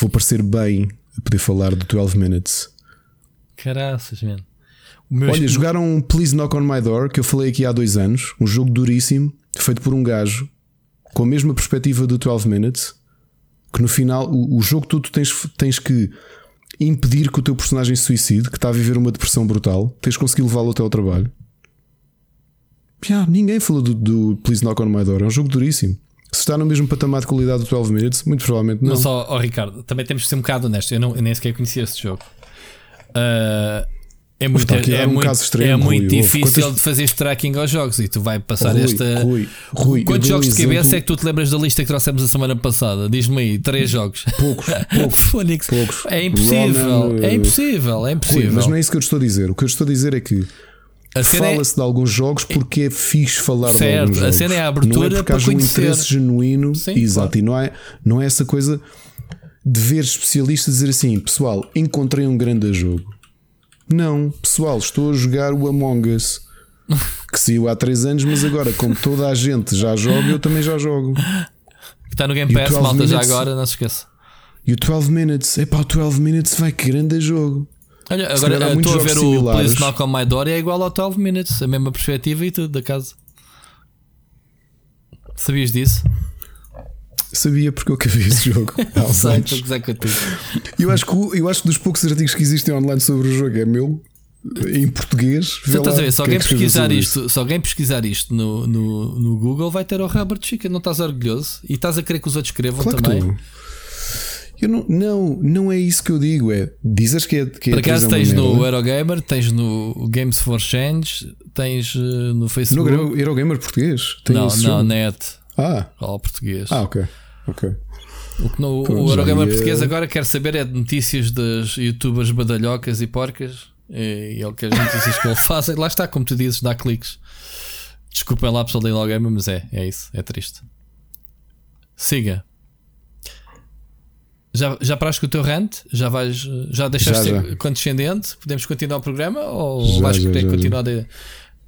Vou parecer bem a poder falar do 12 Minutes. Caraças, mano. O meu Olha, jogaram Please Knock on My Door, que eu falei aqui há dois anos. Um jogo duríssimo, feito por um gajo, com a mesma perspectiva do 12 Minutes. Que no final, o, o jogo todo tu tens, tens que impedir que o teu personagem se suicide, que está a viver uma depressão brutal. Tens de conseguir levá-lo até ao trabalho. Já, ninguém falou do, do Please Knock on My Door. É um jogo duríssimo. Se está no mesmo patamar de qualidade do 12 Minutes, muito provavelmente não. Mas, ó, ó, Ricardo, também temos de ser um bocado honestos. Eu, não, eu nem sequer conhecia este jogo. Ah, É muito, é dar um muito, extremo, é muito Rui. Difícil quantas- de fazer este tracking aos jogos e tu vai passar Rui, esta. Rui, Rui, Quantos dou um jogos de cabeça exemplo- é que tu te lembras da lista que trouxemos a semana passada? Diz-me aí, três jogos. Poucos, poucos. Fónix. poucos. É impossível, Roman, é impossível, é Rui, impossível. mas não é isso que eu te estou a dizer. O que eu te estou a dizer é que a é, fala-se de alguns jogos porque é fixe falar de Certo, alguns a jogos. cena é a não é abertura porque para haja um interesse genuíno. Sim, Exato. E não é, não é essa coisa de ver especialistas dizer assim: pessoal, encontrei um grande jogo. Não, pessoal, estou a jogar o Among Us. Que saiu há 3 anos, mas agora, como toda a gente já joga, eu também já jogo. está no Game Pass, 12 malta, já Minutes? agora, não se esqueça. E o 12 Minutes, epá, o 12 Minutes vai que grande jogo. Olha, Se agora muitos estou a ver jogos o similares. Please Knock on My Door e é igual ao 12 Minutes, a mesma perspectiva e tudo da casa. Sabias disso? Sabia porque eu acabei esse jogo. Sei, anos. estou a gozar contigo. Eu acho, que, eu acho que dos poucos artigos que existem online sobre o jogo é meu, em português. Vê estás a ver, se que é alguém que pesquisar isto, se alguém pesquisar isto no, no, no Google, vai ter o Robert Chicken, não estás orgulhoso? E estás a querer que os outros escrevam Claro que também? estou. Eu não, não, não é isso que eu digo. É dizes que é que Por é acaso tens no. Eurogamer, tens no Games for Change, tens eh, no no Facebook. Euro- Eurogamer português. Tem não, não, net, Ah, ao português. ah, ok. ok. O que no, Pronto, o Eurogamer ia- português agora quer saber é de notícias das youtubers badalhocas e porcas. E, e é o que as notícias que ele faz. Lá está, como tu dizes, dá cliques. Desculpem lá, pessoal da Eurogamer, mas é, é isso, é triste. Siga. Já, já paraste com o teu rant? Já vais já deixaste Já, ser já. condescendente? Podemos continuar o programa? Ou Já, vais querer continuar de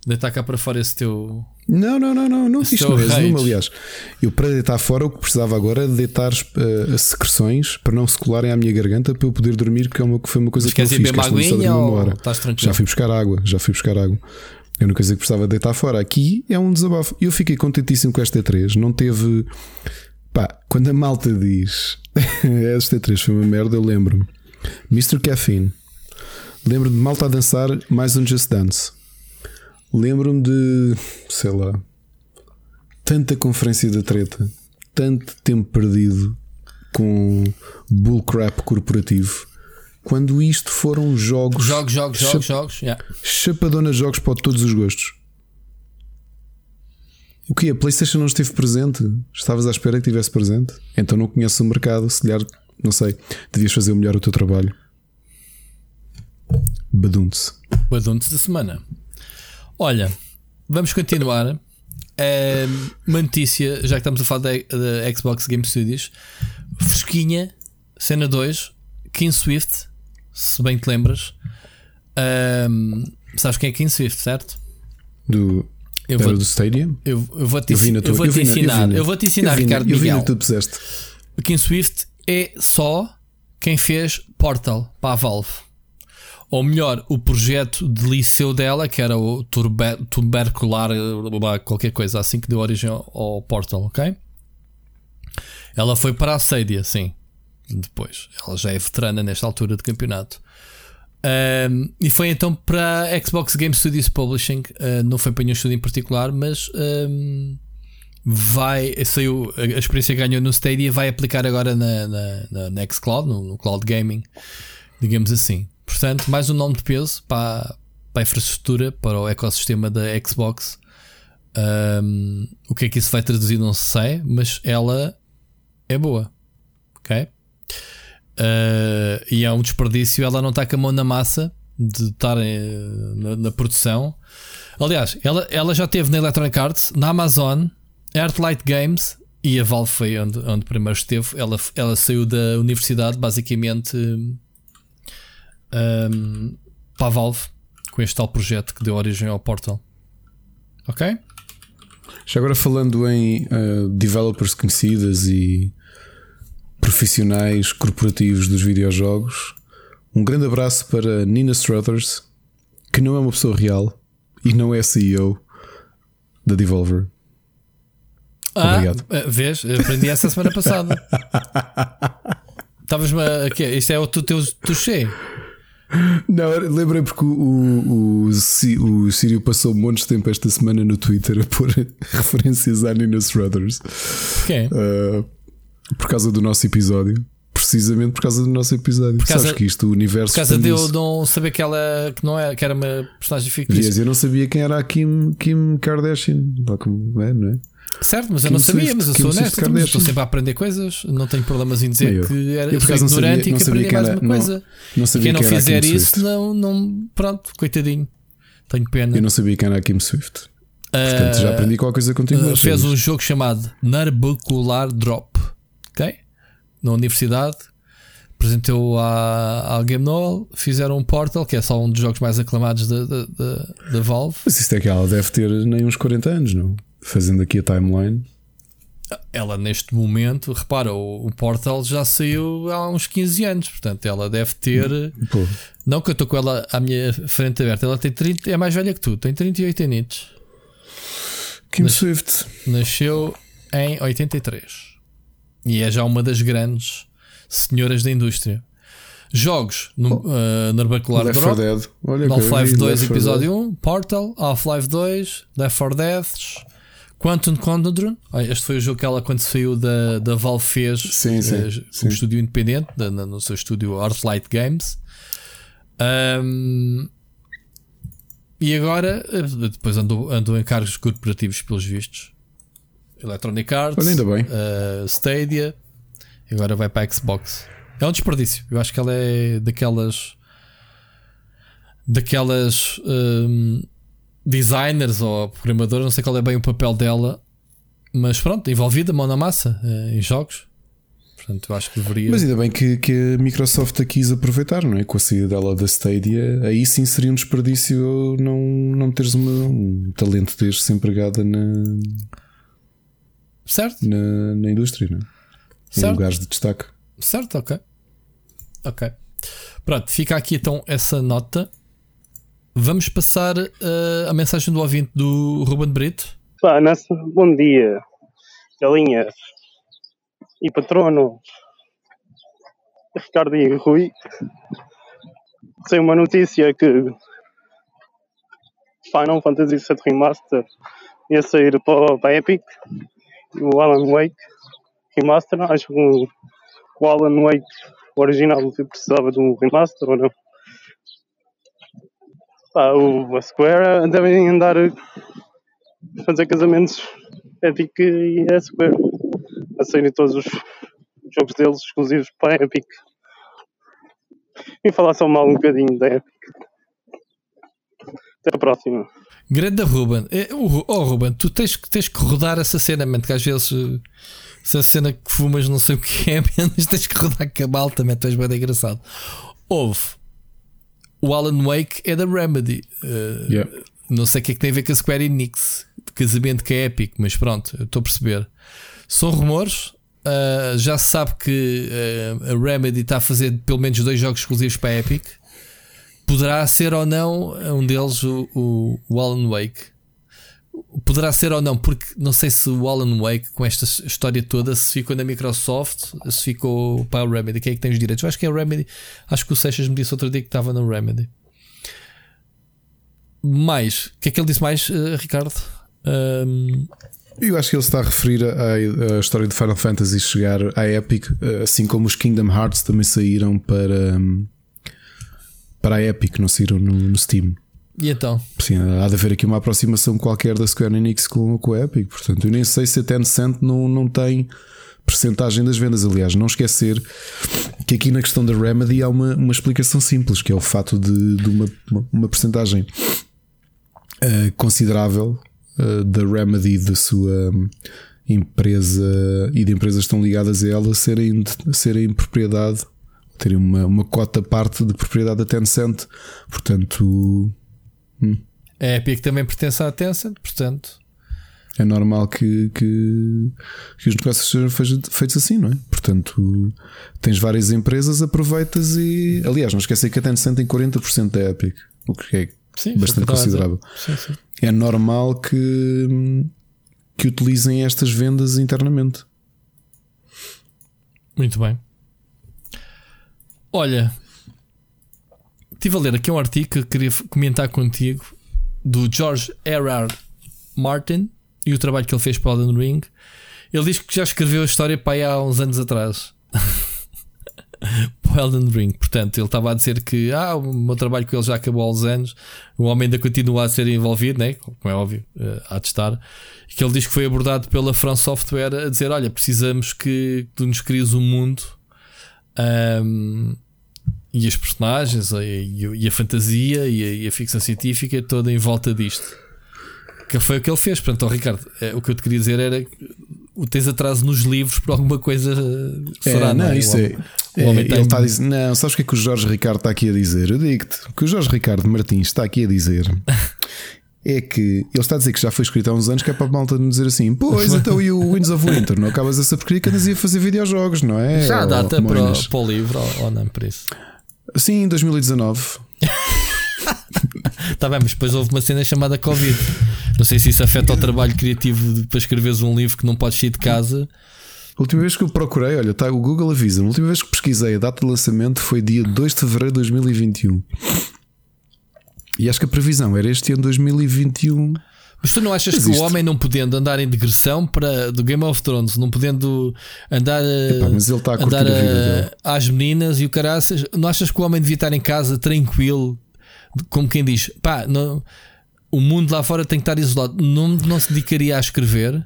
deitar cá para fora esse teu. Não, não, não, não, não. Isto Seu não é resumo, aliás. Eu para deitar fora o que precisava agora era deitar eh, as secreções para não se colarem à minha garganta para eu poder dormir, que é uma, foi uma coisa Mas que eu fiz. que aguinha ou hora. Já fui buscar água, já fui buscar água. É uma coisa que precisava deitar fora. Aqui é um desabafo. Eu fiquei contentíssimo com esta E3. Não teve. Pá, quando a malta diz esta E3 foi uma merda, eu lembro-me. Mr. Caffeine. Lembro-me de malta a dançar mais um Just Dance. Lembro-me de. sei lá. Tanta conferência da treta. Tanto tempo perdido com bullcrap corporativo. Quando isto foram jogos. Jogos, jogos, jogos, jogos. yeah. Chapadona jogos para todos os gostos. O que? A PlayStation não esteve presente? Estavas à espera que estivesse presente? Então não conheces o mercado, se calhar, não sei, devias fazer melhor o teu trabalho. Badunte-se. Baduntes da semana. Olha, vamos continuar. É, uma notícia, já que estamos a falar da, Xbox Game Studios, fresquinha, cena 2, King Swift, se bem te lembras. Ahm, sabes quem é King Swift, certo? Do, Eu era vou, do Stadium? eu, eu vou te, Eu vi na eu tua- vou eu te eu vi ensinar. na- Eu vou te ensinar, Ricardo Eu vi Miguel. tu puseste. O King Swift é só quem fez Portal para a Valve. Ou melhor, o projeto de liceu dela, que era o turbe, tubercular, qualquer coisa assim, que deu origem ao, ao Portal, ok? Ela foi para a Stadia, sim. Depois. Ela já é veterana nesta altura de campeonato. Um, e foi então para a Xbox Game Studios Publishing. Uh, não foi para nenhum estúdio em particular, mas um, vai. Saiu, a experiência que ganhou no Stadia vai aplicar agora na, na, na, na Xcloud, no, no Cloud Gaming, digamos assim. Portanto, mais um nome de peso para, para a infraestrutura, para o ecossistema da Xbox. Um, o que é que isso vai traduzir, não sei, mas ela é boa. Ok? Uh, e é um desperdício ela não está com a mão na massa de estar eh, na, na produção. Aliás, ela, ela já teve na Electronic Arts, na Amazon, Artlight Games e a Valve foi onde, onde primeiro esteve. Ela, ela saiu da universidade, basicamente, um, para a Valve, com este tal projeto que deu origem ao Portal. Ok? Já agora falando em uh, developers conhecidas e profissionais corporativos dos videojogos, um grande abraço para Nina Struthers, que não é uma pessoa real e não é CEO da Devolver. Obrigado. Ah, vês? Aprendi essa semana passada. Estavas-me a. quê? Isto é o teu, touché. Não, lembrei porque o, o, o, Sírio passou montes de tempo esta semana no Twitter a pôr referências à Nina Struthers. Quem? Uh, por causa do nosso episódio. precisamente por causa do nosso episódio. Por causa- Sabes que isto, o universo. Por causa de eu não saber que ela que não é, que era uma personagem fictícia. Eu não sabia quem era a Kim, Kim Kardashian. Lá como é, não é? Certo, mas eu Kim não sabia, Swift, mas eu Kim sou honesto. então, Estou sempre a aprender coisas, não tenho problemas em dizer eu. que era Eu, sabia- ignorante não e que sabia aprendi mais era- uma não- coisa. Não sabia Quem não a fizer isso, não, não. Pronto, coitadinho. Tenho pena. Eu não sabia quem era a Kim Swift. Portanto, já aprendi qualquer coisa contigo. Uh, fez um jogo chamado Narbacular Drop, ok? Na universidade, apresentou à, à Game Novel, fizeram um Portal, que é só um dos jogos mais aclamados da, da, da, da Valve. Mas isto é que ela deve ter nem uns 40 anos, não? Fazendo aqui a timeline. Ela, neste momento, repara, o, o Portal já saiu há uns 15 anos, portanto, ela deve ter. Pô, Não que eu estou com ela à minha frente aberta, ela tem 30, é mais velha que tu, tem 38 anos. Kim Mas- Swift. Nasceu em 83 e é já uma das grandes senhoras da indústria. Jogos no uh, Narbacular Left 4 Drop, Dead. Olha Half-Life vi 2 Left 4 episódio 1, Portal, Half-Life 2, Left 4 Dead, Quantum Conundrum. Ah, Este foi o jogo que ela, quando saiu da, da Valve, fez Sim, sim, eh, sim. como estúdio independente, da- no seu estúdio Artlight Games. Ahm, e agora, eh, depois andou, andou em cargos corporativos, pelos vistos. Electronic Arts, Olha, ainda bem. eh, Stadia, e agora vai para a Xbox. É um desperdício. Eu acho que ela é daquelas. daquelas. hum, designers ou programadoras, não sei qual é bem o papel dela, mas pronto, envolvida, mão na massa, eh, em jogos. Portanto, eu acho que deveria. Mas ainda bem que, que a Microsoft a quis aproveitar, não é? Com a saída dela da Stadia, aí sim seria um desperdício não, não teres uma, um talento deste empregada na, certo, na, na indústria, não é? Em certo, lugares de destaque. certo, ok. Ok. Pronto, fica aqui então essa nota. Vamos passar eh, a mensagem do ouvinte do Ruben Brito. Pá, nessa... bom dia, galinhas e patrono, Ricardo e Rui. Sei uma notícia que Final Fantasy VII Remaster ia sair para, para a Epic o Alan Wake Remaster. Acho que o, o Alan Wake, o original, precisava de um remaster ou não? Pá, o, a Square devem andar a fazer casamentos Epic e a Square a saírem todos os jogos deles exclusivos para a Epic e falar só mal um bocadinho da Epic até a próxima Grande Ruben. Ru- Oh, Ruben, tu tens, que- tens que rodar essa cena, man, que às vezes eh, se a cena que fumas não sei o que é, mas tens que rodar malta, man, tu és bem engraçado. Houve. O Alan Wake é da Remedy. Eh, Yeah. Não sei o que é que tem a ver com a Square Enix, de casamento que é épico, mas pronto, estou a perceber. São rumores. ah, já se sabe que ah, a Remedy está a fazer pelo menos dois jogos exclusivos para a Epic. Poderá ser ou não um deles o, o, o Alan Wake. Poderá ser ou não, porque não sei se o Alan Wake, com esta história toda, se ficou na Microsoft, se ficou para a Remedy. Quem é que tem os direitos? Eu acho que é a Remedy. Acho que o Seixas me disse outro dia que estava na Remedy. Mais, o que é que ele disse mais, eh, Ricardo? Ahm, Eu acho que ele está a referir à, história de Final Fantasy chegar à Epic, eh, assim como os Kingdom Hearts também saíram para, hum, para a Epic, não saíram no, no Steam. e então? Sim, há de haver aqui uma aproximação qualquer da Square Enix com, com a Epic. Portanto, eu nem sei se a Tencent não, não tem percentagem das vendas. Aliás, não esquecer que aqui na questão da Remedy há uma, uma explicação simples, que é o fato de, de uma, uma, uma percentagem eh, considerável eh, da Remedy da sua hum, empresa e de empresas que estão ligadas a ela serem, serem propriedade, terem uma, uma cota parte de propriedade da Tencent. Portanto, A Epic também pertence à Tencent, portanto. é normal que, que, que os negócios sejam feitos- assim, não é? Portanto, tens várias empresas, aproveitas e. Aliás, não esquecer que a Tencent tem 40% da Epic, o que é Sim, bastante a considerável. Sim, sim. É normal que, que utilizem estas vendas internamente. Muito bem. Olha, estive a ler aqui um artigo que queria comentar contigo do George R. R. Martin e o trabalho que ele fez para o Elden Ring. Ele diz que já escreveu a história para aí há uns anos atrás. para o Elden Ring. Portanto, ele estava a dizer que ah, o meu trabalho com ele já acabou há uns anos, o homem ainda continua a ser envolvido, né? como é óbvio, uh, há de estar. Que ele diz que foi abordado pela From Software a dizer: Olha, precisamos que tu nos crias um mundo um, e as personagens e, e a fantasia e a, e a ficção científica toda em volta disto. Que foi o que ele fez. Portanto, oh, Ricardo, é, o que eu te queria dizer era o tens atraso nos livros por alguma coisa será, é, não, não é? isso é. é ele está a dizer, não, sabes o que é que o Jorge Ricardo está aqui a dizer? Eu digo-te, o que o Jorge Ricardo Martins está aqui a dizer é que ele está a dizer que já foi escrito há uns anos que é para a malta não dizer assim, pois então e o Winds of Winter, não acabas essa porcaria que andas a fazer videojogos, não é? Já data para, o, para o livro ou, ou não, por isso? Sim, em 2019. Está bem, mas depois houve uma cena chamada Covid. Não sei se isso afeta o trabalho criativo de, para escreveres um livro que não podes sair de casa. A última vez que eu procurei, olha, tá, o Google avisa, a última vez que pesquisei a data de lançamento foi dia 2 de fevereiro de 2021. E acho que a previsão era este ano 2021. Mas tu não achas Existe. que o homem não podendo andar em digressão para, do Game of Thrones, não podendo andar, Epá, mas ele está a andar a, a eh, às meninas e o caraças, não achas que o homem devia estar em casa tranquilo, como quem diz, pá, não, o mundo lá fora tem que estar isolado, não, não se dedicaria a escrever?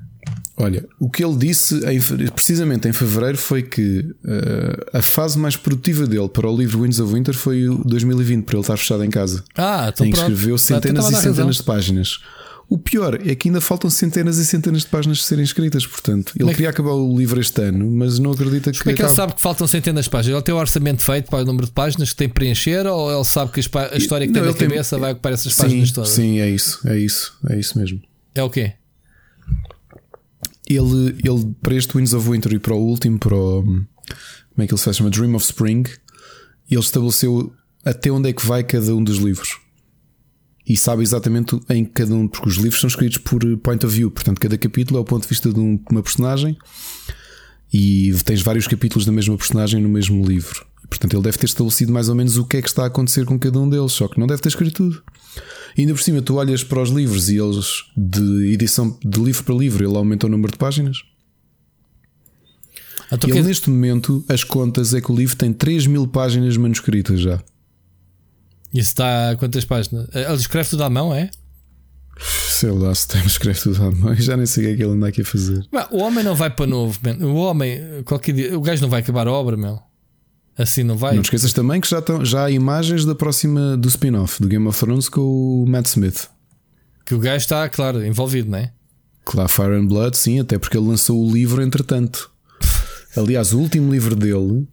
Olha, o que ele disse em, precisamente em fevereiro foi que uh, a fase mais produtiva dele para o livro Winds of Winter foi o 2020, para ele estar fechado em casa. Ah, então em que escreveu centenas e centenas de páginas. O pior é que ainda faltam centenas e centenas de páginas de serem escritas, portanto. Ele é queria acabar o livro este ano, mas não acredita que. Como é que acabe. ele sabe que faltam centenas de páginas? Ele tem o orçamento feito para o número de páginas que tem que preencher ou ele sabe que a história que não, tem na cabeça tem... vai ocupar essas páginas sim, todas? Sim, é isso, é isso, é isso mesmo. É o quê? Ele, ele para este Winds of Winter e para o último, para o. Como é que ele se chama? Dream of Spring, ele estabeleceu até onde é que vai cada um dos livros e sabe exatamente em cada um, porque os livros são escritos por point of view, portanto, cada capítulo é o ponto de vista de uma personagem e tens vários capítulos da mesma personagem no mesmo livro. Portanto, ele deve ter estabelecido mais ou menos o que é que está a acontecer com cada um deles, só que não deve ter escrito tudo. E ainda por cima, tu olhas para os livros e eles, de edição de livro para livro, ele aumenta o número de páginas. Ah, ele, neste momento, as contas é que o livro tem 3 mil páginas manuscritas já. Isso está quantas páginas? Ele escreve tudo à mão, é? Sei lá se tem, escreve tudo à mão. Já nem sei o que é que ele anda aqui a fazer. o homem não vai para novo, man. O homem, qualquer dia, o gajo não vai acabar a obra, meu. Assim não vai. Não esqueças também que já, estão, já há imagens da próxima do spin-off do Game of Thrones com o Matt Smith. Que o gajo está, claro, envolvido, não é? Claro, Fire and Blood, sim, até porque ele lançou o livro entretanto. Aliás, o último livro dele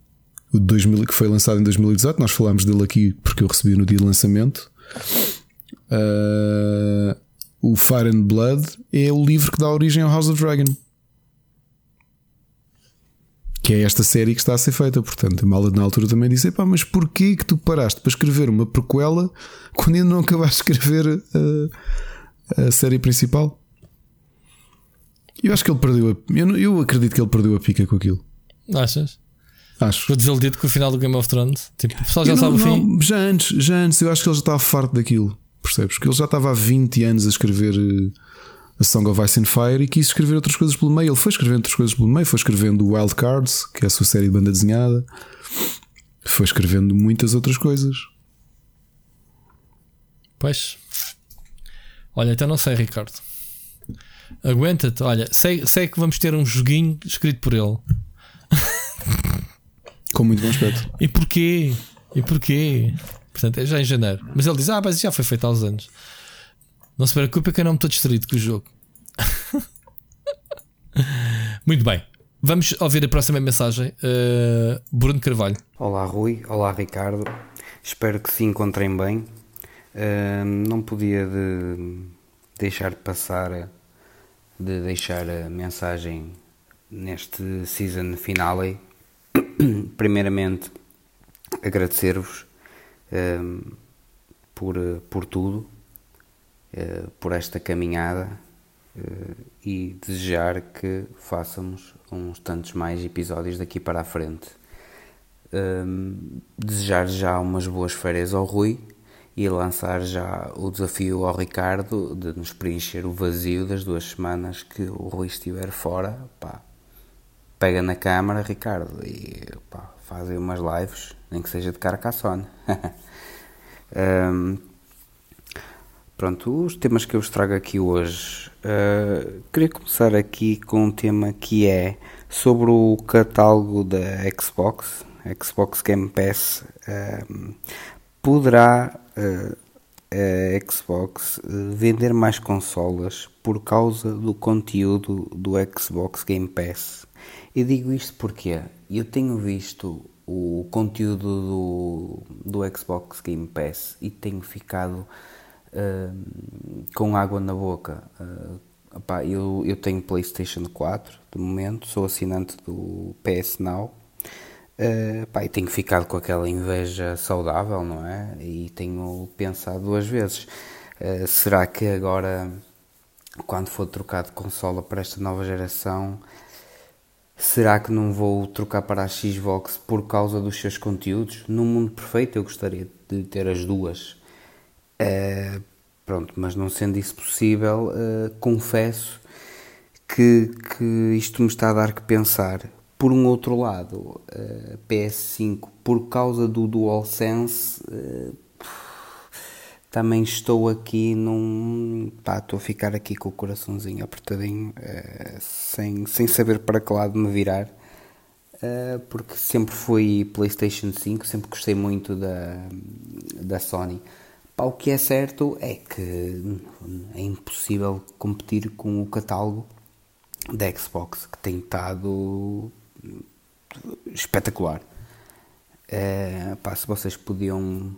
2000, que foi lançado em 2018. Nós falámos dele aqui porque eu recebi no dia de lançamento. Uh, o Fire and Blood é o livro que dá origem ao House of Dragon. Que é esta série que está a ser feita. Portanto, a Mala na altura também disse: Pá, mas porquê que tu paraste para escrever uma prequela quando ainda não acabaste de escrever a, a série principal? Eu acho que ele perdeu a, eu, eu acredito que ele perdeu a pica com aquilo. Achas? Acho. Ficou desiludido com o final do Game of Thrones. Tipo, o pessoal já não, sabe o fim. já antes, já antes, eu acho que ele já estava farto daquilo. Percebes? Que ele já estava há 20 anos a escrever uh, a Song of Ice and Fire e quis escrever outras coisas pelo meio. Ele foi escrevendo outras coisas pelo meio, foi escrevendo Wild Cards, que é a sua série de banda desenhada, foi escrevendo muitas outras coisas. Pois. Olha, então não sei, Ricardo. Aguenta-te. Olha, sei, sei que vamos ter um joguinho escrito por ele. Com muito bom aspecto. E porquê? E porquê? Portanto, é já em janeiro. Mas ele diz: Ah, mas já foi feito há uns anos. Não se preocupe, que eu não me estou distraído com o jogo. muito bem. Vamos ouvir a próxima mensagem. Uh, Bruno Carvalho. Olá, Rui. Olá, Ricardo. Espero que se encontrem bem. Uh, não podia de deixar de passar de deixar a mensagem neste season finale primeiramente agradecer-vos um, por, por tudo, uh, por esta caminhada uh, e desejar que façamos uns tantos mais episódios daqui para a frente. Um, desejar já umas boas férias ao Rui e lançar já o desafio ao Ricardo de nos preencher o vazio das duas semanas que o Rui estiver fora. Pá, pega na câmara, Ricardo, e pá, fazem umas lives, nem que seja de Carcassonne. um, pronto, os temas que eu vos trago aqui hoje. Uh, queria começar aqui com um tema que é sobre o catálogo da Xbox, Xbox Game Pass. Um, poderá uh, a Xbox vender mais consolas por causa do conteúdo do Xbox Game Pass. Eu digo isto porque eu tenho visto o conteúdo do, do Xbox Game Pass e tenho ficado uh, com água na boca. Uh, opá, eu, eu tenho PlayStation 4 de momento, sou assinante do PS Now. Uh, pá, e tenho ficado com aquela inveja saudável, não é? E tenho pensado duas vezes: uh, será que agora, quando for trocar de consola para esta nova geração, Será que não vou trocar para a Xbox por causa dos seus conteúdos? Num mundo perfeito eu gostaria de ter as duas. Uh, pronto, mas não sendo isso possível, uh, confesso que, que isto me está a dar que pensar. Por um outro lado, uh, eh, PS5, por causa do DualSense, também estou aqui num. Pá, estou a ficar aqui com o coraçãozinho apertadinho, uh, sem, sem saber para que lado me virar, uh, porque sempre fui PlayStation 5, sempre gostei muito da, da Sony. Pá, o que é certo é que é impossível competir com o catálogo da Xbox, que tem estado espetacular. Uh, pá, se vocês podiam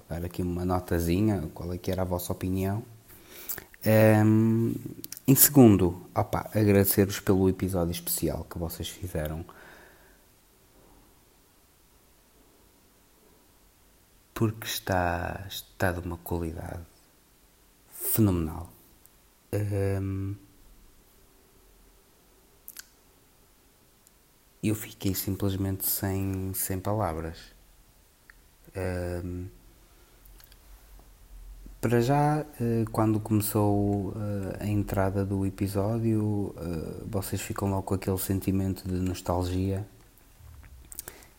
para dar aqui uma notazinha, qual é que era a vossa opinião. Um, em segundo, opa, agradecer-vos pelo episódio especial que vocês fizeram. Porque está, está de uma qualidade fenomenal. Um, eu fiquei simplesmente sem, sem palavras. Um, para já, eh, quando começou eh, a entrada do episódio, eh, vocês ficam logo com aquele sentimento de nostalgia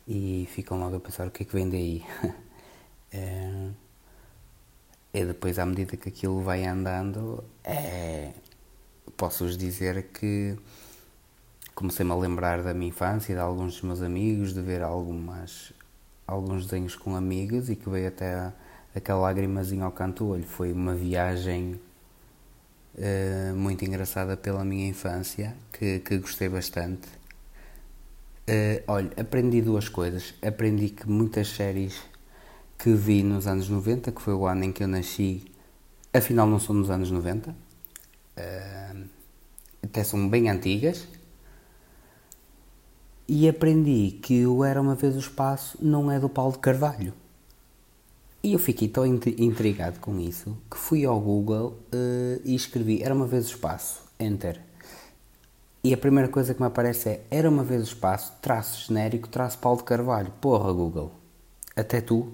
e ficam logo a pensar o que é que vem daí. E depois, à medida que aquilo vai andando, é, posso-vos dizer que comecei-me a lembrar da minha infância, de alguns dos meus amigos, de ver algumas, alguns desenhos com amigos e que veio até aquela lágrimazinha ao canto do olho. Foi uma viagem uh, muito engraçada pela minha infância, que, que gostei bastante. Uh, olha, aprendi duas coisas. Aprendi que muitas séries que vi nos anos 90, que foi o ano em que eu nasci, afinal não são nos anos 90. Uh, eh, até são bem antigas. E aprendi que o Era Uma Vez o Espaço não é do Paulo de Carvalho. E eu fiquei tão intrigado com isso que fui ao Google uh, e escrevi Era uma vez o espaço, Enter. E a primeira coisa que me aparece é Era uma vez o espaço, traço genérico, traço Paulo de Carvalho. Porra, Google. Até tu.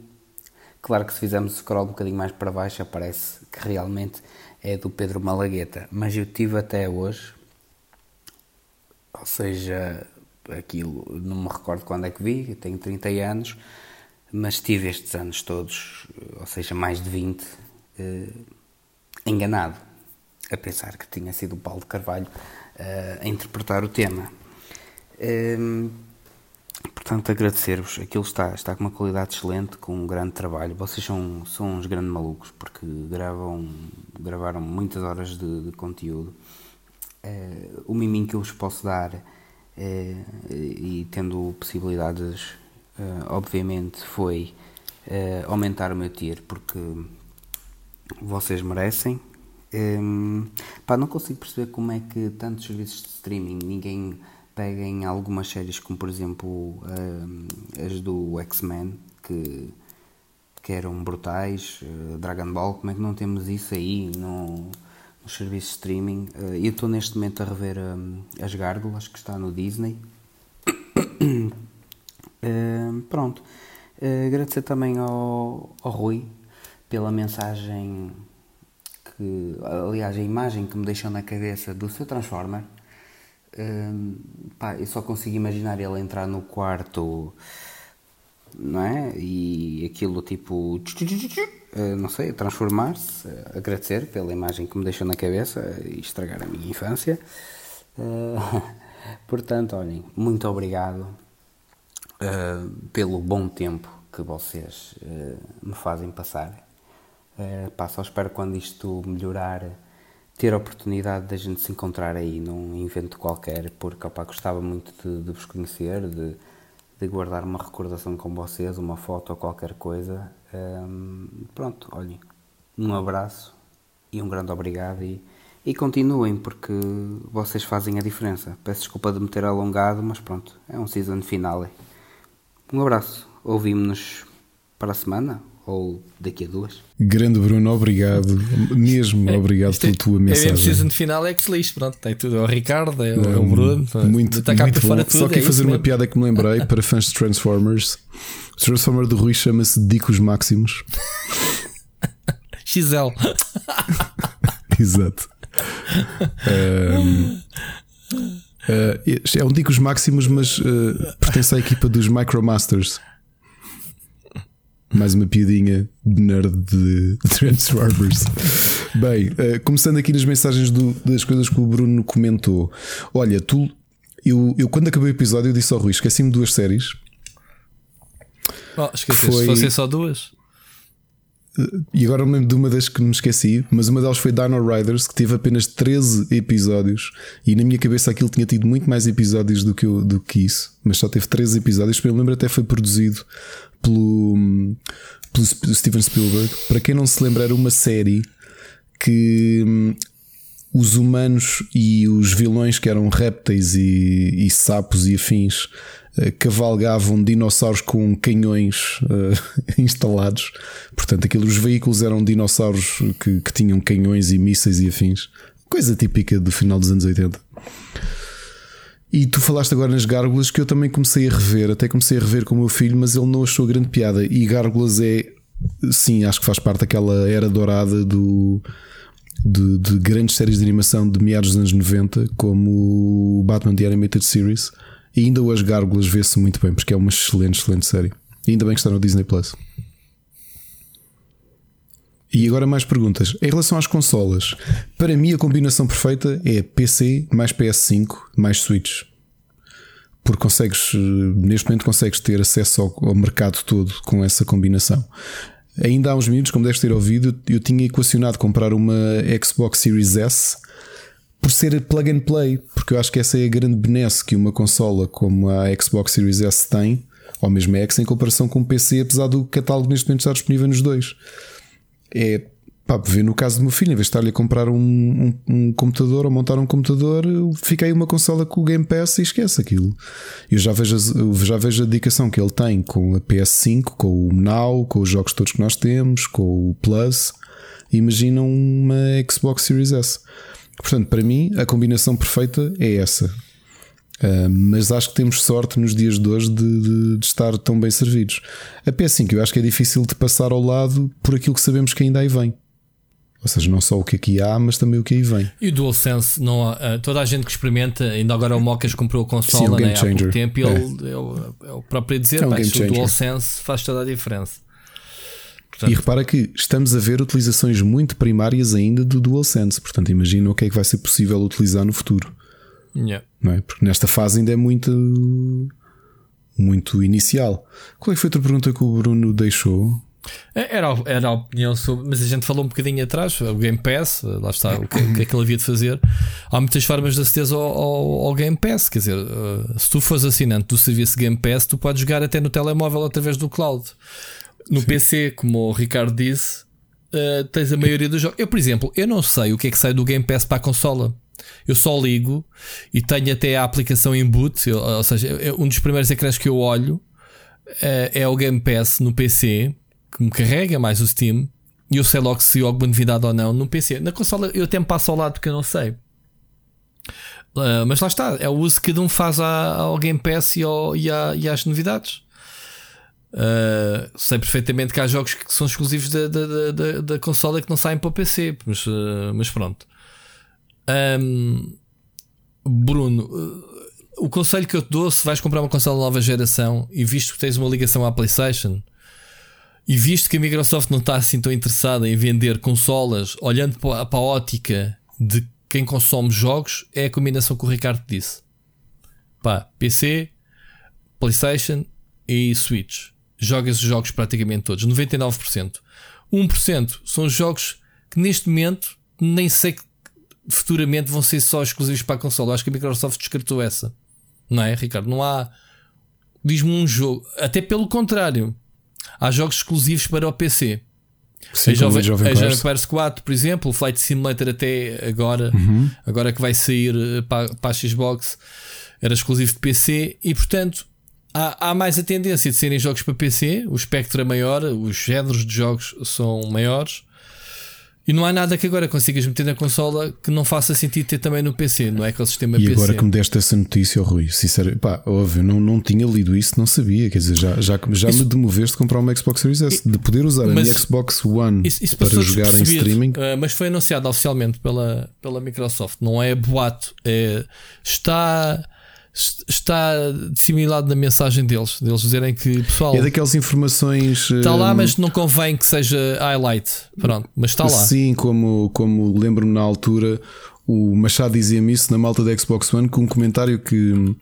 Claro que se fizermos scroll um bocadinho mais para baixo aparece que realmente é do Pedro Malagueta. Mas eu tive até hoje, ou seja, aquilo, não me recordo quando é que vi, eu tenho 30 anos mas tive estes anos todos, ou seja, mais de 20, eh, enganado, a pensar que tinha sido o Paulo de Carvalho eh, a interpretar o tema. Eh, portanto, agradecer-vos. Aquilo está, está com uma qualidade excelente, com um grande trabalho. Vocês são, são uns grandes malucos, porque gravam, gravaram muitas horas de, de conteúdo. o miminho que eu vos posso dar, e tendo possibilidades uh, obviamente, foi uh, aumentar o meu tier, porque vocês merecem. Um, pá, não consigo perceber como é que tantos serviços de streaming ninguém pega em algumas séries, como por exemplo as do X-Men, que, que eram brutais, uh, Dragon Ball, como é que não temos isso aí no, nos serviços de streaming? Uh, eu estou neste momento a rever um, As Gárgulas, que está no Disney. pronto. Uh, agradecer também ao, ao Rui pela mensagem que, aliás, a imagem que me deixou na cabeça do seu Transformer. hum, pá, eu só consigo imaginar ele entrar no quarto, não é? E aquilo tipo, eh, não sei, transformar-se, agradecer pela imagem que me deixou na cabeça e estragar a minha infância. Eh, portanto, olhem, muito obrigado eh, pelo bom tempo que vocês eh, me fazem passar. Uh, pá, só espero quando isto melhorar ter a oportunidade de a gente se encontrar aí num evento qualquer, porque opá, gostava muito de, de vos conhecer, de, de guardar uma recordação com vocês, uma foto ou qualquer coisa. Um, pronto, olhem, um abraço e um grande obrigado e, e continuem porque vocês fazem a diferença. Peço desculpa de me ter alongado, mas pronto, é um season finale. Um abraço, ouvimos-nos para a semana ou daqui a duas. Grande Bruno, obrigado. Mesmo obrigado pela tua É mesmo mensagem. season final é que se lixe, pronto, tem tudo. É o Ricardo, é, o- é o Bruno, Muito, está cá muito fora bom. tudo. Só queria é fazer uma mesmo. piada que me lembrei para fãs de Transformers. O Transformer do Rui chama-se Dicos Máximos. XL. Exato. Ahm, ah, é um Dicos Máximos, mas ah, pertence à equipa dos Micromasters. Mais uma piadinha de nerd de Transformers. Bem, ah, começando aqui nas mensagens do- das coisas que o Bruno comentou. Olha, tu, eu, eu quando acabei o episódio, eu disse ao Rui: esqueci-me de duas séries. Oh, esqueceste, Foi- se fossem só duas. E agora me lembro de uma das que me esqueci, mas uma delas foi Dino Riders, que teve apenas 13 episódios. E na minha cabeça aquilo tinha tido muito mais episódios do que, eu- do que isso, mas só teve 13 episódios. Eu lembro até foi produzido pelo, pelo Sp- Steven Spielberg. Para quem não se lembra, era uma série que hum, os humanos e os vilões, que eram répteis e, e sapos e afins, eh, cavalgavam dinossauros com canhões eh, instalados. Portanto, aqueles os veículos eram dinossauros que, que tinham canhões e mísseis e afins. Coisa típica do final dos anos 80. E tu falaste agora nas gárgulas que eu também comecei a rever, até comecei a rever com o meu filho, mas ele não achou grande piada. E gárgulas é, sim, acho que faz parte daquela era dourada do, de, de grandes séries de animação de meados dos anos 90, como Batman The Animated Series. E ainda hoje Gárgulas vê-se muito bem, porque é uma excelente, excelente série. E ainda bem que está no Disney Plus. E agora mais perguntas. Em relação às consolas, para mim a combinação perfeita é PC mais PS5 mais Switch. Porque consegues, eh, neste momento, consegues ter acesso ao, ao mercado todo com essa combinação. Ainda há uns minutos, como deves ter ouvido, eu tinha equacionado comprar uma Xbox Series S por ser plug and play, porque eu acho que essa é a grande benesse que uma consola como a Xbox Series S tem, ou mesmo a X, em comparação com o PC, apesar do catálogo neste momento estar disponível nos dois. É pá, ver no caso do meu filho, em vez de estar-lhe a comprar um, um- um computador ou montar um computador, aí uma consola com o Game Pass e esquece aquilo. Eu já vejo, eu já vejo a dedicação que ele tem com a PS5, com o Now, com os jogos todos que nós temos, com o Plus. Imagina uma Xbox Series S. Portanto, para mim, a combinação perfeita é essa. Uh, mas acho que temos sorte nos dias de hoje de, de- de estar tão bem servidos. A PS5 eu acho que é difícil de passar ao lado por aquilo que sabemos que ainda aí vem. Ou seja, não só o que aqui há, mas também o que aí vem. E o DualSense, não há, ah, toda a gente que experimenta, ainda agora o Mocas comprou a consola Sim, um game né, há pouco tempo e É. ele é o, é o próprio a dizer: É um pá, o. DualSense faz toda a diferença. E repara que estamos a ver utilizações muito primárias ainda do DualSense. Portanto, imagina o que é que vai ser possível utilizar no futuro. Yeah. Não é? Porque nesta fase ainda é muito, muito inicial. Qual é que foi a outra pergunta que o Bruno deixou? É, Era, era a opinião sobre, mas a gente falou um bocadinho atrás, o Game Pass, lá está, o que, o que é que ele havia de fazer. Há muitas formas de aceder ao, ao, ao Game Pass, quer dizer, uh, se tu fores assinante do serviço Game Pass, tu podes jogar até no telemóvel através do cloud. No PC, como o Ricardo disse, uh, tens a maioria dos jogos. Eu, por exemplo, eu não sei o que é que sai do Game Pass para a consola. Eu só ligo e tenho até a aplicação em boot, ou seja, um dos primeiros ecrãs que eu olho é, é o Game Pass no PC que me carrega mais o Steam e eu sei logo se alguma novidade ou não no PC. Na consola eu até me passo ao lado porque eu não sei. Ah, mas lá está, é o uso que cada um faz ao Game Pass e, ao- e à- e às novidades. Ah, sei perfeitamente que há jogos que são exclusivos da, da, da- da- consola que não saem para o PC, mas, ah, mas pronto. Ahm, Bruno, o conselho que eu te dou, se vais comprar uma consola nova geração e visto que tens uma ligação à PlayStation e visto que a Microsoft não está assim tão interessada em vender consolas, olhando para a, ótica de quem consome jogos, é a combinação que o Ricardo disse. Pá, PC, PlayStation e Switch. Joga esses jogos praticamente todos, 99%. 1% são jogos que neste momento nem sei que futuramente vão ser só exclusivos para a console. Acho que a Microsoft descartou essa. Não é, Ricardo? Não há. Diz-me um jogo. Até pelo contrário. Há jogos exclusivos para o PC. Sim, a Jovem, Jovem a. Jovem Quest 4, por exemplo, o Flight Simulator até agora, Uhum. agora que vai sair eh, para, para a Xbox, era exclusivo de PC e portanto há, há mais a tendência de serem jogos para PC, o espectro é maior, os géneros de jogos são maiores. E não há nada que agora consigas meter na consola que não faça sentido ter também no PC, no ecossistema E PC. agora que me deste essa notícia, oh, Rui, sinceramente, pá, óbvio, não, não tinha lido isso, não sabia. Quer dizer, já, já, já me demoveste a comprar uma Xbox Series S, de poder usar a Mas minha Xbox One Isso, isso para jogar em streaming. eh, mas foi anunciado oficialmente pela, pela Microsoft. Não é boato, é, está, está dissimulado na mensagem deles. Deles dizerem que pessoal É daquelas informações. está lá, hum, mas não convém que seja highlight. Pronto, mas está lá. Sim, como, como lembro-me na altura, o Machado dizia-me isso na malta da Xbox One com um comentário que,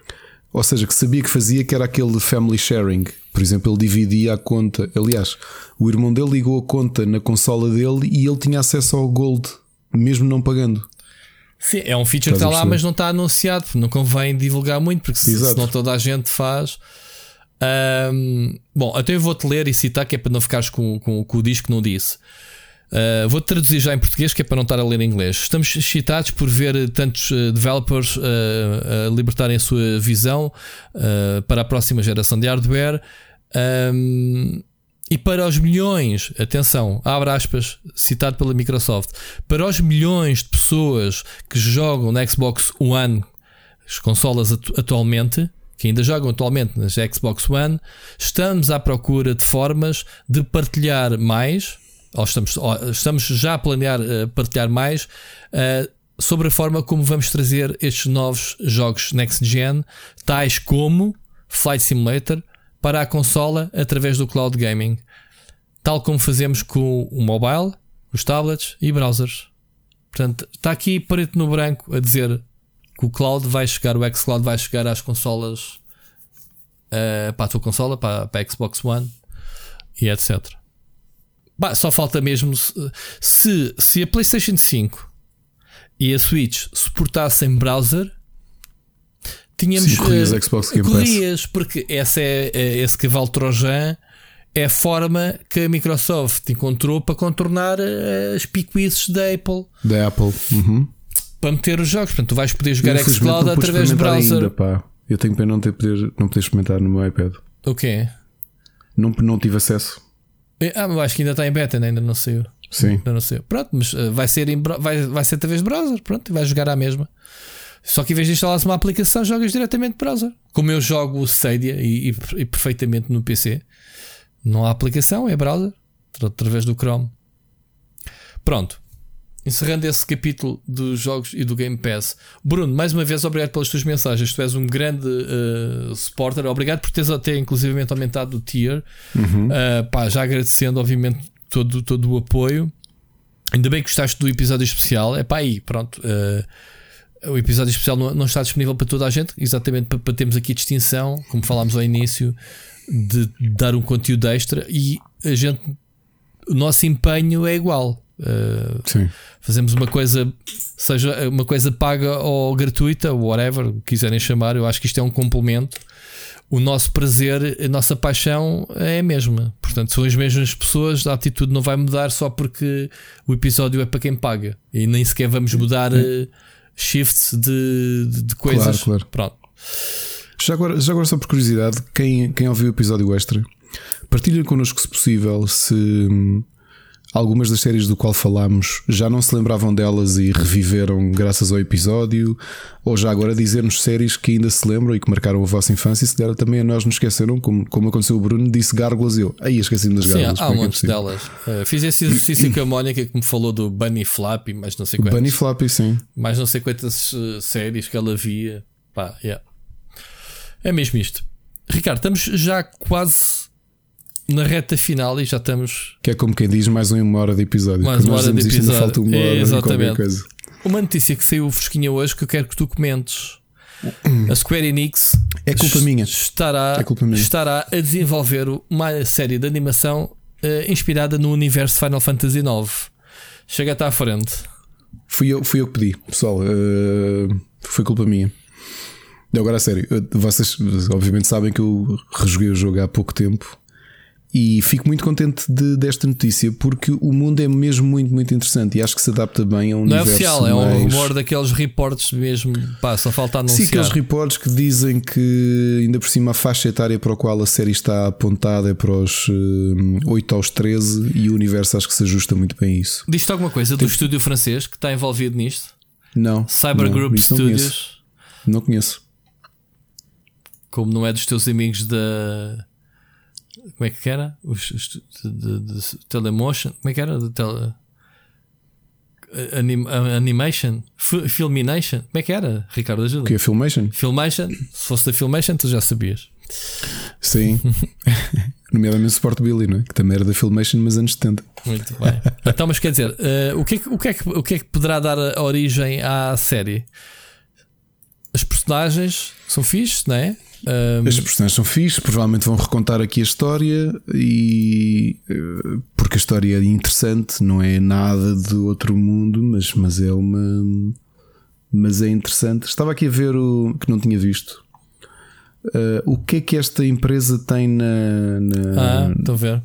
ou seja, que sabia que fazia, que era aquele family sharing. Por exemplo, ele dividia a conta. Aliás, o irmão dele ligou a conta na consola dele e ele tinha acesso ao Gold, mesmo não pagando. Sim, é um feature que está lá, mas não está anunciado. Não convém divulgar muito, porque se, senão toda a gente faz. Ahm, bom, até eu vou-te ler e citar, que é para não ficares com, com, com o disco que não disse. Ah, Vou-te traduzir já em português, que é para não estar a ler em inglês. Estamos excitados por ver tantos eh, developers ah, a libertarem a sua visão ah, para a próxima geração de hardware. Ahm, e para os milhões, atenção, abre aspas, citado pela Microsoft, para os milhões de pessoas que jogam na Xbox One, as consolas atu- atualmente, que ainda jogam atualmente nas Xbox One, estamos à procura de formas de partilhar mais, ou estamos, ou estamos já a planear eh, partilhar mais, eh, sobre a forma como vamos trazer estes novos jogos Next Gen, tais como Flight Simulator, para a consola através do cloud gaming, tal como fazemos com o mobile, os tablets e browsers. Portanto, está aqui preto no branco a dizer que o cloud vai chegar, o xCloud vai chegar às consolas eh, para a tua consola, para, para a Xbox One e etc. Bah, só falta mesmo se, se a PlayStation 5 e a Switch suportassem browser, tínhamos Sim, corrias eh, Xbox Game Pass. corrias, porque esse é, é- esse cavalo trojan é a forma que a Microsoft encontrou para contornar eh, as picuices da Apple Da Apple. Uhum. para meter os jogos. Portanto, tu vais poder jogar xCloud através do experimentar browser. Ainda, pá. Eu tenho pena não ter poder, não poder experimentar no meu iPad. O quê? Não, não tive acesso. Ah, mas acho que ainda está em beta, ainda não saiu. Sim. Ainda não saiu. Pronto, mas eh, vai ser, em, vai, vai ser através de browser. Pronto, e vais jogar à mesma. Só que em vez de instalares uma aplicação, jogas diretamente de browser. Como eu jogo o Stadia e, e- e perfeitamente no PC, não há aplicação, é browser, tra- através do Chrome. Pronto. Encerrando esse capítulo dos jogos e do Game Pass. Bruno, mais uma vez, obrigado pelas tuas mensagens. Tu és um grande eh, supporter. Obrigado por teres até inclusivamente aumentado o tier. Uhum. Uh, pá, já agradecendo, obviamente, todo, todo o apoio. Ainda bem que gostaste do episódio especial. É pá, aí, pronto. uh, o episódio especial não, está disponível para toda a gente, exatamente para, para termos aqui distinção, como falámos ao início, de dar um conteúdo extra e a gente, o nosso empenho é igual. Uh, Sim. fazemos uma coisa, seja uma coisa paga ou gratuita, whatever quiserem chamar, eu acho que isto é um complemento. O nosso prazer, a nossa paixão é a mesma. Portanto, são as mesmas pessoas, a atitude não vai mudar só porque o episódio é para quem paga. E nem sequer vamos mudar eh, shifts de, de, de coisas. claro. Pronto. Já agora, já agora só por curiosidade, quem, quem ouviu o episódio extra, partilha connosco se possível se hum, algumas das séries do qual falámos já não se lembravam delas e reviveram graças ao episódio, ou já agora dizer-nos séries que ainda se lembram e que marcaram a vossa infância e se der também a nós nos esqueceram, como, como aconteceu o Bruno, disse gárgulas e eu, aí esqueci-me das Sim, gárgulas. há é um que é monte possível? delas. Uh, fiz esse exercício com a Mónica que me falou do Bunny Flap, mas não sei quantas. Bunny Flappy, sim. mais não sei quantas uh, séries que ela via. Pá, yeah. É mesmo isto. Ricardo, estamos já quase na reta final e já estamos. Que é como quem diz mais uma hora de episódio. Mais uma hora de isto, ainda episódio. falta uma hora exatamente. coisa. Uma notícia que saiu fresquinha hoje que eu quero que tu comentes. A Square Enix É culpa minha. estará, É culpa minha. estará a desenvolver uma série de animação eh, inspirada no universo Final Fantasy IX. Chega até à frente. Fui eu, fui eu que pedi, pessoal. eh, foi culpa minha. Agora, a sério, vocês obviamente sabem que eu rejoguei o jogo há pouco tempo e fico muito contente de- desta notícia porque o mundo é mesmo muito, muito interessante e acho que se adapta bem a um Não é universo oficial, é um mais... rumor daqueles reportes mesmo. Pá, só falta Sim, anunciar. aqueles reportes que dizem que ainda por cima a faixa etária para a qual a série está apontada é para os eh, 8 aos 13 e o universo acho que se ajusta muito bem a isso. Diz-te alguma coisa do estúdio francês que está envolvido nisto? Não. Cyber não, Group não Studios. conheço. Não conheço. Como não é dos teus amigos da. Como é que era? Os, os- de, de- de Telemotion? Como é que era? De tele... Anim, animation? Fi- Filmination? Como é que era? Ricardo, ajuda. O que é Filmation? Filmation? Se fosse da Filmation, tu já sabias. Sim. Nomeadamente Sport Billy, não é? Que também era da Filmation, mas anos 70. Muito bem. então, mas quer dizer, eh, o, que é que, o, que é que, o que é que poderá dar origem à série? As personagens são fixes, não é? Ahm, As personagens são fixes, provavelmente vão recontar aqui a história e eh, porque a história é interessante, não é nada de outro mundo, mas, mas é uma mas é interessante. Estava aqui a ver o que não tinha visto. Eh, o que é que esta empresa tem na, na- ah, estou a ver.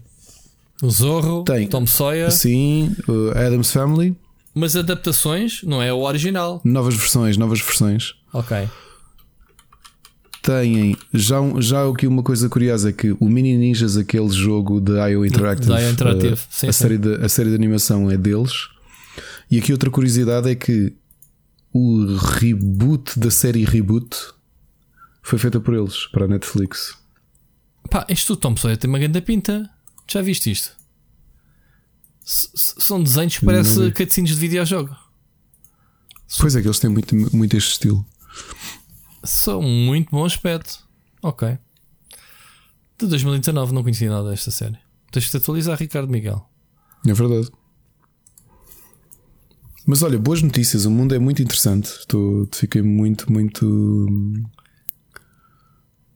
O Zorro, Tem. Tom Sawyer, sim, o Adams Family, mas adaptações não é o original. novas versões, novas versões. Ok. Têm já, já aqui uma coisa curiosa é que o Mini Ninjas, aquele jogo da IO Interactive, Da IO Interactive, eh, sim, a, sim. Série de, a série de animação é deles. E aqui outra curiosidade é que o reboot da série Reboot foi feita por eles para a Netflix. Pá, isto Tom Sawyer tem uma grande pinta. Já viste isto? S- s- são desenhos que Não parece vi. cutscenes de videojogo. Pois é, que eles têm muito, muito este estilo. São muito bom aspecto. Ok. De 2019 não conhecia nada desta série. Tens de te atualizar, Ricardo Miguel. É verdade. Mas olha, boas notícias. O mundo é muito interessante. Estou, fiquei muito, muito,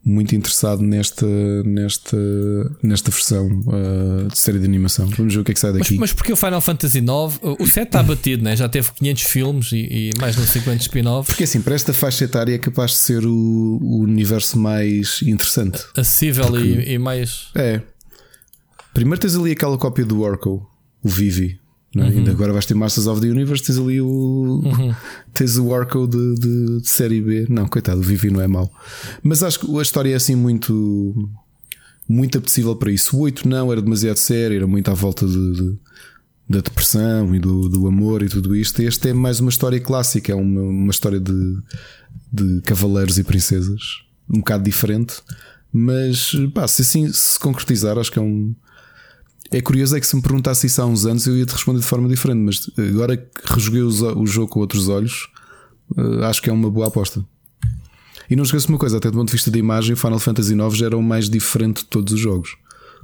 muito interessado nesta, nesta, nesta versão uh, de série de animação. Vamos ver o que é que sai Mas, daqui. mas porque o Final Fantasy IX, o 7 está batido, né? já teve 500 filmes e, e mais sei quantos spin-offs. Porque assim, para esta faixa etária é capaz de ser o, o universo mais interessante. Acessível e, e mais. É. Primeiro tens ali aquela cópia do Oracle, o Vivi. É? Uhum. Ainda agora vais ter Masters of the Universe, tens ali o. Tens o Oracle de, de- de série B. Não, coitado, o Vivi não é mau. Mas acho que a história é assim muito. Muito apetecível para isso. O 8 não, era demasiado sério, era muito à volta de, de- da depressão e do, do amor e tudo isto. Este é mais uma história clássica, é uma, uma história de, de cavaleiros e princesas, um bocado diferente, mas pá, se assim se concretizar, acho que é um. É curioso é que se me perguntasse isso há uns anos eu ia te responder de forma diferente, mas agora que rejoguei o jogo com outros olhos, eh, acho que é uma boa aposta. E não esqueça uma coisa, até do ponto de vista da imagem, Final Fantasy IX já era o mais diferente de todos os jogos,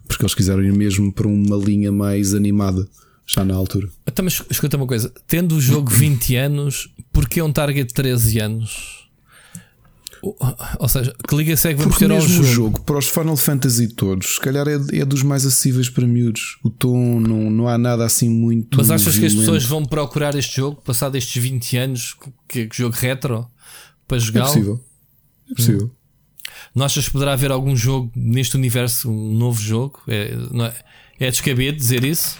porque eles quiseram ir mesmo para uma linha mais animada, já na altura. Então, mas escuta uma coisa: tendo o jogo 20 anos, porquê um target de 13 anos? Ou, seja, que liga é que vamos Porque ter ao mesmo jogo? o jogo, para os Final Fantasy todos, se calhar é, é dos mais acessíveis para miúdos. O tom, não, não há nada assim muito. Mas achas que as violento. pessoas vão procurar este jogo, passado estes 20 anos, que, que jogo retro, para É jogá-lo? possível. É possível. Não achas que poderá haver algum jogo neste universo, um novo jogo? É, não é, é descabido dizer isso?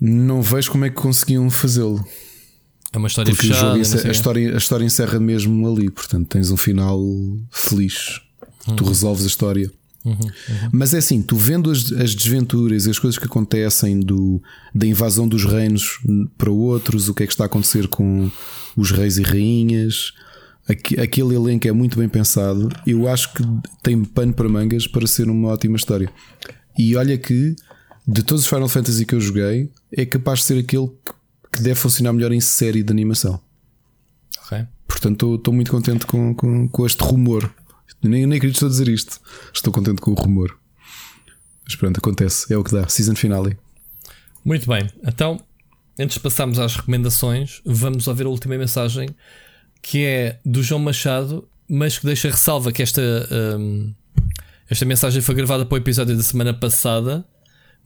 Não vejo como é que conseguiam fazê-lo. É uma história Porque fechada. encerra- a, história, a história encerra mesmo ali. Portanto, tens um final feliz. Tu Uhum. resolves a história. Mas é assim, tu vendo as, as desventuras e as coisas que acontecem do, da invasão dos reinos para outros, o que é que está a acontecer com os reis e rainhas, aque- aquele elenco é muito bem pensado. Eu acho que tem pano para mangas para ser uma ótima história. E olha que de todos os Final Fantasy que eu joguei, é capaz de ser aquele que, que deve funcionar melhor em série de animação. Ok. Portanto, estou muito contente com, com, com este rumor. Nem, nem acredito estou a dizer isto. Estou contente com o rumor. Mas pronto, acontece. É o que dá. Season finale. Muito bem, então, antes de passarmos às recomendações, vamos ouvir a última mensagem que é do João Machado, mas que deixa ressalva que esta, hum, esta mensagem foi gravada para o episódio da semana passada.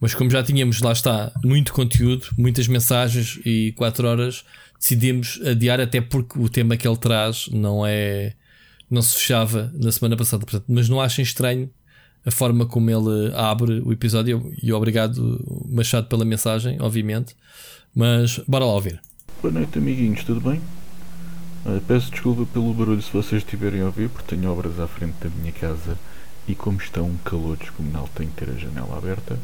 Mas como já tínhamos, lá está, muito conteúdo, muitas mensagens e 4 horas, decidimos adiar até porque o tema que ele traz não é não se fechava na semana passada. Portanto, mas não achem estranho a forma como ele abre o episódio e obrigado Machado pela mensagem, obviamente. Mas bora lá ouvir. Boa noite, amiguinhos, tudo bem? Ah, peço desculpa pelo barulho se vocês estiverem a ouvir, porque tenho obras à frente da minha casa e, como está um calor descomunal, tenho que ter a janela aberta.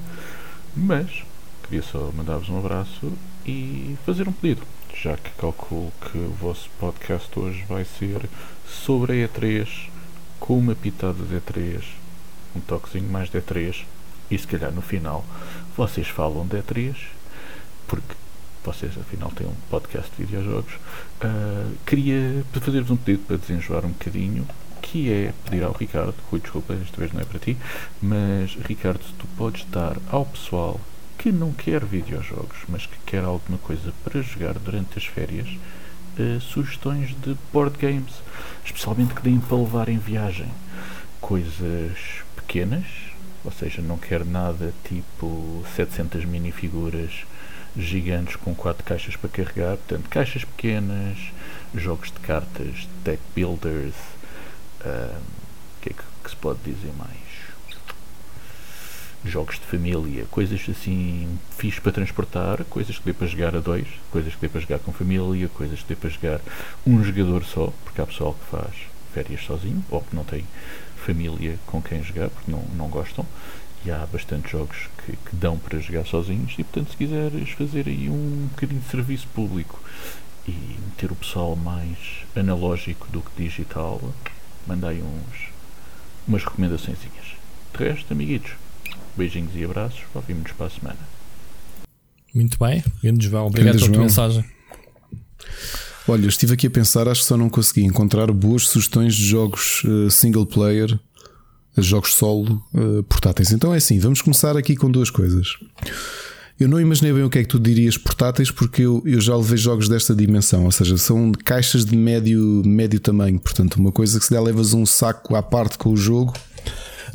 Mas queria só mandar-vos um abraço e fazer um pedido, já que calculo que o vosso podcast hoje vai ser sobre a E3, com uma pitada de E3, um toquezinho mais de E3, e se calhar no final vocês falam de E3, porque vocês afinal têm um podcast de videojogos, ah, queria fazer-vos um pedido para desenjoar um bocadinho, que é pedir ao Ricardo, Rui, desculpa, esta vez não é para ti, mas Ricardo, tu podes dar ao pessoal que não quer videojogos, mas que quer alguma coisa para jogar durante as férias, ah, sugestões de board games, especialmente que deem para levar em viagem. Coisas pequenas, ou seja, não quer nada tipo 700 minifiguras gigantes com quatro caixas para carregar, portanto, caixas pequenas, jogos de cartas, deck builders, o que é que, que se pode dizer mais? Jogos de família, coisas assim fixe para transportar, coisas que dê para jogar a dois, coisas que dê para jogar com família, coisas que dê para jogar um jogador só, porque há pessoal que faz férias sozinho, ou que não tem família com quem jogar, porque não, não gostam e há bastantes jogos que, que dão para jogar sozinhos e portanto se quiseres fazer aí um bocadinho de serviço público e meter o pessoal mais analógico do que digital manda aí uns umas recomendações de resto amiguitos beijinhos e abraços ouvimos para a semana Muito bem, grande João, obrigado Grande pela tua mensagem. Olha, eu estive aqui a pensar, acho que só não consegui encontrar boas sugestões de jogos eh, single player, eh, jogos solo eh, portáteis. Então é assim, vamos começar aqui com duas coisas. Eu não imaginei bem o que é que tu dirias portáteis, porque eu, eu já levei jogos desta dimensão, ou seja, são caixas de médio, médio tamanho. Portanto, uma coisa que se der levas um saco à parte com o jogo.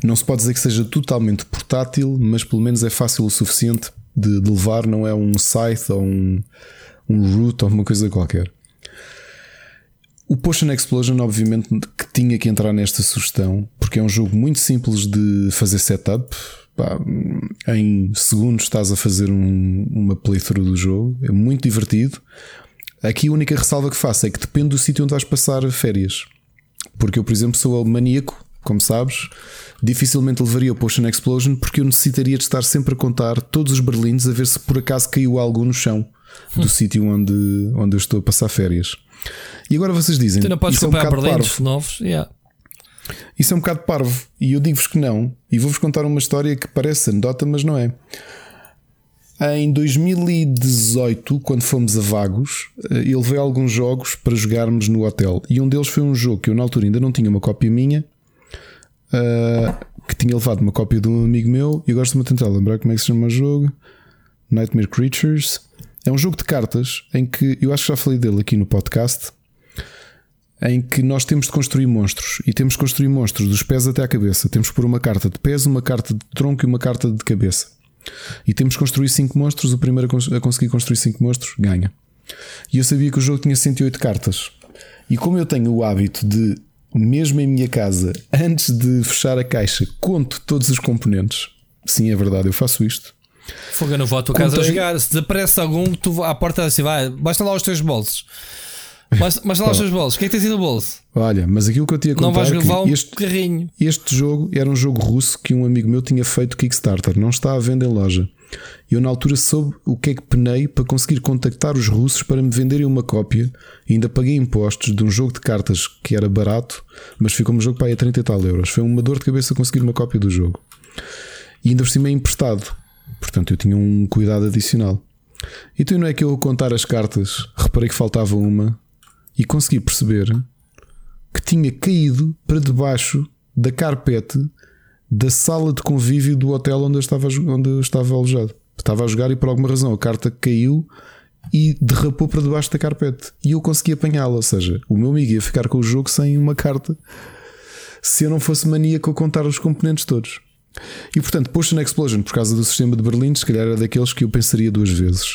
Não se pode dizer que seja totalmente portátil, mas pelo menos é fácil o suficiente de, de levar, não é um scythe ou um, um root ou uma coisa qualquer. O Potion Explosion, obviamente, que tinha que entrar nesta sugestão, porque é um jogo muito simples de fazer setup. Pá, em segundos estás a fazer um- uma playthrough do jogo, é muito divertido. Aqui a única ressalva que faço é que depende do sítio onde vais passar férias. Porque eu, por exemplo, sou maníaco, como sabes, dificilmente levaria o Potion Explosion porque eu necessitaria de estar sempre a contar todos os berlindes a ver se por acaso caiu algo no chão do sítio onde, onde eu estou a passar férias. E agora vocês dizem, Tu não podes isso é um comprar berlindes novos. Yeah. Isso é um bocado parvo. E eu digo-vos que não. E vou-vos contar uma história que parece anedota, mas não é. Em 2018, quando fomos a Vagos, eh, eu levei alguns jogos para jogarmos no hotel. E um deles foi um jogo que eu na altura ainda não tinha uma cópia minha, eh, que tinha levado uma cópia de um amigo meu. E eu gosto de me tentar lembrar como é que se chama o jogo: Nightmare Creatures. É um jogo de cartas em que eu acho que já falei dele aqui no podcast em que nós temos de construir monstros e temos de construir monstros dos pés até à cabeça. Temos que pôr uma carta de pés, uma carta de tronco e uma carta de cabeça. E temos que construir 5 monstros. O primeiro a cons- a conseguir construir 5 monstros ganha. E eu sabia que o jogo tinha 108 cartas. E como eu tenho o hábito de, mesmo em minha casa, antes de fechar a caixa, conto todos os componentes. Sim, é verdade, eu faço isto. Fogo, eu não vou à tua casa a Contei- jogar. Se desaparece algum, tu à porta assim, vai, basta lá os teus bolsos. Mas, mas lá os seus bolsos, o que é que tens aí no bolso? Olha, mas aquilo que eu tinha a Não vais é que levar um este, carrinho. este jogo era um jogo russo que um amigo meu tinha feito Kickstarter, não está à venda em loja. E eu na altura soube o que é que penei para conseguir contactar os russos para me venderem uma cópia. E ainda paguei impostos de um jogo de cartas que era barato, mas ficou um jogo para aí a 30 e tal euros. Foi uma dor de cabeça conseguir uma cópia do jogo. E ainda por cima é emprestado. Portanto, eu tinha um cuidado adicional. Então não é que eu a contar as cartas, reparei que faltava uma e consegui perceber que tinha caído para debaixo da carpete da sala de convívio do hotel onde eu estava, onde eu estava alojado. Estava a jogar e por alguma razão a carta caiu e derrapou para debaixo da carpete. E eu consegui apanhá-la. Ou seja, o meu amigo ia ficar com o jogo sem uma carta se eu não fosse maníaco a contar os componentes todos. E portanto, Potion Explosion, por causa do sistema de Berlim, se calhar era daqueles que eu pensaria duas vezes.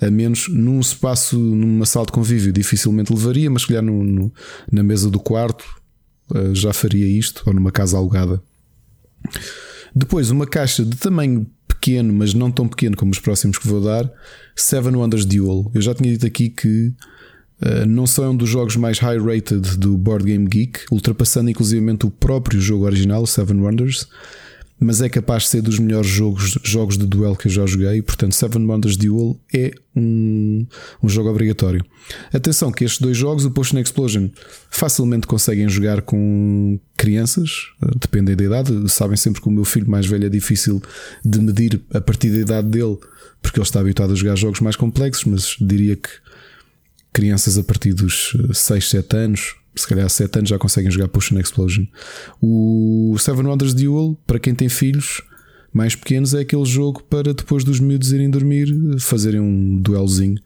A menos num espaço, numa sala de convívio, dificilmente levaria, mas se calhar no, no- na mesa do quarto eh, já faria isto, ou numa casa alugada. Depois, uma caixa de tamanho pequeno, mas não tão pequeno como os próximos que vou dar, Seven Wonders Duel. Eu já tinha dito aqui que uh, não só é um dos jogos mais high rated do Board Game Geek, ultrapassando inclusivamente o próprio jogo original, Seven Wonders, mas é capaz de ser dos melhores jogos, jogos de duelo que eu já joguei. Portanto, Seven Wonders Duel é um, um jogo obrigatório. Atenção que estes dois jogos, o Potion Explosion, facilmente conseguem jogar com crianças, eh, dependem da idade. Sabem sempre que o meu filho mais velho é difícil de medir a partir da idade dele, porque ele está habituado a jogar jogos mais complexos, mas diria que crianças a partir dos 6, 7 anos, se calhar 7 anos já conseguem jogar Potion Explosion. O Seven Wonders Duel, para quem tem filhos mais pequenos, é aquele jogo para depois dos miúdos irem dormir fazerem um duelzinho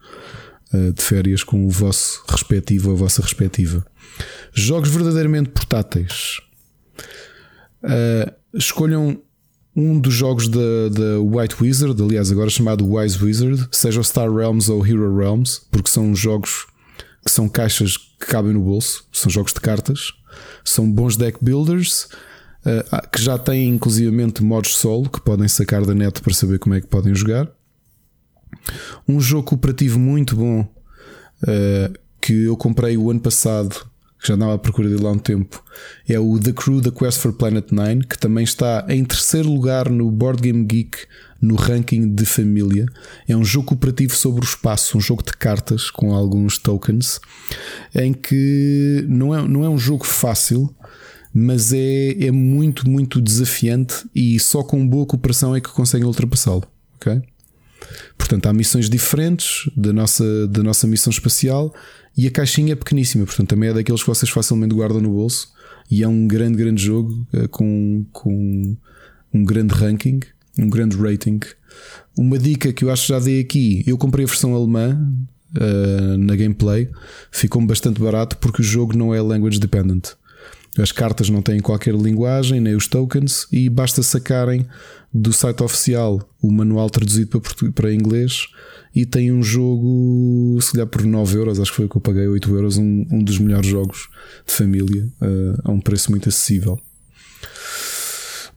uh, de férias com o vosso respectivo a vossa respectiva. Jogos verdadeiramente portáteis. Uh, escolham um dos jogos da, da White Wizard, aliás, agora chamado Wise Wizard, seja o Star Realms ou Hero Realms, porque são jogos que são caixas que cabem no bolso, são jogos de cartas, são bons deck builders, uh, que já têm inclusivamente modos solo que podem sacar da net para saber como é que podem jogar. Um jogo cooperativo muito bom uh, que eu comprei o ano passado que já andava à procura dele há um tempo, é o The Crew The Quest for Planet 9, que também está em terceiro lugar no Board Game Geek no ranking de família. É um jogo cooperativo sobre o espaço, um jogo de cartas com alguns tokens, em que não é, não é um jogo fácil, mas é, é muito, muito desafiante e só com boa cooperação é que conseguem ultrapassá-lo. ok? Portanto, há missões diferentes da nossa, da nossa missão espacial e a caixinha é pequeníssima, portanto, também é daqueles que vocês facilmente guardam no bolso. E é um grande, grande jogo uh, com, com um grande ranking, um grande rating. Uma dica que eu acho que já dei aqui: eu comprei a versão alemã uh, na gameplay, ficou-me bastante barato porque o jogo não é language dependent. As cartas não têm qualquer linguagem, nem os tokens, e basta sacarem do site oficial o manual traduzido para, para inglês e tem um jogo, se calhar por 9 euros, acho que foi o que eu paguei, 8 euros, um, um dos melhores jogos de família, uh, a um preço muito acessível.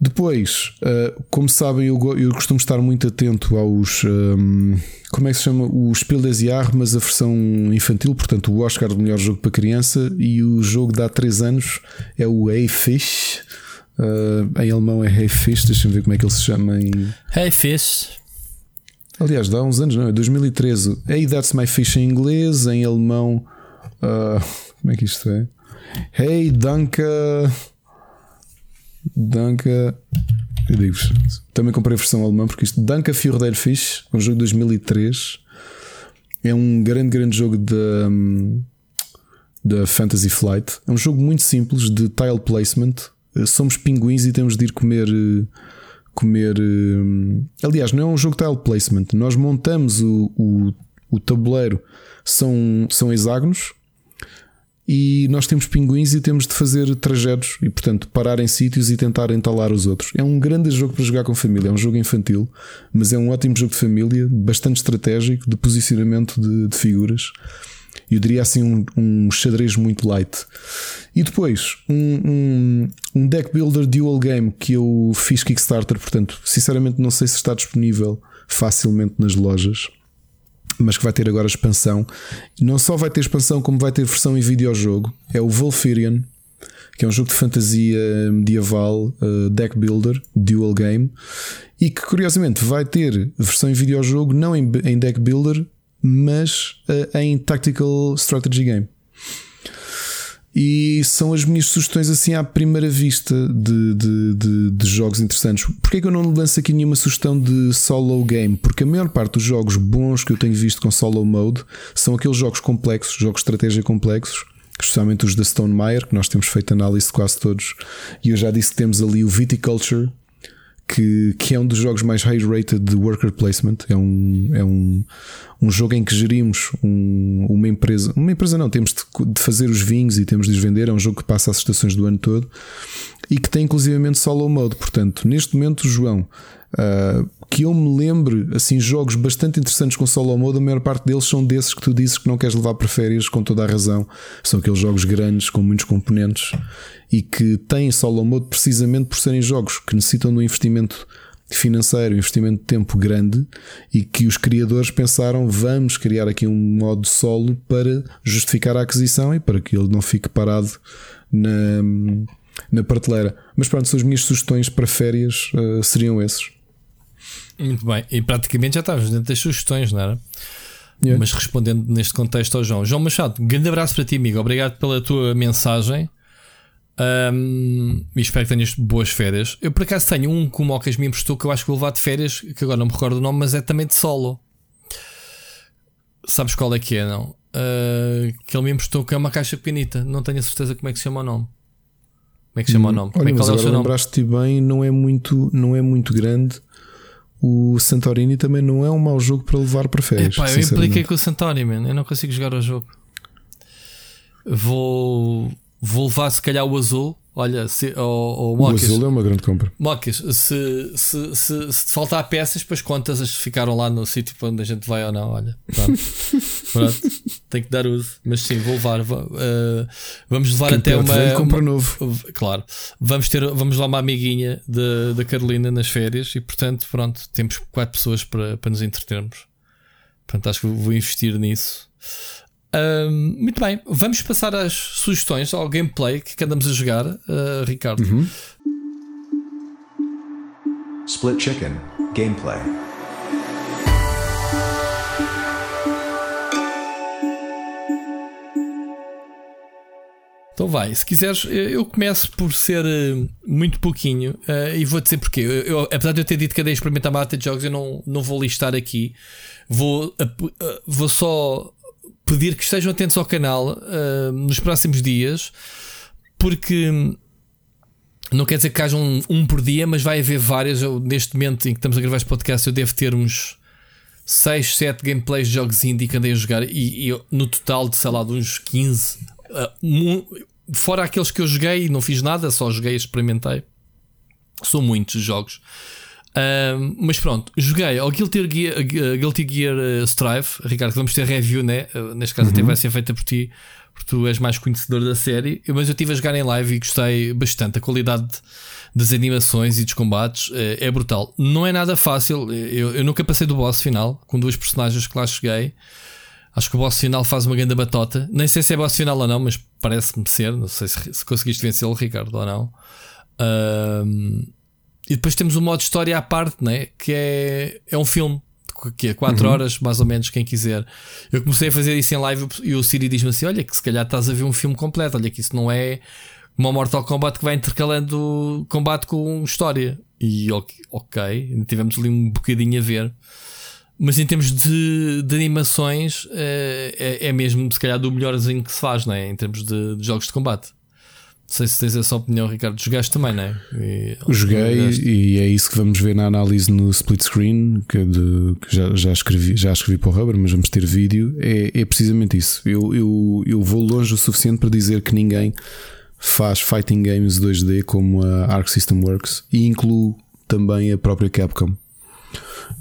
Depois, uh, como sabem, eu, eu, costumo estar muito atento aos. Um, como é que se chama? O Spiel des Jahres, mas a versão infantil, portanto, o Oscar do melhor jogo para criança. E o jogo de há 3 anos é o Hey Fish. Uh, em alemão é Hey Fish, deixa-me ver como é que ele se chama em. Hey Fish. Aliás, dá uns anos, não é? 2013. Hey, that's my fish em inglês, em alemão. Uh, como é que isto é? Hey, danke. Danke. Eu digo Também comprei a versão alemã porque isto. Danke für der Fisch, um jogo de 2003. É um grande, grande jogo da, da Fantasy Flight. É um jogo muito simples de tile placement. Somos pinguins e temos de ir comer. Comer. Aliás, não é um jogo de tile placement. Nós montamos o, o, o tabuleiro, são, são hexágonos e nós temos pinguins e temos de fazer trajetos e, portanto, parar em sítios e tentar entalar os outros. É um grande jogo para jogar com família, é um jogo infantil, mas é um ótimo jogo de família, bastante estratégico, de posicionamento de, de figuras. Eu diria assim um, um, xadrez muito light. E depois, um, um, um deck builder dual game que eu fiz Kickstarter, portanto, sinceramente não sei se está disponível facilmente nas lojas. Mas que vai ter agora expansão. Não só vai ter expansão, como vai ter versão em videojogo. É o Volfirian, que é um jogo de fantasia medieval, uh, deck builder, dual game, e que curiosamente vai ter versão em videojogo, não em, em deck builder, mas uh, em tactical strategy game. E são as minhas sugestões assim à primeira vista de, de, de, de jogos interessantes. Porquê que eu não lanço aqui nenhuma sugestão de solo game? Porque a maior parte dos jogos bons que eu tenho visto com solo mode são aqueles jogos complexos, jogos de estratégia complexos, especialmente os da Stone Meyer, que nós temos feito análise de quase todos. E eu já disse que temos ali o Viticulture, que, que é um dos jogos mais high-rated de worker placement. É um, é um, um jogo em que gerimos um, uma empresa. Uma empresa não, temos de, de, fazer os vinhos e temos de os vender. É um jogo que passa as estações do ano todo e que tem inclusivamente solo mode. Portanto, neste momento, João, uh, que eu me lembre, assim, jogos bastante interessantes com solo mode, a maior parte deles são desses que tu dizes que não queres levar para férias, com toda a razão. São aqueles jogos grandes com muitos componentes e que têm solo mode precisamente por serem jogos que necessitam de um investimento financeiro, investimento de tempo grande e que os criadores pensaram vamos criar aqui um modo solo para justificar a aquisição e para que ele não fique parado na, na prateleira. Mas pronto, são as minhas sugestões para férias uh, seriam esses. Muito bem, e praticamente já estávamos dentro das sugestões, não era? Yeah. Mas respondendo neste contexto ao João. João Machado, grande abraço para ti, amigo. Obrigado pela tua mensagem. Um, e espero que tenhas boas férias. Eu por acaso tenho um que o Mocas me emprestou que eu acho que vou levar de férias, que agora não me recordo o nome, mas é também de solo. Sabes qual é que é, não? Uh, que ele me emprestou que é uma caixa pequenita. Não tenho a certeza como é que se chama o nome. Como é que se chama hum, o nome? Olha, é mas agora lembraste-te bem, não é muito, não é muito grande. O Santorini também não é um mau jogo para levar para férias. Epá, eu impliquei com o Santorini, man. Eu não consigo jogar o jogo. Vou Vou levar se calhar o azul. Olha, se, oh, oh, o azul é uma grande compra. Mocas, se, se, se, se te faltar peças, depois contas as que ficaram lá no sítio para onde a gente vai ou não. Olha, pronto. pronto. Tem que dar uso. Mas sim, vou levar. Uh, vamos levar Quem até uma. compra novo. Claro. Vamos, ter, vamos lá uma amiguinha da Carolina nas férias e, portanto, pronto, temos quatro pessoas para, para nos entretermos. Portanto, acho que vou investir nisso muito bem, vamos passar às sugestões ao gameplay que andamos a jogar, uh, Ricardo. Uhum. Split Chicken Gameplay. Então vai, se quiseres, eu começo por ser uh, muito pouquinho uh, e vou dizer porquê. Eu, eu, apesar de eu ter dito que a experimentar mata de jogos, eu não, não vou listar aqui. Vou, uh, vou só pedir que estejam atentos ao canal uh, nos próximos dias, porque não quer dizer que haja um, um, por dia, mas vai haver várias. Eu, neste momento em que estamos a gravar este podcast, eu devo ter uns 6, 7 gameplays de jogos indie que andei a jogar e, e no total de sei lá de uns 15. Uh, um, fora aqueles que eu joguei e não fiz nada, só joguei e experimentei. São muitos jogos mas pronto, joguei ao Guilty Gear, uh, Guilty Gear uh, Strive, Ricardo, vamos ter review, né? Uh, neste caso, uhum. até vai ser feita por ti, porque tu és mais conhecedor da série. Mas eu estive a jogar em live e gostei bastante. A qualidade das animações e dos combates é brutal. Não é nada fácil. Eu, eu nunca passei do boss final com duas personagens que lá cheguei. Acho que o boss final faz uma grande batota. Nem sei se é boss final ou não, mas parece-me ser. Não sei se, se conseguiste vencê-lo, Ricardo, ou não. E depois temos o modo história à parte, né? que é, é um filme que é 4 uhum. horas, mais ou menos, quem quiser. Eu comecei a fazer isso em live e o Siri diz-me assim: Olha, que se calhar estás a ver um filme completo, olha, que isso não é uma Mortal Kombat que vai intercalando combate com história. E ok, tivemos ali um bocadinho a ver. Mas em termos de, de animações, é, é, é, mesmo se calhar do melhorzinho que se faz, né? em termos de, de jogos de combate sei se tens essa opinião, Ricardo. Jogaste também, não é? E, Joguei e é isso que vamos ver na análise no split screen, que, de, que já, já, escrevi, já escrevi para o Rubber, mas vamos ter vídeo. É, é precisamente isso. Eu, eu, eu vou longe o suficiente para dizer que ninguém faz fighting games 2D como a Arc System Works e incluo também a própria Capcom.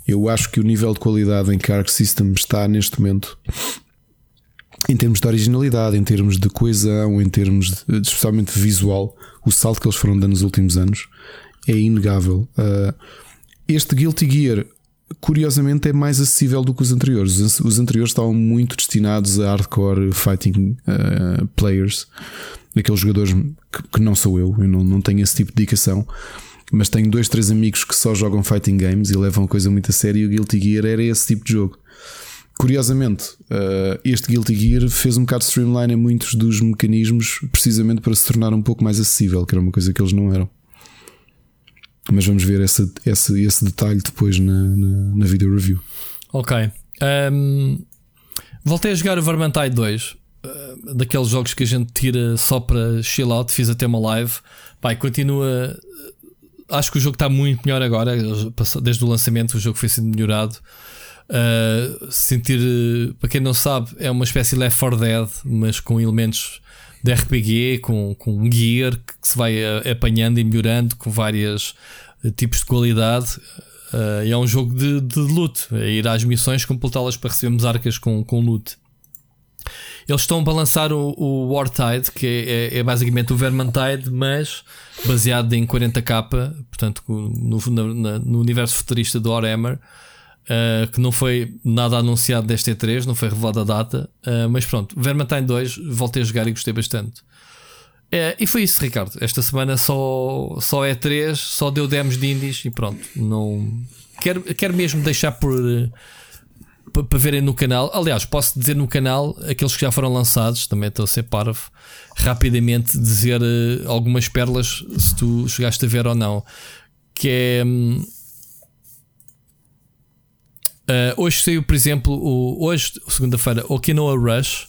Eu acho que o nível de qualidade em que a Arc System está neste momento em termos de originalidade, em termos de coesão, em termos de, especialmente visual, o salto que eles foram dando nos últimos anos é inegável. Uh, este Guilty Gear curiosamente é mais acessível do que os anteriores. Os, anteriores estavam muito destinados a hardcore fighting uh, players, aqueles jogadores que, que, não sou eu, eu não, não tenho esse tipo de dedicação. Mas tenho dois, três amigos que só jogam fighting games e levam a coisa muito a sério. E o Guilty Gear era esse tipo de jogo. Curiosamente, uh, este Guilty Gear fez um bocado de streamline em muitos dos mecanismos, precisamente para se tornar um pouco mais acessível, que era uma coisa que eles não eram. Mas vamos ver esse, esse, esse detalhe depois na, na, na video review. Ok. Um, voltei a jogar o Vermintide 2. Uh, daqueles jogos que a gente tira só para chill out. Fiz até uma live. Pai, continua. Acho que o jogo está muito melhor agora. Desde o lançamento, o jogo foi sendo melhorado. Uh, sentir, para quem não sabe, é uma espécie de Left 4 Dead, mas com elementos de RPG, com, com gear que se vai apanhando e melhorando com vários eh, tipos de qualidade. Uh, é um jogo de, de loot, é ir às missões, completá-las para recebermos arcas com, com loot. Eles estão a balançar o, o Wartide, que é, é, é, basicamente o Vermintide, mas baseado em 40k, portanto, no, no, no universo futurista do Warhammer. Uh, que não foi nada anunciado desta E3, não foi revelada a data, uh, mas pronto, Vermintide 2 voltei a jogar e gostei bastante. Uh, e foi isso, Ricardo. Esta semana só, só E3, só deu demos de indies e pronto. Não quero, quero mesmo deixar por para verem no canal. Aliás, posso dizer no canal aqueles que já foram lançados, também estou a ser parvo, rapidamente dizer algumas pérolas se tu chegaste a ver ou não. Que é. Uh, hoje saiu, por exemplo, o, hoje, segunda-feira, Okinawa Rush,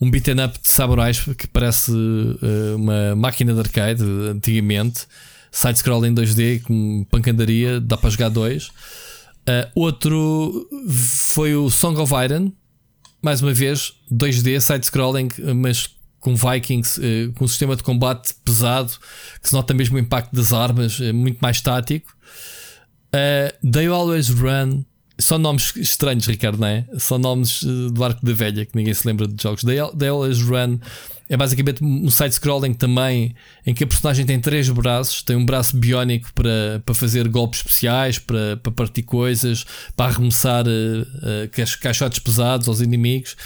um beat'em up de samurais que parece uh, uma máquina de arcade antigamente, side-scroll em 2D com pancandaria, dá para jogar dois. Uh, outro foi o Song of Iron, mais uma vez 2D, side-scrolling, mas com Vikings, com um sistema de combate pesado, que se nota mesmo o impacto das armas, muito mais tático. Uh, They Always Run são nomes estranhos, Ricardo, não é? São nomes eh, do Arco da Velha que ninguém se lembra de jogos. The Always Run é basicamente um side-scrolling também em que a personagem tem três braços: tem um braço biónico para, para fazer golpes especiais, para, para partir coisas, para arremessar uh, uh, caixotes pesados aos inimigos.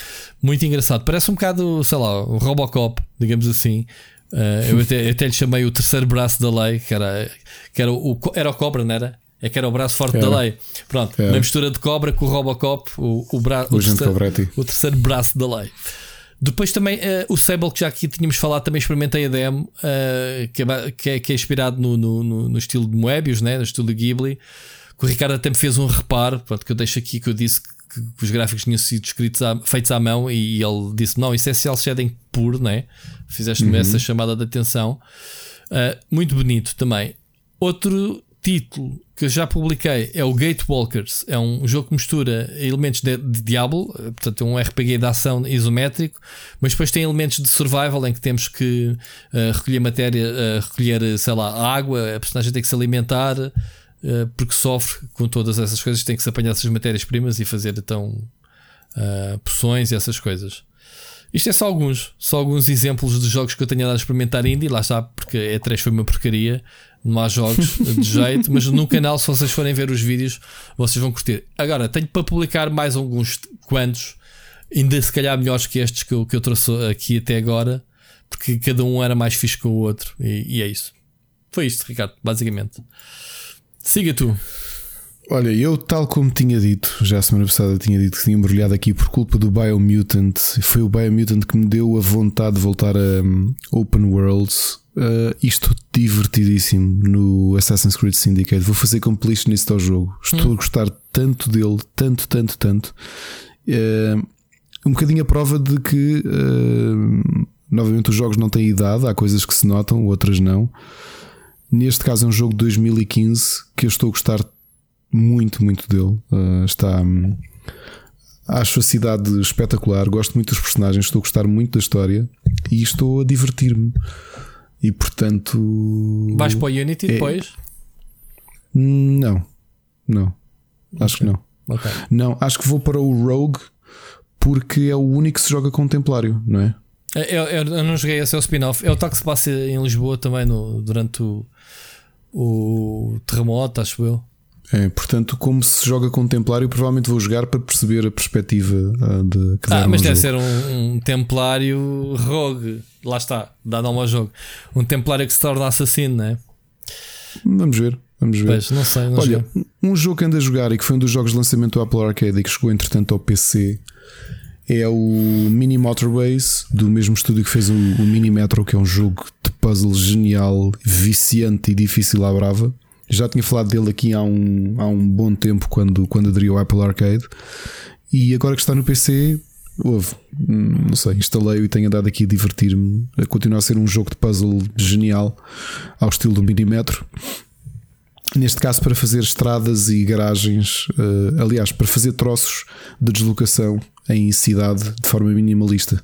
Muito engraçado. Parece um bocado, sei lá, o Robocop, digamos assim. Uh, eu até, até lhe chamei o terceiro braço da lei, que era, que era, o, era o Cobra, não era? É que era o braço forte era. da lei. Pronto, era. uma mistura de cobra com o Robocop, o, o, bra o, o, terceiro, o terceiro braço da lei. Depois também uh, o Sable, que já aqui tínhamos falado, também experimentei a demo, uh, que, é, que, é, que, é, inspirado no, no, no, estilo de Moebius, né? no estilo de Ghibli. Que o Ricardo até me fez um reparo, pronto, que eu deixo aqui, que eu disse que, que os gráficos tinham sido escritos à, feitos à mão e, ele disse: Não, isso é cel shading puro, né? Fizeste-me uhum. essa chamada de atenção. Uh, muito bonito também. Outro título que já publiquei é o Gatewalkers. É um jogo que mistura elementos de, de Diablo, portanto, é um RPG de ação isométrico, mas depois tem elementos de survival em que temos que uh, recolher matéria, uh, recolher, sei lá, água, a personagem tem que se alimentar. Uh, porque sofre com todas essas coisas, tem que se apanhar essas matérias-primas e fazer então poções e essas coisas. Isto é só alguns, só alguns exemplos de jogos que eu tenho dado a experimentar indie, lá está, porque a E3 foi uma porcaria, não há jogos de jeito, mas no canal, se vocês forem ver os vídeos, vocês vão curtir. Agora, tenho para publicar mais alguns quantos, ainda se calhar melhores que estes que eu, que eu trouxe aqui até agora, porque cada um era mais fixe que o outro, e, e é isso. Foi isto, Ricardo, basicamente. Siga tu. Olha, eu, tal como tinha dito, já a semana passada tinha dito que tinha embrulhado aqui por culpa do Biomutant, foi o Biomutant que me deu a vontade de voltar a um, Open Worlds. Uh, estou divertidíssimo no Assassin's Creed Syndicate. Vou fazer completionist ao jogo. Estou hum. a gostar tanto dele, tanto, tanto, tanto. Uh, um bocadinho a prova de que, uh, novamente, os jogos não têm idade. Há coisas que se notam, outras não. Neste caso, é um jogo de 2015 que eu estou a gostar muito, muito dele. Uh, está. Um, acho a cidade espetacular, gosto muito dos personagens, estou a gostar muito da história e estou a divertir-me. E portanto. Vais para o Unity é... depois? Não, não. Acho okay. que não. Okay. Não, acho que vou para o Rogue porque é o único que se joga com o Templário, não é? é eu, eu, eu não joguei esse é o spin-off. É o tal que se passa em Lisboa também no, durante o, o terremoto, acho eu. É, portanto, como se joga com Templário, provavelmente vou jogar para perceber a perspectiva ah, de que Ah, mas deve jogo. ser um, um templário rogue. Lá está, dá nome ao jogo. Um templário que se torna assassino, não é? Vamos ver, vamos ver. Pois, não sei, não Olha, um jogo que ando a jogar e que foi um dos jogos de lançamento do Apple Arcade e que chegou entretanto ao PC é o Mini Motorways, do mesmo estúdio que fez o, o Mini Metro, que é um jogo de puzzle genial, viciante e difícil à brava. Já tinha falado dele aqui há um, há um bom tempo quando, quando aderi ao Apple Arcade. E agora que está no PC, houve, não sei, instalei e tenho andado aqui a divertir-me. A continuar a ser um jogo de puzzle genial, ao estilo do Mini Metro. Neste caso, para fazer estradas e garagens, eh, aliás, para fazer troços de deslocação em cidade de forma minimalista.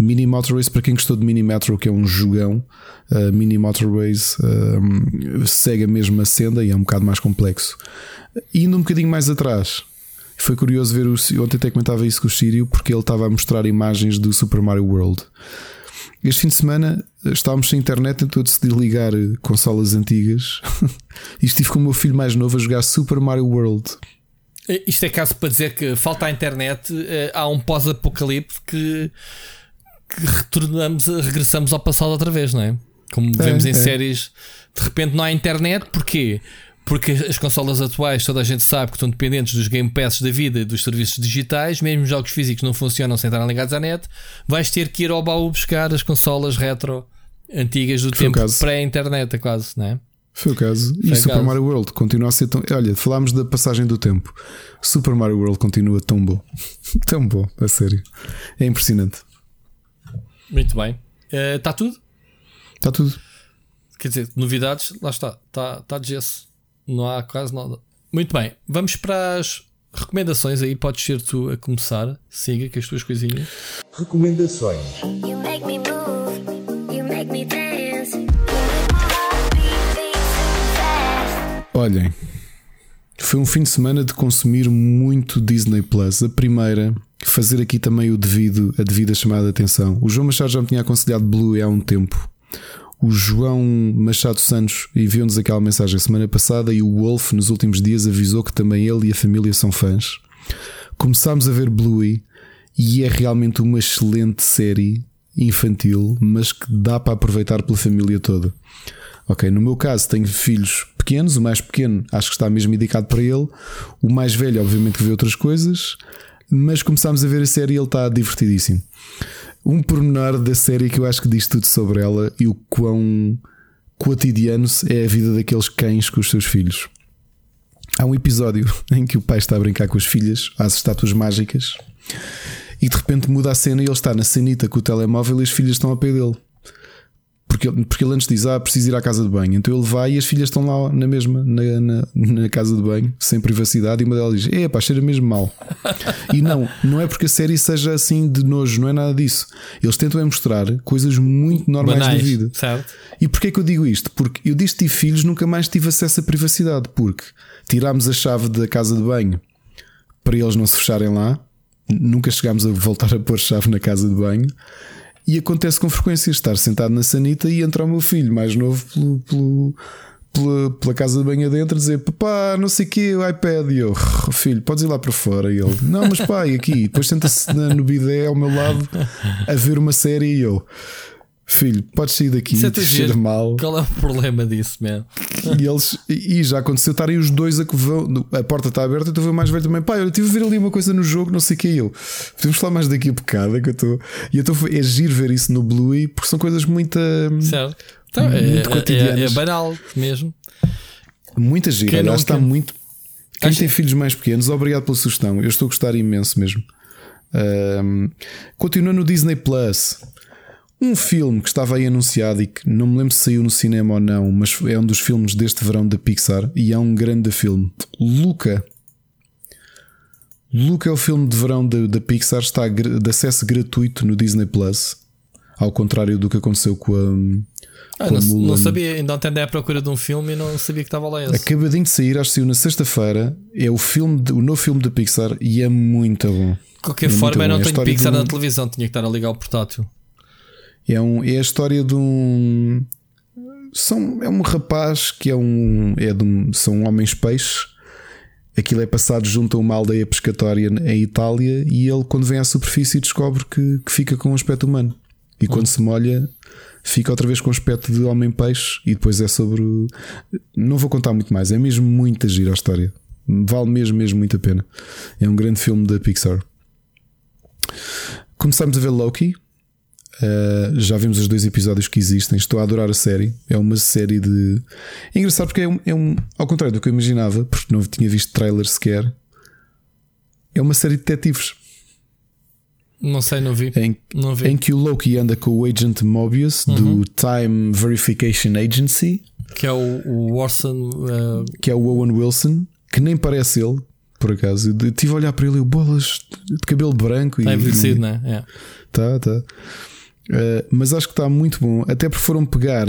Mini Motorways, para quem gostou de Mini Metro, que é um jogão, eh, Mini Motorways eh, segue a mesma senda e é um bocado mais complexo. Indo um bocadinho mais atrás, foi curioso ver o. Ontem até comentava isso com o Sírio, porque ele estava a mostrar imagens do Super Mario World. Este fim de semana estávamos sem internet, então eu decidi ligar eh, consolas antigas e estive com o meu filho mais novo a jogar Super Mario World. Eh, Isto é caso para dizer que falta a internet, eh, há um pós-apocalipse que, que retornamos, regressamos ao passado outra vez, não é? Como É, vemos em é. séries, de repente não há internet, porquê? Porque as consolas atuais, toda a gente sabe que estão dependentes dos Game Passes da vida e dos serviços digitais, mesmo jogos físicos não funcionam sem estarem ligados à net, vais ter que ir ao baú buscar as consolas retro antigas do Foi tempo pré-internet, quase, não é? Foi o caso. Foi e o Super caso. Mario World continua a ser tão. Olha, falámos da passagem do tempo. Super Mario World continua tão bom. tão bom, a sério. É impressionante. Muito bem. Está tudo? Está tudo. Quer dizer, novidades, lá está, está tá de gesso. Não há quase nada. Muito bem, vamos para as recomendações aí. Podes ser tu a começar. Siga com as tuas coisinhas. Recomendações. You make me move, you make me dance. Olhem, foi um fim de semana de consumir muito Disney Plus. A primeira, fazer aqui também o devido, a devida chamada de atenção. O João Machado já me tinha aconselhado Blue há um tempo. O João Machado Santos enviou-nos aquela mensagem semana passada e o Wolf, nos últimos dias, avisou que também ele e a família são fãs. Começámos a ver Bluey e é realmente uma excelente série infantil, mas que dá para aproveitar pela família toda. Ok, no meu caso tenho filhos pequenos, o mais pequeno acho que está mesmo indicado para ele, o mais velho, obviamente, que vê outras coisas, mas começámos a ver a série e ele está divertidíssimo. Um pormenor da série que eu acho que diz tudo sobre ela e o quão cotidiano é a vida daqueles cães com os seus filhos. Há um episódio em que o pai está a brincar com as filhas, às estátuas mágicas, e de repente muda a cena e ele está na cenita com o telemóvel e as filhas estão ao pé dele. Porque, ele- porque ele antes diz: Ah, preciso ir à casa de banho. Então ele vai e as filhas estão lá na mesma, na, na, na casa de banho, sem privacidade. E uma delas diz: É pá, cheira mesmo mal. e não, não é porque a série seja assim de nojo, não é nada disso. Eles tentam é mostrar coisas muito normais Banais, da vida. certo? E porquê que eu digo isto? Porque eu disse que tive filhos, nunca mais tive acesso à privacidade. Porque tirámos a chave da casa de banho para eles não se fecharem lá, nunca chegámos a voltar a pôr chave na casa de banho. E acontece com frequência estar sentado na sanita e entrar o meu filho mais novo pelo, pelo- pela, pela casa de banho adentro dizer papá, não sei o que, o iPad. E eu, "Oh, filho, podes ir lá para fora. E ele, não, mas pai, aqui. Depois senta-se no bidé ao meu lado a ver uma série. E eu, filho, podes sair daqui, é te cheira giro. mal. Qual é o problema disso, man? E, eles, e já aconteceu estarem os dois a que vão. A porta está aberta, então o mais velho também. Pai, eu estive a ver ali uma coisa no jogo, não sei o que. E eu, podemos falar mais daqui a bocado. É que eu estou. E então foi- é giro ver isso no Bluey, porque são coisas muito. Certo. Então, é, muito é- é, cotidianas. é banal mesmo. Muita gira. Quem não está muito. Quem Acho- tem filhos mais pequenos, obrigado pela sugestão. Eu estou a gostar imenso mesmo. Ahm, continua no Disney Plus. Um filme que estava aí anunciado e que não me lembro se saiu no cinema ou não, mas é um dos filmes deste verão da Pixar e é um grande filme. Luca. Luca é o filme de verão da, Pixar, está de acesso gratuito no Disney Plus. Ao contrário do que aconteceu com a, Ah, com a não, não sabia, ainda ontem andei à procura de um filme e não sabia que estava lá esse. Acabadinho de sair, acho que saiu na sexta-feira. É o filme, de- o novo filme da Pixar e é muito bom. De qualquer É forma, eu não É tenho Pixar de na televisão, tinha que estar a ligar o portátil. É, um, é a história de um. São, é um rapaz que é um. É de um são homens peixes aquilo é passado junto a uma aldeia pescatória em Itália e ele, quando vem à superfície, descobre que, que fica com um aspecto humano. E quando se molha, fica outra vez com um aspecto de homem-peixe. E depois é sobre. o- Não vou contar muito mais, é mesmo muito gira a história. Vale mesmo, mesmo muito a pena. É um grande filme da Pixar. Começamos a ver Loki. Uh, já vimos os dois episódios que existem. Estou a adorar a série. É uma série de. É engraçado porque é um, é um- Ao contrário do que eu imaginava, porque não tinha visto trailer sequer. É uma série de detetives. Não sei, não vi. Em, Não vi. em que o Loki anda com o agent Mobius do Time Verification Agency, Que é o, o Orson. eh, que é o Owen Wilson, que nem parece ele, por acaso. Eu Estive a olhar para ele e o bolas de cabelo branco Está e. envelhecido, não é? É. Tá, tá. Uh, mas acho que está muito bom, até porque foram pegar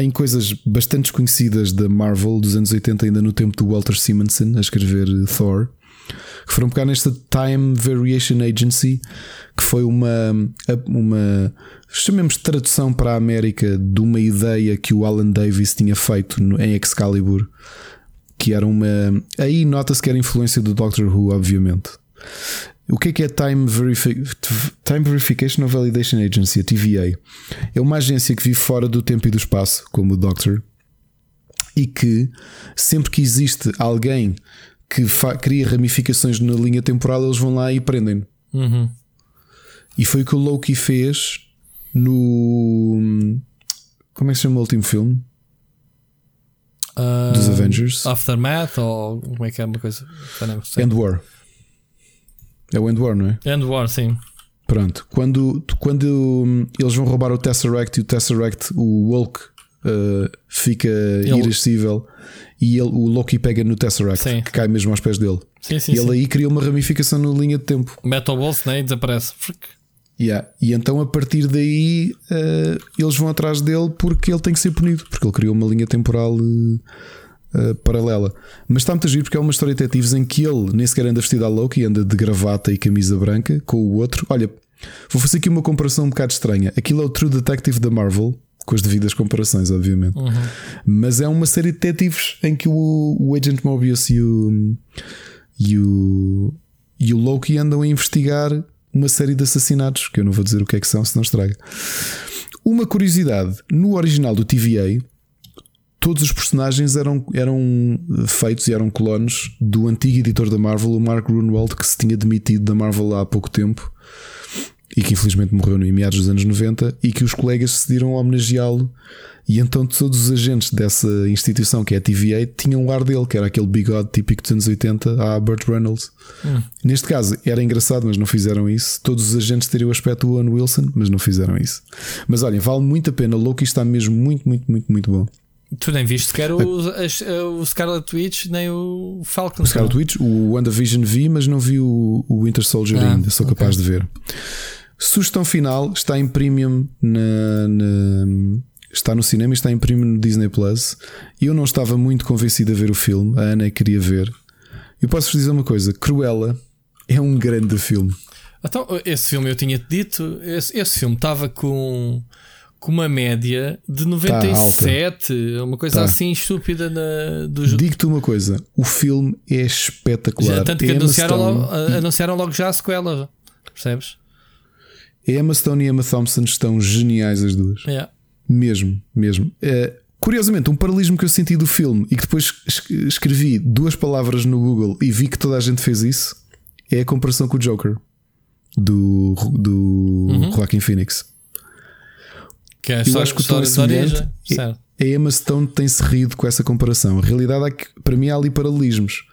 em coisas bastante desconhecidas da Marvel dos anos 80, ainda no tempo do Walter Simonson a escrever uh, Thor, que foram pegar nesta Time Variation Agency, que foi uma, uma chamemos tradução para a América de uma ideia que o Alan Davis tinha feito em Excalibur, que era uma. Aí nota-se que era influência do Doctor Who, obviamente. O que é que é Time, Verifi- Time Verification or Validation Agency, a TVA? É uma agência que vive fora do tempo e do espaço, como o Doctor, e que sempre que existe alguém que cria ramificações na linha temporal, eles vão lá e prendem-no. Uhum. E foi o que o Loki fez no. Como é que se chama o último filme? Ah, Dos Avengers. Aftermath ou como é que é uma coisa? End War. É o End War, não é? End War, sim. Pronto, quando, quando hum, eles vão roubar o Tesseract e o Tesseract, o Hulk uh, fica irascível e ele, o Loki pega no Tesseract, que cai mesmo aos pés dele. Sim, sim, e ele sim. aí cria uma ramificação na linha de tempo. Mete ao bolso né, e desaparece. Yeah. E então a partir daí uh, eles vão atrás dele porque ele tem que ser punido, porque ele criou uma linha temporal uh, uh, paralela. Mas está muito a giro porque é uma história de detetives em que ele nem sequer anda vestido a Loki, anda de gravata e camisa branca com o outro. Olha, vou fazer aqui uma comparação um bocado estranha. Aquilo é o True Detective da Marvel. Com as devidas comparações, obviamente. Uhum. Mas é uma série de detetives em que o, o Agent Mobius e o, e o, e o Loki andam a investigar uma série de assassinatos, que eu não vou dizer o que é que são, senão estraga. Uma curiosidade: no original do TVA, todos os personagens eram, eram feitos e eram clones do antigo editor da Marvel, o Mark Grunwald, que se tinha demitido da Marvel há pouco tempo e que infelizmente morreu em meados dos anos 90 e que os colegas decidiram homenageá-lo. E então todos os agentes dessa instituição, que é a TVA, tinham o ar dele, que era aquele bigode típico dos anos 80 à Burt Reynolds. Hum. Neste caso era engraçado, mas não fizeram isso. Todos os agentes teriam o aspecto do Owen Wilson, mas não fizeram isso. Mas olhem, vale muito a pena. O Loki está mesmo muito, muito, muito, muito bom. Tu nem viste sequer o, as- o Scarlet Witch nem o Falcon. O Scarlet Witch, o WandaVision vi, mas não vi o, o Winter Soldier Ah, ainda, sou ok. capaz de ver. Sugestão final está em premium na, na- está no cinema e está em premium no Disney Plus. Eu não estava muito convencido a ver o filme, a Ana queria ver. Eu posso vos dizer uma coisa: Cruella é um grande filme. Então, esse filme eu tinha-te dito, esse, esse filme estava com, com uma média de 97, uma coisa Tá. assim estúpida na. Digo-te uma coisa: o filme é espetacular. Já, tanto que Emma anunciaram Stone logo, anunciaram logo já a sequela, percebes? Emma Stone e Emma Thompson estão geniais as duas. Yeah. Mesmo, mesmo. É, curiosamente, um paralelismo que eu senti do filme e que depois es- escrevi duas palavras no Google e vi que toda a gente fez isso é a comparação com o Joker do, do Uhum. Joaquin Phoenix. Que é a eu história- acho que o tom é semelhante. origem. A Emma Stone tem-se rido com essa comparação. A realidade é que, para mim, há ali paralelismos.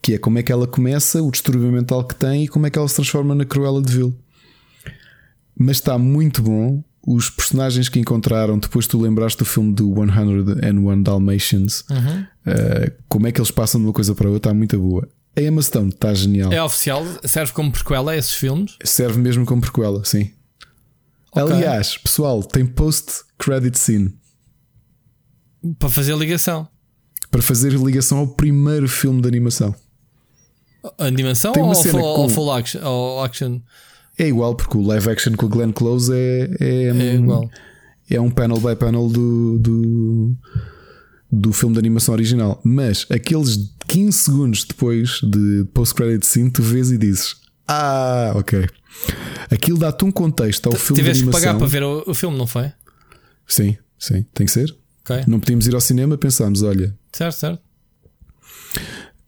Que é como é que ela começa, o distúrbio mental que tem e como é que ela se transforma na Cruella de Vil. Mas está muito bom. Os personagens que encontraram, depois tu lembraste do filme do 101 Dalmatians, Uhum. uh, como é que eles passam de uma coisa para outra, está muito boa. A Emma Stone está genial. É oficial, serve como prequela a esses filmes. Serve mesmo como prequela, sim. Ok. Aliás, pessoal, tem post-credit scene Para fazer ligação. para fazer ligação ao primeiro filme de animação. Animação Tem uma ou, cena full, com- full action? Action? É igual, porque o live action com o Glenn Close é, é, É igual. é um panel by panel do, do, do filme de animação original. Mas aqueles 15 segundos depois de post-credit scene, tu vês e dizes: Ah, ok. Aquilo dá-te um contexto ao filme de Tiveste que animação. pagar para ver o, o filme, não foi? Sim, sim, tem que ser. Ok. Não podíamos ir ao cinema, pensámos: olha, Certo, certo.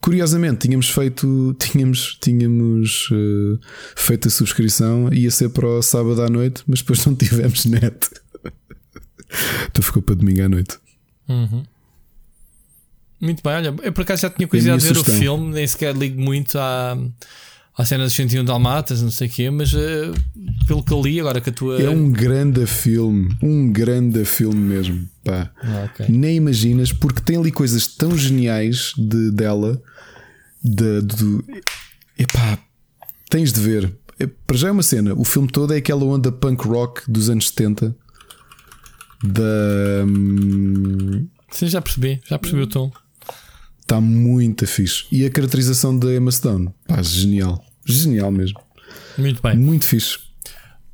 Curiosamente, tínhamos feito, tínhamos, tínhamos eh, feito a subscrição, ia ser para o sábado à noite, mas depois não tivemos net. então ficou para domingo à noite. Uhum. Muito bem, olha, eu por acaso já tinha curiosidade de ver o filme, nem sequer ligo muito à, à cena dos 101 Dalmatas, não sei o quê, mas eh, pelo que li, agora que a tua. É um grande filme, um grande filme mesmo. Pá. Ah, ok. Nem imaginas, porque tem ali coisas tão geniais de, dela. De, do, epá, tens de ver. É, Para já é uma cena. O filme todo é aquela onda punk rock dos anos 70. Da. hum, Sim, já percebi, já percebi o tom. Está muito fixe. E a caracterização da Emma Stone, pá, genial. Genial mesmo. Muito bem. Muito fixe.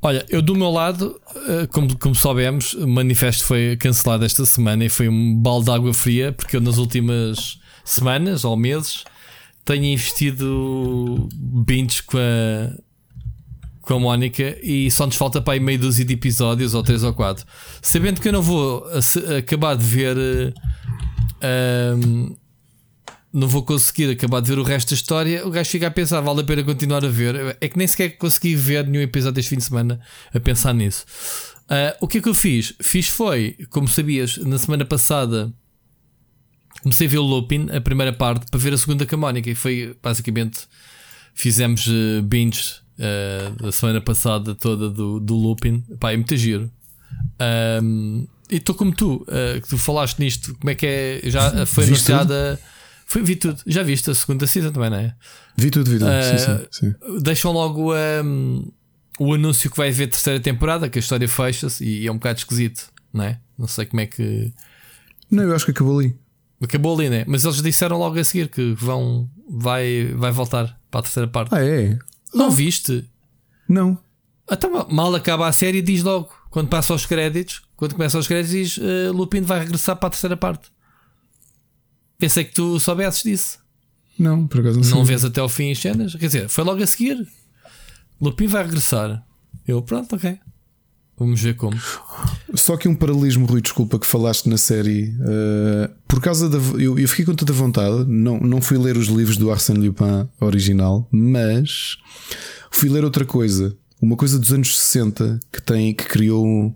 Olha, eu do meu lado, eh, como, como soubemos, o manifesto foi cancelado esta semana e foi um balde de água fria, porque eu nas últimas semanas ou meses tenho investido binges com a, com a Mónica e só nos falta para aí meio dúzia de episódios ou três ou quatro. Sabendo que eu não vou acabar de ver. eh, ahm, não vou conseguir acabar de ver o resto da história, o gajo fica a pensar, vale a pena continuar a ver. É que nem sequer consegui ver nenhum episódio deste fim de semana a pensar nisso. Ah, o que é que eu fiz? Fiz foi, como sabias, na semana passada comecei a ver o Lupin, a primeira parte, para ver a segunda com a Mónica, e foi basicamente fizemos uh, binge eh, da semana passada toda do, do Lupin. Pá, é muito giro. Ahm, e estou como tu, eh, que tu falaste nisto, como é que é? Já foi Viste anunciada. Foi, vi tudo. Já viste a segunda season também, não é? Vi tudo, vi tudo. Ah, sim, sim, sim. Deixam logo um, o anúncio que vai haver terceira temporada, que a história fecha-se e é um bocado esquisito, não é? Não sei como é que. Não, eu acho que acabou ali. Acabou ali, né? Mas eles disseram logo a seguir que vão. Vai, vai voltar para a terceira parte. Ah, é? Não viste? Não. Então, mal acaba a série, diz logo. Quando passa os créditos, quando começa os créditos, diz uh, Lupin vai regressar para a terceira parte. Pensei que tu soubesses disso. Não, por acaso não sei. Não vês até ao fim as cenas? Quer dizer, foi logo a seguir. Lupin vai regressar. Eu, pronto, ok. Vamos ver como. Só que um paralelismo, Rui, desculpa, que falaste na série. eh, por causa da. Eu, eu fiquei com toda a vontade. Não, não fui ler os livros do Arsène Lupin original, mas fui ler outra coisa. Uma coisa dos anos 60 que, tem, que criou um,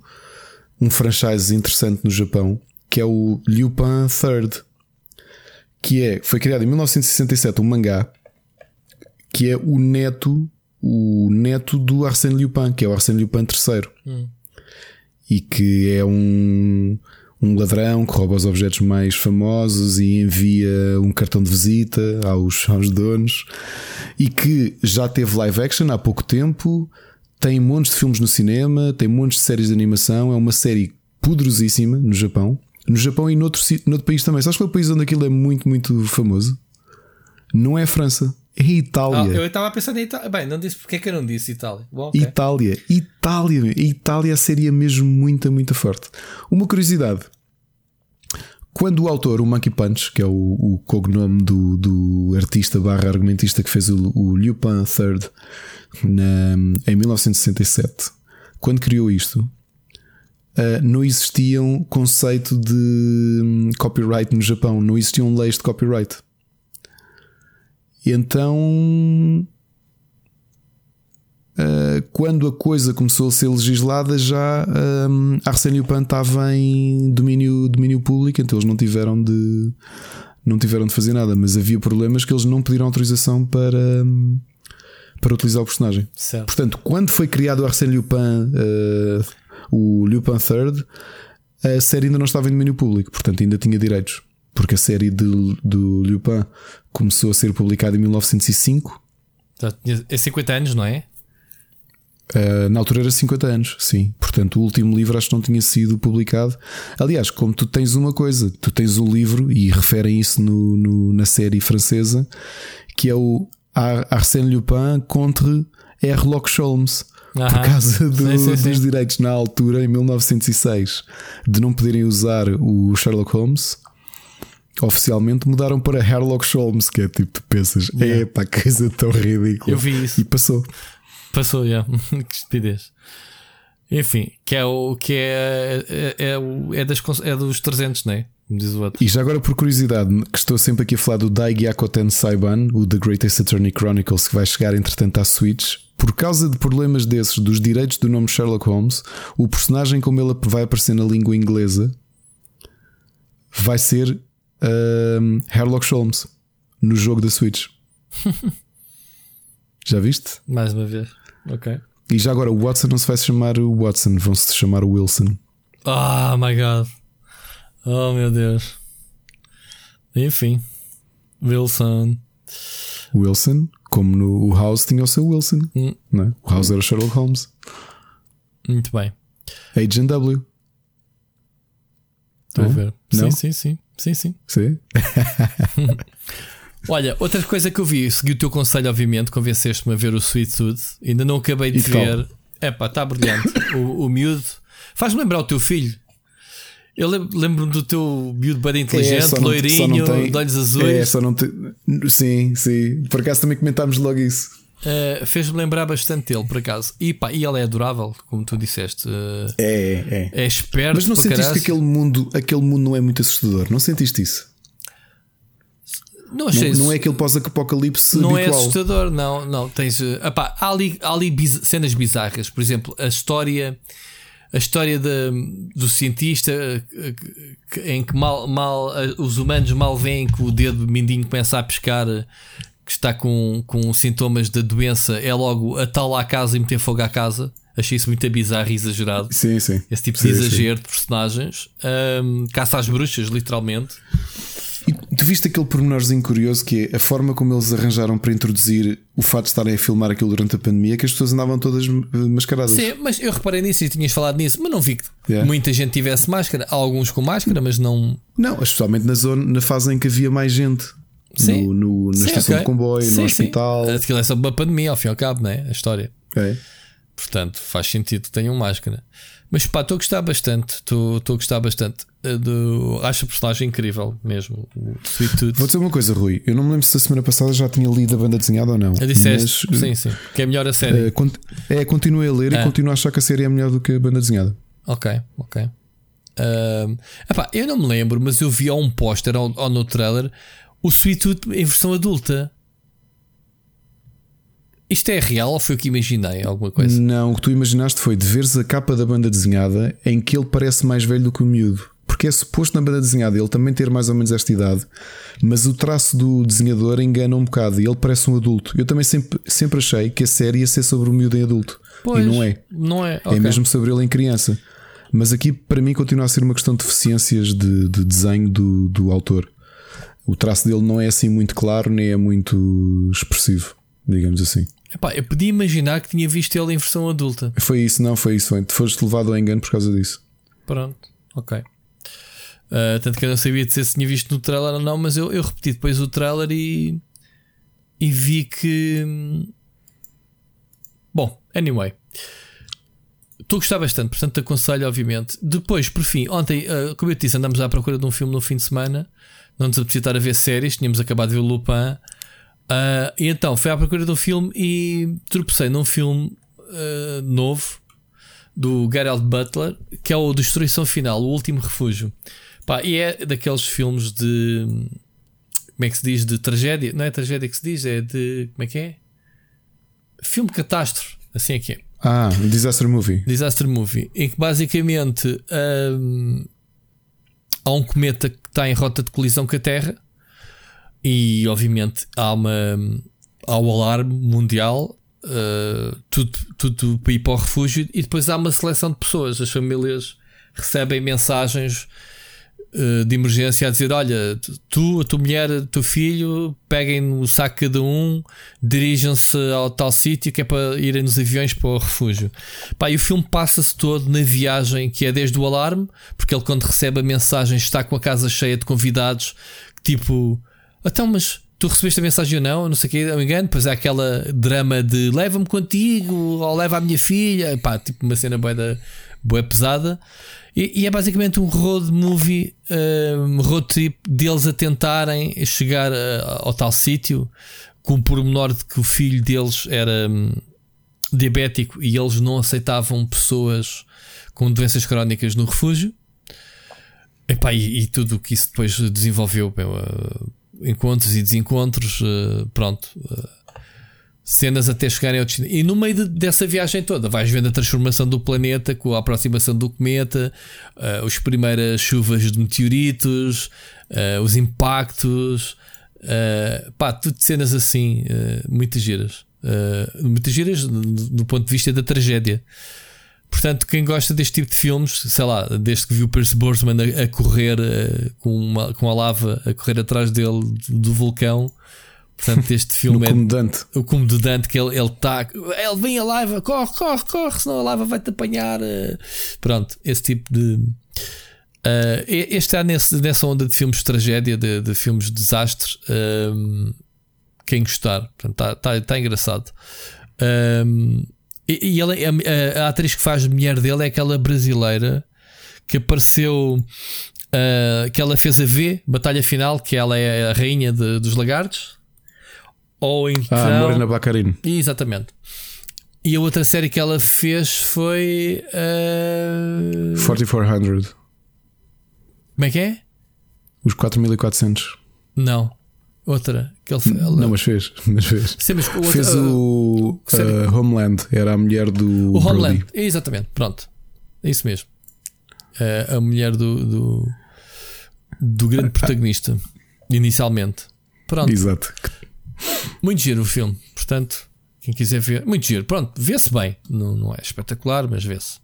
um franchise interessante no Japão, que é o Lupin Third. Que é, foi criado em 1967 um mangá que é o neto, o neto do Arsène Lupin, que é o Arsène Lupin III Hum. e que é um, um ladrão que rouba os objetos mais famosos e envia um cartão de visita aos, aos donos e que já teve live action há pouco tempo, tem montes de filmes no cinema, tem montes de séries de animação, é uma série poderosíssima no Japão. No Japão e noutro, noutro país também. Sabes qual é o país onde aquilo é muito, muito famoso? Não é a França, é a Ah, Itália. eu estava a pensar em Itália. Bem, não disse porque é que eu não disse Itália. Bom, ok. Itália, Itália, a Itália seria mesmo muito, muito forte. Uma curiosidade: quando o autor, o Monkey Punch, que é o, o cognome do, do artista barra argumentista que fez o, o Lupin III na, em 1967, quando criou isto, ah, não existia um conceito de hum, copyright no Japão, não existiam leis de copyright. E então Uh, quando a coisa começou a ser legislada, já um, Arsène Lupin estava em domínio, domínio público, então eles não tiveram de não tiveram de fazer nada, mas havia problemas que eles não pediram autorização para, um, para utilizar o personagem. Certo. Portanto, quando foi criado o Arsène Lupin, uh, o Lupin III, a série ainda não estava em domínio público, portanto ainda tinha direitos, porque a série de, do Lupin começou a ser publicada em 1905. Já tinha- É 50 anos, não é? Uh, na altura era 50 anos, sim. Portanto, o último livro acho que não tinha sido publicado. Aliás, como tu tens uma coisa, tu tens um livro, e referem isso no, no- na série francesa, que é o Ar- Arsène Lupin contre R. Locke Por causa do- Sim, sim, sim. dos direitos na altura, em 1906, de não poderem usar o Sherlock Holmes. oficialmente mudaram para Herlock Holmes, que é tipo, tu pensas, é pá, coisa tão ridícula. Eu vi isso. E passou. Passou, já. que estupidez. Enfim, que é o que é, é, é, é, das, é dos 300, não é? E já agora, por curiosidade, que estou sempre aqui a falar do Daigyakoten Saiban, o The Greatest Attorney Chronicles, que vai chegar entretanto à Switch. Por causa de problemas desses, dos direitos do nome Sherlock Holmes, o personagem, como ele vai aparecer na língua inglesa, vai ser ahm, Herlock Holmes no jogo da Switch. já viste? Mais uma vez. Ok. E já agora, o Watson não se vai chamar o Watson, vão-se chamar o Wilson. Oh my god. Oh meu Deus. Enfim. Wilson. Wilson, como no House tinha o seu Wilson, Hum. é? O House era o Sherlock Holmes. Muito bem. Agent W. Estou a ver. Não? Sim, sim, sim. Sim, sim. Sim. Olha, outra coisa que eu vi, segui o teu conselho, obviamente, convenceste-me a ver o Sweet Tooth. Ainda não acabei de E ver. É pá, está brilhante. o, o miúdo faz-me lembrar o teu filho. Eu lem- lembro-me do teu miúdo bem inteligente, É, loirinho, tem- de olhos azuis. É, só não tem. Sim, sim. Por acaso também comentámos logo isso. Uh, Fez-me lembrar bastante dele, por acaso. E pá, e ele é adorável, como tu disseste. Uh, É, é. é esperto. Mas não sentiste caraças. que aquele mundo, aquele mundo não é muito assustador? Não sentiste isso? Não, achei não, não é aquele pós-apocalipse Não é habitual. assustador, não, não. Tens, epá, há ali, há ali biz- cenas bizarras. Por exemplo, a história, a história da- do cientista eh, em que mal, mal, eh, os humanos mal veem que o dedo mindinho começa a pescar, eh, que está com, com sintomas da doença, é logo atá-lo à casa e meter fogo à casa. Achei isso muito bizarro e exagerado. Sim, sim. Esse tipo Sim, de sim. exagero de personagens. Ahm, caça às bruxas, literalmente. E tu viste aquele pormenorzinho curioso que é a forma como eles arranjaram para introduzir o fato de estarem a filmar aquilo durante a pandemia, que as pessoas andavam todas eh, mascaradas. Sim, mas eu reparei nisso e tinhas falado nisso, mas não vi que Yeah. muita gente tivesse máscara. Há alguns com máscara, mas não. Não, especialmente na zona, na fase em que havia mais gente. Sim. No, no- na Sim, estação ok. de comboio, Sim, no sim. hospital. Aquilo é só uma pandemia, ao fim e ao cabo, não é? A história. É. Portanto, faz sentido que tenham máscara. Mas pá, estou a gostar bastante. Estou a gostar bastante. eh, Do... Acho a personagem incrível mesmo. O Sweet Tooth. Vou dizer uma coisa, Rui. Eu não me lembro se a semana passada já tinha lido a banda desenhada ou não. Eu disseste, mas, sim, sim. Que é melhor a série. eh, é, continuei a ler Ah. e continuo a achar que a série é melhor do que a banda desenhada. Ok, ok. Ahm, epá, eu não me lembro, mas eu vi a um póster ou, ou no trailer o Sweet Tooth em versão adulta. Isto é real ou foi o que imaginei? Alguma coisa? Não, o que tu imaginaste foi de veres a capa da banda desenhada em que ele parece mais velho do que o miúdo. Porque é suposto na banda desenhada ele também ter mais ou menos esta idade, mas o traço do desenhador engana um bocado e ele parece um adulto. Eu também sempre, sempre achei que a série ia ser sobre o miúdo em adulto. Pois, e não é. Não é. É ok. mesmo sobre ele em criança. Mas aqui, para mim, continua a ser uma questão de deficiências de, de desenho do, do autor. O traço dele não é assim muito claro, nem é muito expressivo, digamos assim. Epá, eu podia imaginar que tinha visto ele em versão adulta. Foi isso, não foi isso. Foi. Tu foste levado ao engano por causa disso. Pronto, ok. Ah, tanto que eu não sabia dizer se tinha visto no trailer ou não, mas eu, eu repeti depois o trailer e, e vi que. hum, Bom, anyway. Estou a gostar bastante, portanto te aconselho, obviamente. Depois, por fim, ontem, ah, como eu te disse, andamos à procura de um filme no fim de semana. Não nos apetecia estar a ver séries, tínhamos acabado de ver o Lupin. Ah, e então fui à procura de um filme e tropecei num filme ah, novo do Geralt Butler, que é o Destruição Final, o Último Refúgio. Pá, e é daqueles filmes de. Como é que se diz? De tragédia. Não é tragédia que se diz, é de. Como é que é? Filme catástrofe. Assim é que é. Ah, Disaster Movie. Disaster Movie, em que basicamente hum, há um cometa que está em rota de colisão com a Terra e obviamente há uma há o alarme mundial, uh, tudo, tudo para ir para o refúgio, e depois há uma seleção de pessoas. As famílias recebem mensagens uh, de emergência a dizer: Olha, tu, a tua mulher, o teu filho, peguem o saco cada um, dirijam-se ao tal sítio que é para irem nos aviões para o refúgio. Pá, e o filme passa-se todo na viagem que é desde o alarme, porque ele, quando recebe a mensagem, está com a casa cheia de convidados, tipo, então, mas tu recebeste a mensagem ou não? Não sei o que, não me engano. Depois há aquela drama de leva-me contigo ou leva a minha filha, pá, tipo uma cena boeda, boa pesada. E, e é basicamente um road movie, um, road trip deles a tentarem chegar a- ao tal sítio, com o pormenor de que o filho deles era hum, diabético e eles não aceitavam pessoas com doenças crónicas no refúgio. Epá, e, e tudo o que isso depois desenvolveu, eh, encontros e desencontros, eh, pronto. eh, cenas até chegarem ao destino. E no meio de- dessa viagem toda, vais vendo a transformação do planeta com a aproximação do cometa, eh, as primeiras chuvas de meteoritos, eh, os impactos, eh, pá, tudo cenas assim, eh, muitas giras. Eh, muitas giras do, do ponto de vista da tragédia. Portanto, quem gosta deste tipo de filmes, sei lá, desde que viu Pierce Brosnan a, a correr eh, com, uma- com a lava a correr atrás dele do, do vulcão, portanto, este filme é comedante. o comedante que ele ele está, ele vem a lava, corre, corre, corre, senão a lava vai-te apanhar. eh. Pronto, esse tipo de. e- este está nesse, nessa onda de filmes de tragédia, de, de filmes de desastres. ehm, quem gostar, está tá, tá engraçado. Ehm, e e ele, a, a atriz que faz mulher dele é aquela brasileira que apareceu. eh, que ela fez a V, Batalha Final, que ela é a rainha de- dos lagartos. Ou então. Ah, Morena Baccarino. Exatamente. E a outra série que ela fez foi. eh, 4400. Como é que é? Os 4400. Não. Outra. Que ele, fe- ela- Não, mas fez. Mas fez. Sim, mas o outro- fez o uh, Homeland. Era a mulher do o Homeland. Brody. Exatamente. Pronto. É isso mesmo. Eh, a mulher do, do, do grande protagonista. Inicialmente. Pronto. Exato. Muito giro o filme. Portanto, quem quiser ver. Muito giro. Pronto. Vê-se bem. Não, não é espetacular, mas vê-se.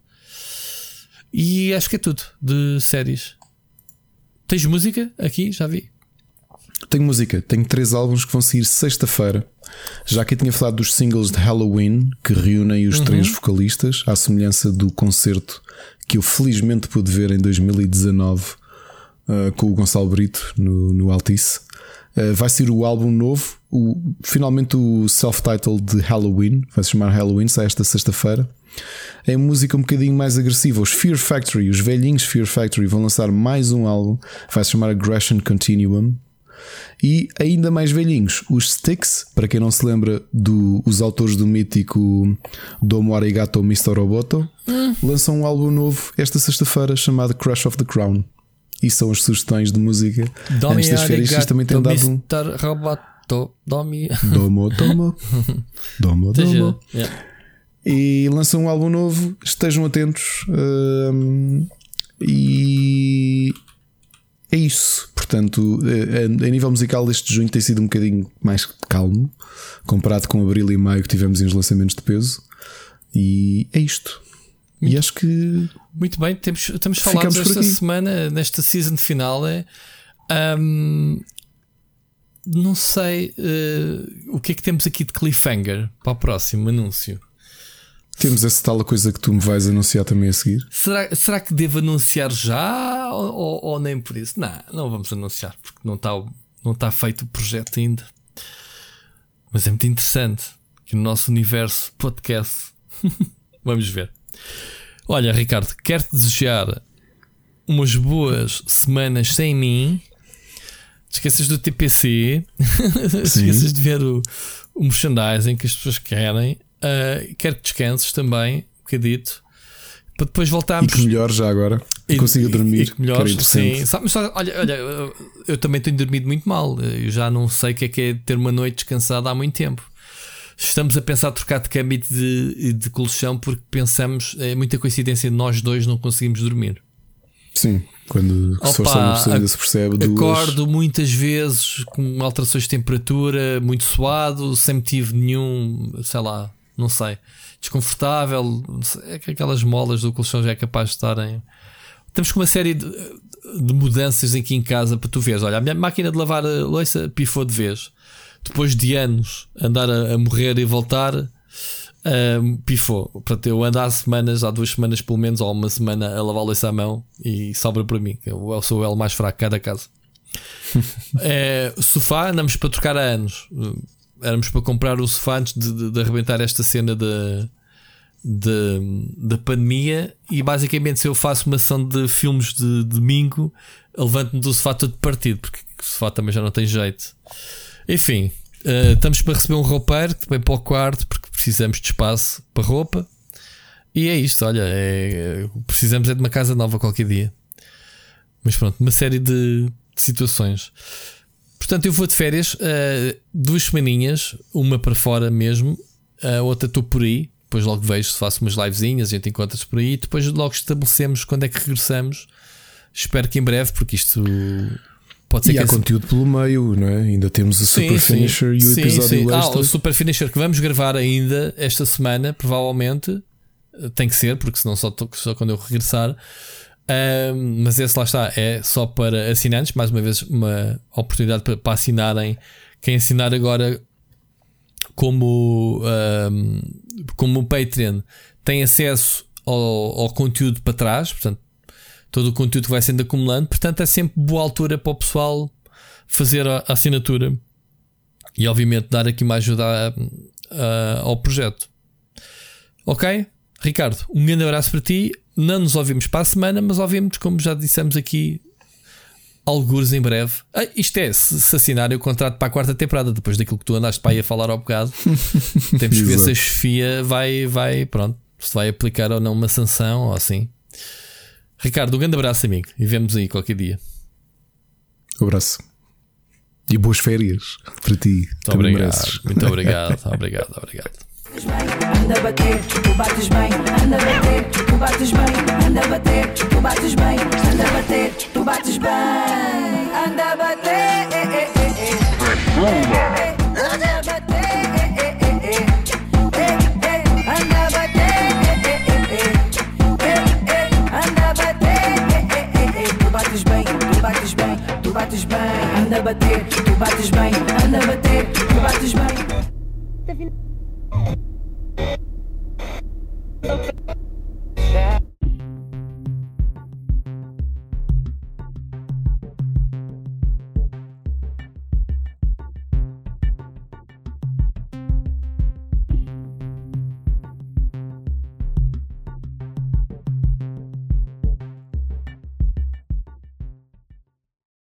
E acho que é tudo de séries. Tens música aqui? Já vi. Tenho música, tenho três álbuns que vão sair sexta-feira. Já que eu tinha falado dos singles de Halloween, que reúnem os Uhum. três vocalistas, à semelhança do concerto que eu felizmente pude ver em 2019 uh, com o Gonçalo Brito no, no Altice. Uh, vai ser o álbum novo, o, finalmente o self-title de Halloween, vai se chamar Halloween, sai esta sexta-feira. Em música um bocadinho mais agressiva, os Fear Factory, os velhinhos Fear Factory, vão lançar mais um álbum, vai se chamar Aggression Continuum. E ainda mais velhinhos, os Sticks, para quem não se lembra dos autores do mítico Domo Arigato Mr. Roboto, Hum. lançam um álbum novo esta sexta-feira chamado Crush of the Crown. E são as sugestões de música Domi antes das férias. Isto também tem dado um Mr. Roboto. Domi. Domo Domo Domo Domo. Yeah. e lançam um álbum novo. Estejam atentos. hum, e é isso. Portanto, eh, a, a nível musical, este junho tem sido um bocadinho mais calmo comparado com abril e maio que tivemos em os lançamentos de peso. E é isto. E acho que Muito bem, temos, falados por esta semana, nesta season final. É, ahm, não sei eh, o que é que temos aqui de cliffhanger para o próximo anúncio. Temos essa tal coisa que tu me vais anunciar também a seguir. Será, será que devo anunciar já ou, ou- ou nem por isso? Não, não vamos anunciar porque não está, não está feito o projeto ainda. Mas é muito interessante que no nosso universo podcast vamos ver. Olha, Ricardo, quero-te desejar umas boas semanas sem mim. Te esqueças do TPC, esqueças de ver o, o merchandising que as pessoas querem. Ah, quero que descanses também, um bocadito, para depois E voltarmos. que melhor já agora. E- consiga e- dormir. e que melhor, sim. Sabe, mas olha, olha, eu, também tenho dormido muito mal. Eu já não sei o que é que é ter uma noite descansada há muito tempo. Estamos a pensar trocar de cama e de, de colchão porque pensamos, é muita coincidência de nós dois não conseguimos dormir. Sim, quando se for só uma pessoa ainda se percebe duas. Acordo muitas vezes com alterações de temperatura, muito suado, sem motivo nenhum, sei lá, não sei, desconfortável. sei, É que aquelas molas do colchão já é capaz de estarem. Estamos com uma série de, de mudanças aqui em casa para tu veres. Olha, a minha máquina de lavar a louça pifou de vez. Depois de anos andar a, a morrer e voltar, ahm, pifou. Portanto, eu ando há semanas, há duas semanas pelo menos, ou uma semana a lavar a louça à mão e sobra para mim. Eu, sou o L mais fraco cá da casa. É, sofá, andamos para trocar há anos. Éramos para comprar o sofá antes de, de, de arrebentar esta cena da, de- da pandemia e basicamente se eu faço uma sessão de filmes de domingo, levanto-me do sofá todo partido, porque o sofá também já não tem jeito. Enfim, eh, estamos para receber um roupeiro também para o quarto, porque precisamos de espaço para roupa. E é isto, olha, é- precisamos é de uma casa nova qualquer dia. Mas pronto, uma série de, de situações. Portanto, eu vou de férias eh, duas semaninhas, uma para fora mesmo, a outra estou por aí. Depois logo vejo se faço umas livezinhas, a gente encontra-se por aí. Depois logo estabelecemos quando é que regressamos. Espero que em breve, porque isto pode ser E que há esse- conteúdo pelo meio, não é? Ainda temos o Super Finisher e o Sim, episódio sim. Ah, o Super Finisher que vamos gravar ainda esta semana, provavelmente. Tem que ser, porque senão só, só quando eu regressar. Ahm, mas esse lá está, é só para assinantes. Mais uma vez, uma oportunidade para, para assinarem. Quem assinar agora como, ahm, como Patreon tem acesso ao, ao conteúdo para trás, portanto, todo o conteúdo que vai sendo acumulando. Portanto, é sempre boa altura para o pessoal fazer a, a assinatura e, obviamente, dar aqui uma ajuda a- a- ao projeto. Ok? Ricardo, um grande abraço para ti. Não nos ouvimos para a semana, mas ouvimos, como já dissemos aqui, algures em breve. Ah, isto é, se, se assinarem o contrato para a quarta temporada, depois daquilo que tu andaste para aí a falar ao bocado, temos que ver se a chefia vai, vai, pronto, se vai aplicar ou não uma sanção ou assim. Ricardo, um grande abraço, amigo, e vemos aí qualquer dia. Um abraço. E boas férias para ti. Muito obrigado, mereces. muito obrigado, obrigado, obrigado. Anda bater, tu bates bem, anda bater, tu bates bem, anda bater, tu bates bem, anda bater, tu bates bem, anda bater, eh, eh, eh, eh. anda bater, eh, eh, eh, eh. Eh, eh, anda bater, eh, eh, eh, eh. Eh, eh, eh, eh, eh, eh. bates bem, tu bates bem, tu bates bem, anda bater, tu bates bem, anda bater, tu bates bem. That